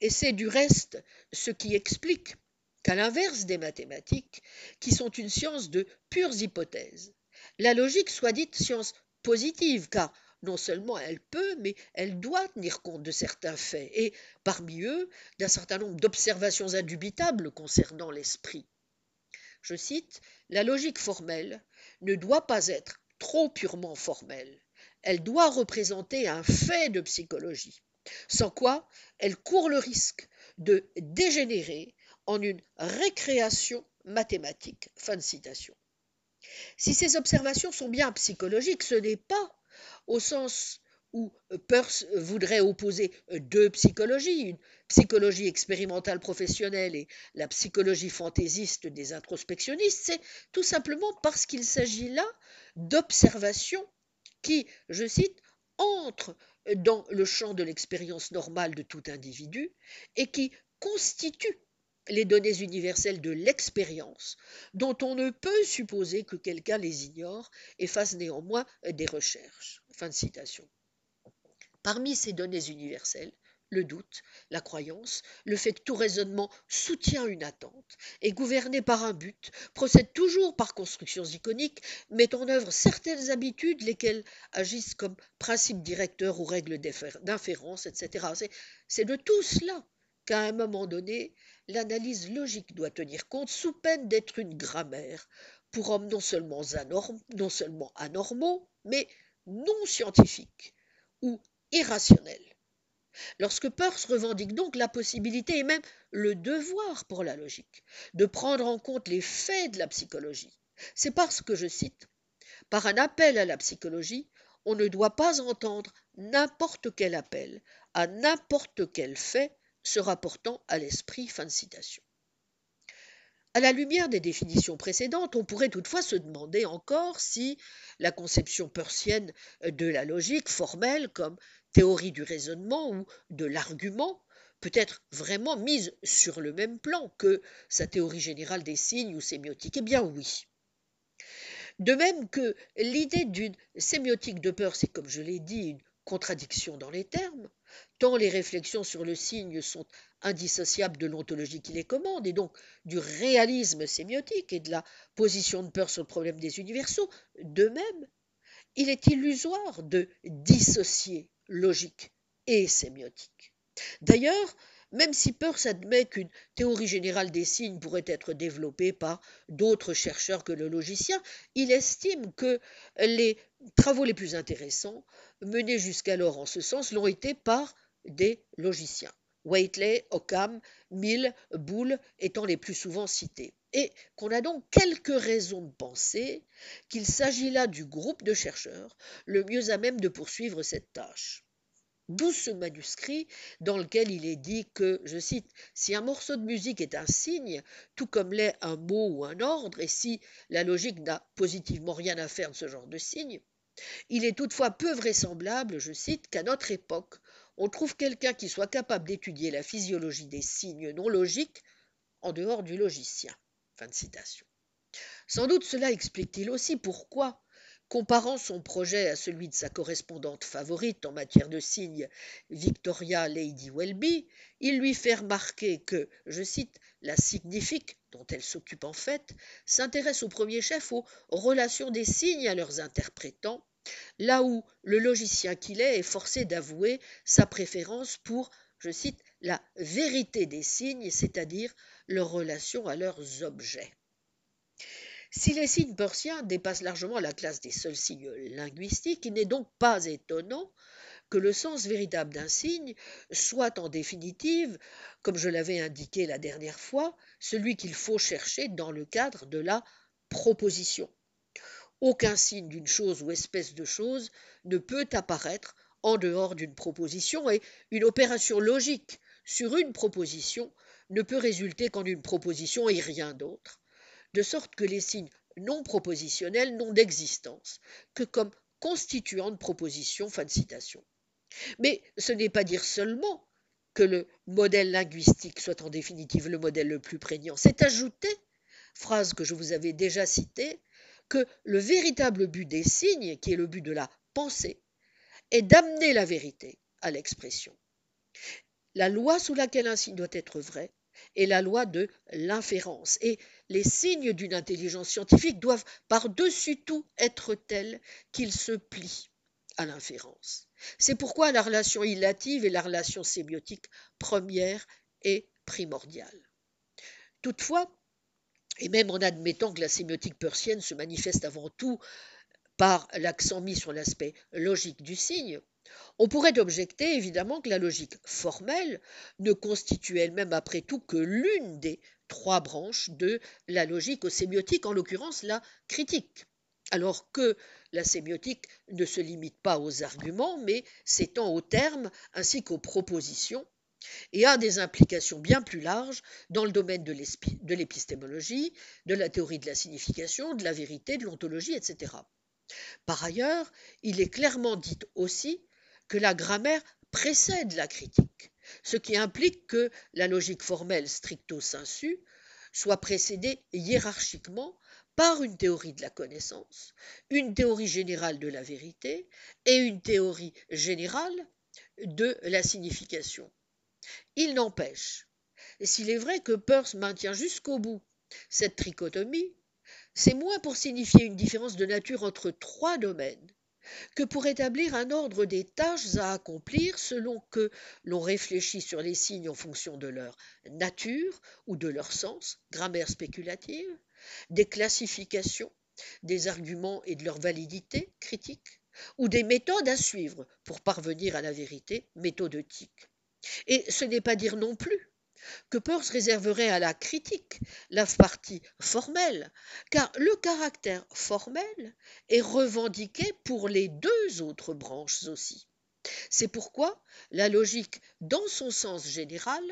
et c'est du reste ce qui explique qu'à l'inverse des mathématiques, qui sont une science de pures hypothèses, la logique soit dite science positive, car non seulement elle peut, mais elle doit tenir compte de certains faits, et parmi eux d'un certain nombre d'observations indubitables concernant l'esprit. Je cite, La logique formelle ne doit pas être trop purement formelle, elle doit représenter un fait de psychologie, sans quoi elle court le risque de dégénérer en une récréation mathématique. Fin de citation. Si ces observations sont bien psychologiques, ce n'est pas au sens où Peirce voudrait opposer deux psychologies, une psychologie expérimentale professionnelle et la psychologie fantaisiste des introspectionnistes, c'est tout simplement parce qu'il s'agit là d'observations qui, je cite, entrent dans le champ de l'expérience normale de tout individu et qui constituent les données universelles de l'expérience, dont on ne peut supposer que quelqu'un les ignore et fasse néanmoins des recherches. Fin de citation. Parmi ces données universelles, le doute, la croyance, le fait que tout raisonnement soutient une attente, est gouverné par un but, procède toujours par constructions iconiques, met en œuvre certaines habitudes, lesquelles agissent comme principes directeurs ou règles d'inférence, etc. C'est de tout cela qu'à un moment donné, l'analyse logique doit tenir compte sous peine d'être une grammaire pour hommes non seulement, non seulement anormaux, mais non scientifiques ou irrationnels. Lorsque Peirce revendique donc la possibilité et même le devoir pour la logique de prendre en compte les faits de la psychologie, c'est parce que, je cite, par un appel à la psychologie, on ne doit pas entendre n'importe quel appel à n'importe quel fait se rapportant à l'esprit. Fin de citation. À la lumière des définitions précédentes, on pourrait toutefois se demander encore si la conception persienne de la logique formelle comme théorie du raisonnement ou de l'argument peut être vraiment mise sur le même plan que sa théorie générale des signes ou sémiotique Eh bien oui. De même que l'idée d'une sémiotique de peur, c'est comme je l'ai dit, une contradiction dans les termes, tant les réflexions sur le signe sont indissociables de l'ontologie qui les commande, et donc du réalisme sémiotique et de la position de peur sur le problème des universaux, de même, il est illusoire de dissocier logique et sémiotique. D'ailleurs, même si Peirce admet qu'une théorie générale des signes pourrait être développée par d'autres chercheurs que le logicien, il estime que les travaux les plus intéressants menés jusqu'alors en ce sens l'ont été par des logiciens. Waitley, Occam, Mill, Boulle étant les plus souvent cités. Et qu'on a donc quelques raisons de penser qu'il s'agit là du groupe de chercheurs le mieux à même de poursuivre cette tâche. D'où ce manuscrit dans lequel il est dit que, je cite, si un morceau de musique est un signe, tout comme l'est un mot ou un ordre, et si la logique n'a positivement rien à faire de ce genre de signe, il est toutefois peu vraisemblable, je cite, qu'à notre époque, on trouve quelqu'un qui soit capable d'étudier la physiologie des signes non logiques en dehors du logicien. Fin de citation. Sans doute cela explique-t-il aussi pourquoi, comparant son projet à celui de sa correspondante favorite en matière de signes, Victoria Lady Welby, il lui fait remarquer que, je cite, la signifique, dont elle s'occupe en fait, s'intéresse au premier chef aux relations des signes à leurs interprétants, là où le logicien qu'il est est forcé d'avouer sa préférence pour, je cite, la vérité des signes, c'est-à-dire leur relation à leurs objets. Si les signes persiens dépassent largement la classe des seuls signes linguistiques, il n'est donc pas étonnant que le sens véritable d'un signe soit en définitive, comme je l'avais indiqué la dernière fois, celui qu'il faut chercher dans le cadre de la proposition. Aucun signe d'une chose ou espèce de chose ne peut apparaître en dehors d'une proposition et une opération logique sur une proposition ne peut résulter qu'en une proposition et rien d'autre de sorte que les signes non propositionnels n'ont d'existence que comme constituants de propositions. Fin de citation. Mais ce n'est pas dire seulement que le modèle linguistique soit en définitive le modèle le plus prégnant, c'est ajouter, phrase que je vous avais déjà citée, que le véritable but des signes, qui est le but de la pensée, est d'amener la vérité à l'expression. La loi sous laquelle un signe doit être vrai est la loi de l'inférence. Et les signes d'une intelligence scientifique doivent par-dessus tout être tels qu'ils se plient à l'inférence. C'est pourquoi la relation illative et la relation sémiotique première est primordiale. Toutefois, et même en admettant que la sémiotique persienne se manifeste avant tout par l'accent mis sur l'aspect logique du signe, on pourrait objecter évidemment que la logique formelle ne constitue elle-même après tout que l'une des trois branches de la logique sémiotique, en l'occurrence la critique, alors que la sémiotique ne se limite pas aux arguments, mais s'étend aux termes ainsi qu'aux propositions, et a des implications bien plus larges dans le domaine de l'épistémologie, de la théorie de la signification, de la vérité, de l'ontologie, etc. Par ailleurs, il est clairement dit aussi que la grammaire précède la critique, ce qui implique que la logique formelle stricto sensu soit précédée hiérarchiquement par une théorie de la connaissance, une théorie générale de la vérité et une théorie générale de la signification. Il n'empêche, s'il est vrai que Peirce maintient jusqu'au bout cette trichotomie, c'est moins pour signifier une différence de nature entre trois domaines que pour établir un ordre des tâches à accomplir selon que l'on réfléchit sur les signes en fonction de leur nature ou de leur sens, grammaire spéculative, des classifications, des arguments et de leur validité critique, ou des méthodes à suivre pour parvenir à la vérité méthodeutique. Et ce n'est pas dire non plus que Peirce réserverait à la critique la partie formelle, car le caractère formel est revendiqué pour les deux autres branches aussi. C'est pourquoi la logique, dans son sens général,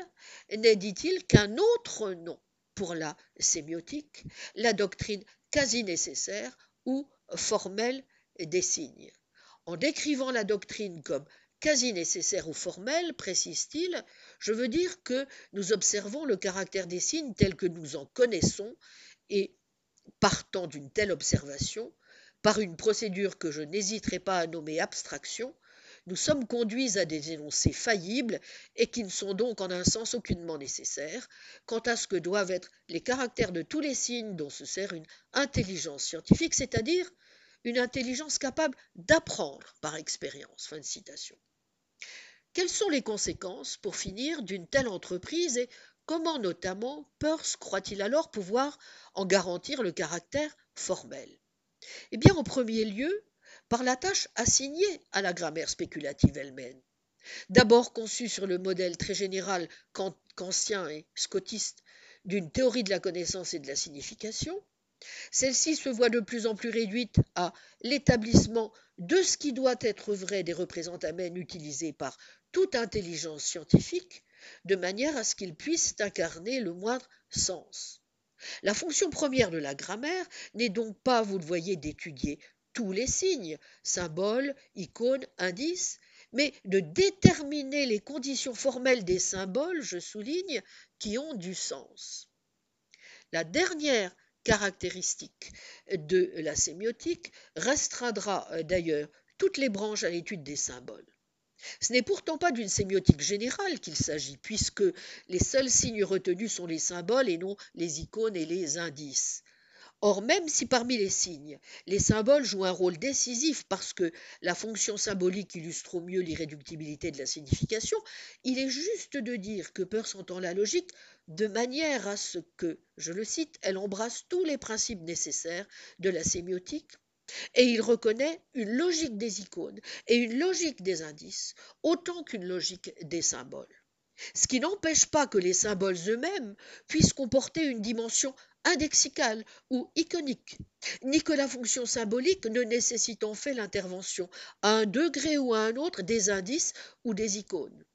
n'est, dit-il, qu'un autre nom pour la sémiotique, la doctrine quasi nécessaire ou formelle des signes. En décrivant la doctrine comme quasi nécessaire ou formelle, précise-t-il, je veux dire que nous observons le caractère des signes tel que nous en connaissons et, partant d'une telle observation, par une procédure que je n'hésiterai pas à nommer abstraction, nous sommes conduits à des énoncés faillibles et qui ne sont donc en un sens aucunement nécessaires quant à ce que doivent être les caractères de tous les signes dont se sert une intelligence scientifique, c'est-à-dire une intelligence capable d'apprendre par expérience. Fin de citation. Quelles sont les conséquences, pour finir, d'une telle entreprise et comment notamment Peirce croit-il alors pouvoir en garantir le caractère formel? Eh bien, en premier lieu, par la tâche assignée à la grammaire spéculative elle-même. D'abord conçue sur le modèle très général kantien et scotiste d'une théorie de la connaissance et de la signification, celle-ci se voit de plus en plus réduite à l'établissement de ce qui doit être vrai des représentaments utilisés par toute intelligence scientifique, de manière à ce qu'ils puissent incarner le moindre sens. La fonction première de la grammaire n'est donc pas, vous le voyez, d'étudier tous les signes, symboles, icônes, indices, mais de déterminer les conditions formelles des symboles, je souligne, qui ont du sens. La dernière caractéristique de la sémiotique restreindra euh, d'ailleurs toutes les branches à l'étude des symboles. Ce n'est pourtant pas d'une sémiotique générale qu'il s'agit, puisque les seuls signes retenus sont les symboles et non les icônes et les indices. Or, même si parmi les signes, les symboles jouent un rôle décisif parce que la fonction symbolique illustre au mieux l'irréductibilité de la signification, il est juste de dire que entend la logique de manière à ce que, je le cite, elle embrasse tous les principes nécessaires de la sémiotique et il reconnaît une logique des icônes et une logique des indices autant qu'une logique des symboles. Ce qui n'empêche pas que les symboles eux-mêmes puissent comporter une dimension indexicale ou iconique, ni que la fonction symbolique ne nécessite en fait l'intervention à un degré ou à un autre des indices ou des icônes.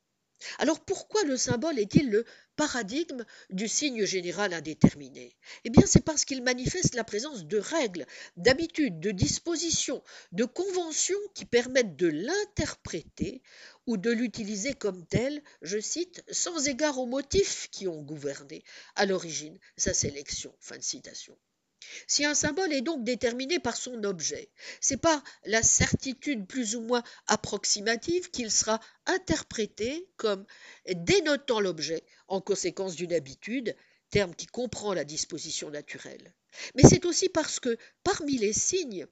Alors pourquoi le symbole est-il le paradigme du signe général indéterminé? Eh bien c'est parce qu'il manifeste la présence de règles, d'habitudes, de dispositions, de conventions qui permettent de l'interpréter ou de l'utiliser comme tel, je cite, sans égard aux motifs qui ont gouverné à l'origine sa sélection. Fin de citation. Si un symbole est donc déterminé par son objet, c'est par la certitude plus ou moins approximative qu'il sera interprété comme dénotant l'objet en conséquence d'une habitude, terme qui comprend la disposition naturelle. Mais c'est aussi parce que parmi les signes,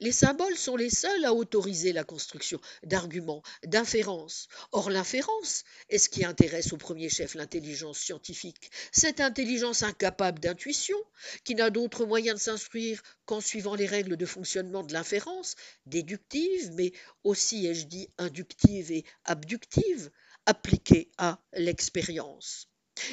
les symboles sont les seuls à autoriser la construction d'arguments, d'inférences. Or, l'inférence est ce qui intéresse au premier chef l'intelligence scientifique. Cette intelligence incapable d'intuition, qui n'a d'autre moyen de s'instruire qu'en suivant les règles de fonctionnement de l'inférence, déductive, mais aussi, ai-je dit, inductive et abductive, appliquée à l'expérience,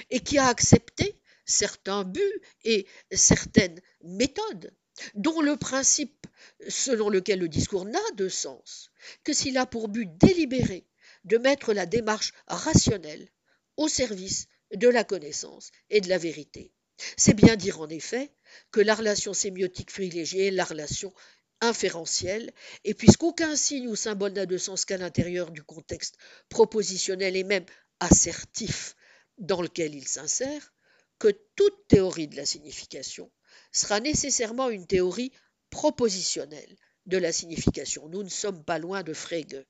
et qui a accepté certains buts et certaines méthodes dont le principe selon lequel le discours n'a de sens que s'il a pour but délibéré de mettre la démarche rationnelle au service de la connaissance et de la vérité. C'est bien dire en effet que la relation sémiotique privilégiée est la relation inférentielle, et puisqu'aucun signe ou symbole n'a de sens qu'à l'intérieur du contexte propositionnel et même assertif dans lequel il s'insère, que toute théorie de la signification sera nécessairement une théorie propositionnelle de la signification. Nous ne sommes pas loin de Frege,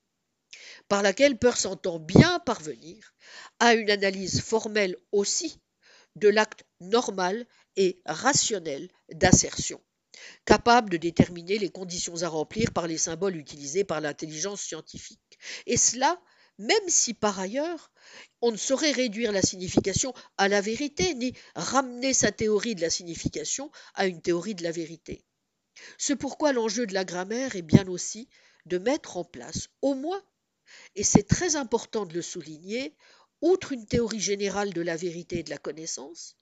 par laquelle Peirce entend bien parvenir à une analyse formelle aussi de l'acte normal et rationnel d'assertion, capable de déterminer les conditions à remplir par les symboles utilisés par l'intelligence scientifique. Et cela même si par ailleurs on ne saurait réduire la signification à la vérité, ni ramener sa théorie de la signification à une théorie de la vérité. C'est pourquoi l'enjeu de la grammaire est bien aussi de mettre en place au moins, et c'est très important de le souligner, outre une théorie générale de la vérité et de la connaissance,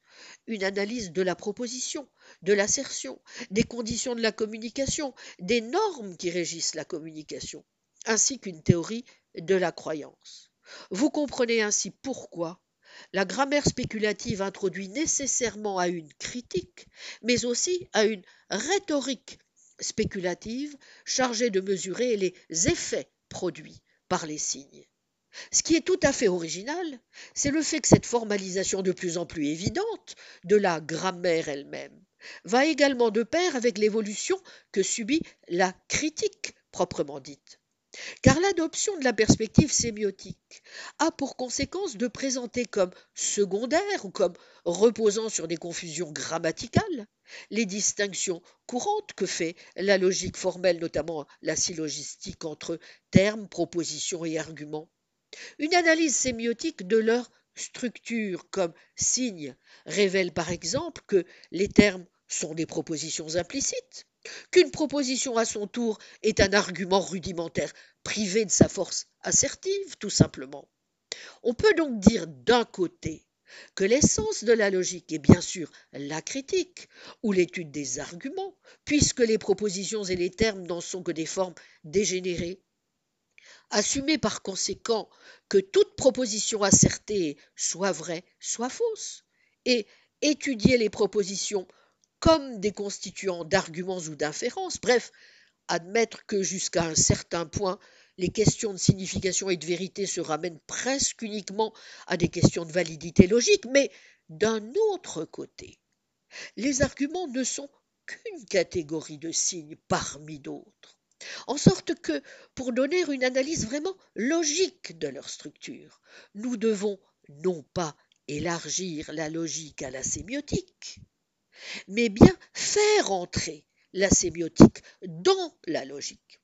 une analyse de la proposition, de l'assertion, des conditions de la communication, des normes qui régissent la communication, ainsi qu'une théorie de la croyance. Vous comprenez ainsi pourquoi la grammaire spéculative introduit nécessairement à une critique, mais aussi à une rhétorique spéculative chargée de mesurer les effets produits par les signes. Ce qui est tout à fait original, c'est le fait que cette formalisation de plus en plus évidente de la grammaire elle-même va également de pair avec l'évolution que subit la critique proprement dite. Car l'adoption de la perspective sémiotique a pour conséquence de présenter comme secondaire ou comme reposant sur des confusions grammaticales les distinctions courantes que fait la logique formelle, notamment la syllogistique entre termes, propositions et arguments. Une analyse sémiotique de leur structure comme signe révèle par exemple que les termes sont des propositions implicites, qu'une proposition à son tour est un argument rudimentaire privé de sa force assertive, tout simplement. On peut donc dire d'un côté que l'essence de la logique est bien sûr la critique ou l'étude des arguments, puisque les propositions et les termes n'en sont que des formes dégénérées Assumer par conséquent que toute proposition assertée soit vraie, soit fausse, et étudier les propositions comme des constituants d'arguments ou d'inférences, bref, admettre que jusqu'à un certain point, les questions de signification et de vérité se ramènent presque uniquement à des questions de validité logique, mais d'un autre côté, les arguments ne sont qu'une catégorie de signes parmi d'autres. En sorte que, pour donner une analyse vraiment logique de leur structure, nous devons non pas élargir la logique à la sémiotique, mais bien faire entrer la sémiotique dans la logique.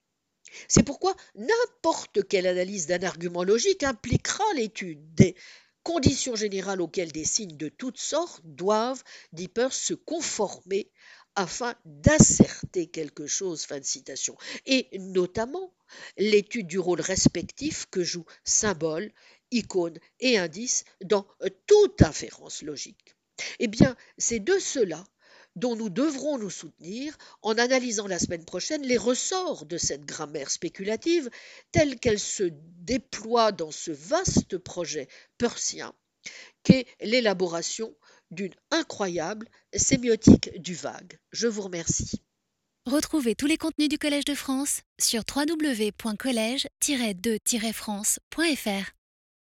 C'est pourquoi n'importe quelle analyse d'un argument logique impliquera l'étude des conditions générales auxquelles des signes de toutes sortes doivent, dit se conformer afin d'asserter quelque chose, fin de citation, et notamment l'étude du rôle respectif que jouent symbole, icône et indice dans toute inférence logique. Eh bien, c'est de cela dont nous devrons nous soutenir en analysant la semaine prochaine les ressorts de cette grammaire spéculative telle qu'elle se déploie dans ce vaste projet persien qu'est l'élaboration d'une incroyable sémiotique du vague. Je vous remercie. Retrouvez tous les contenus du Collège de France sur www.colège-2-france.fr.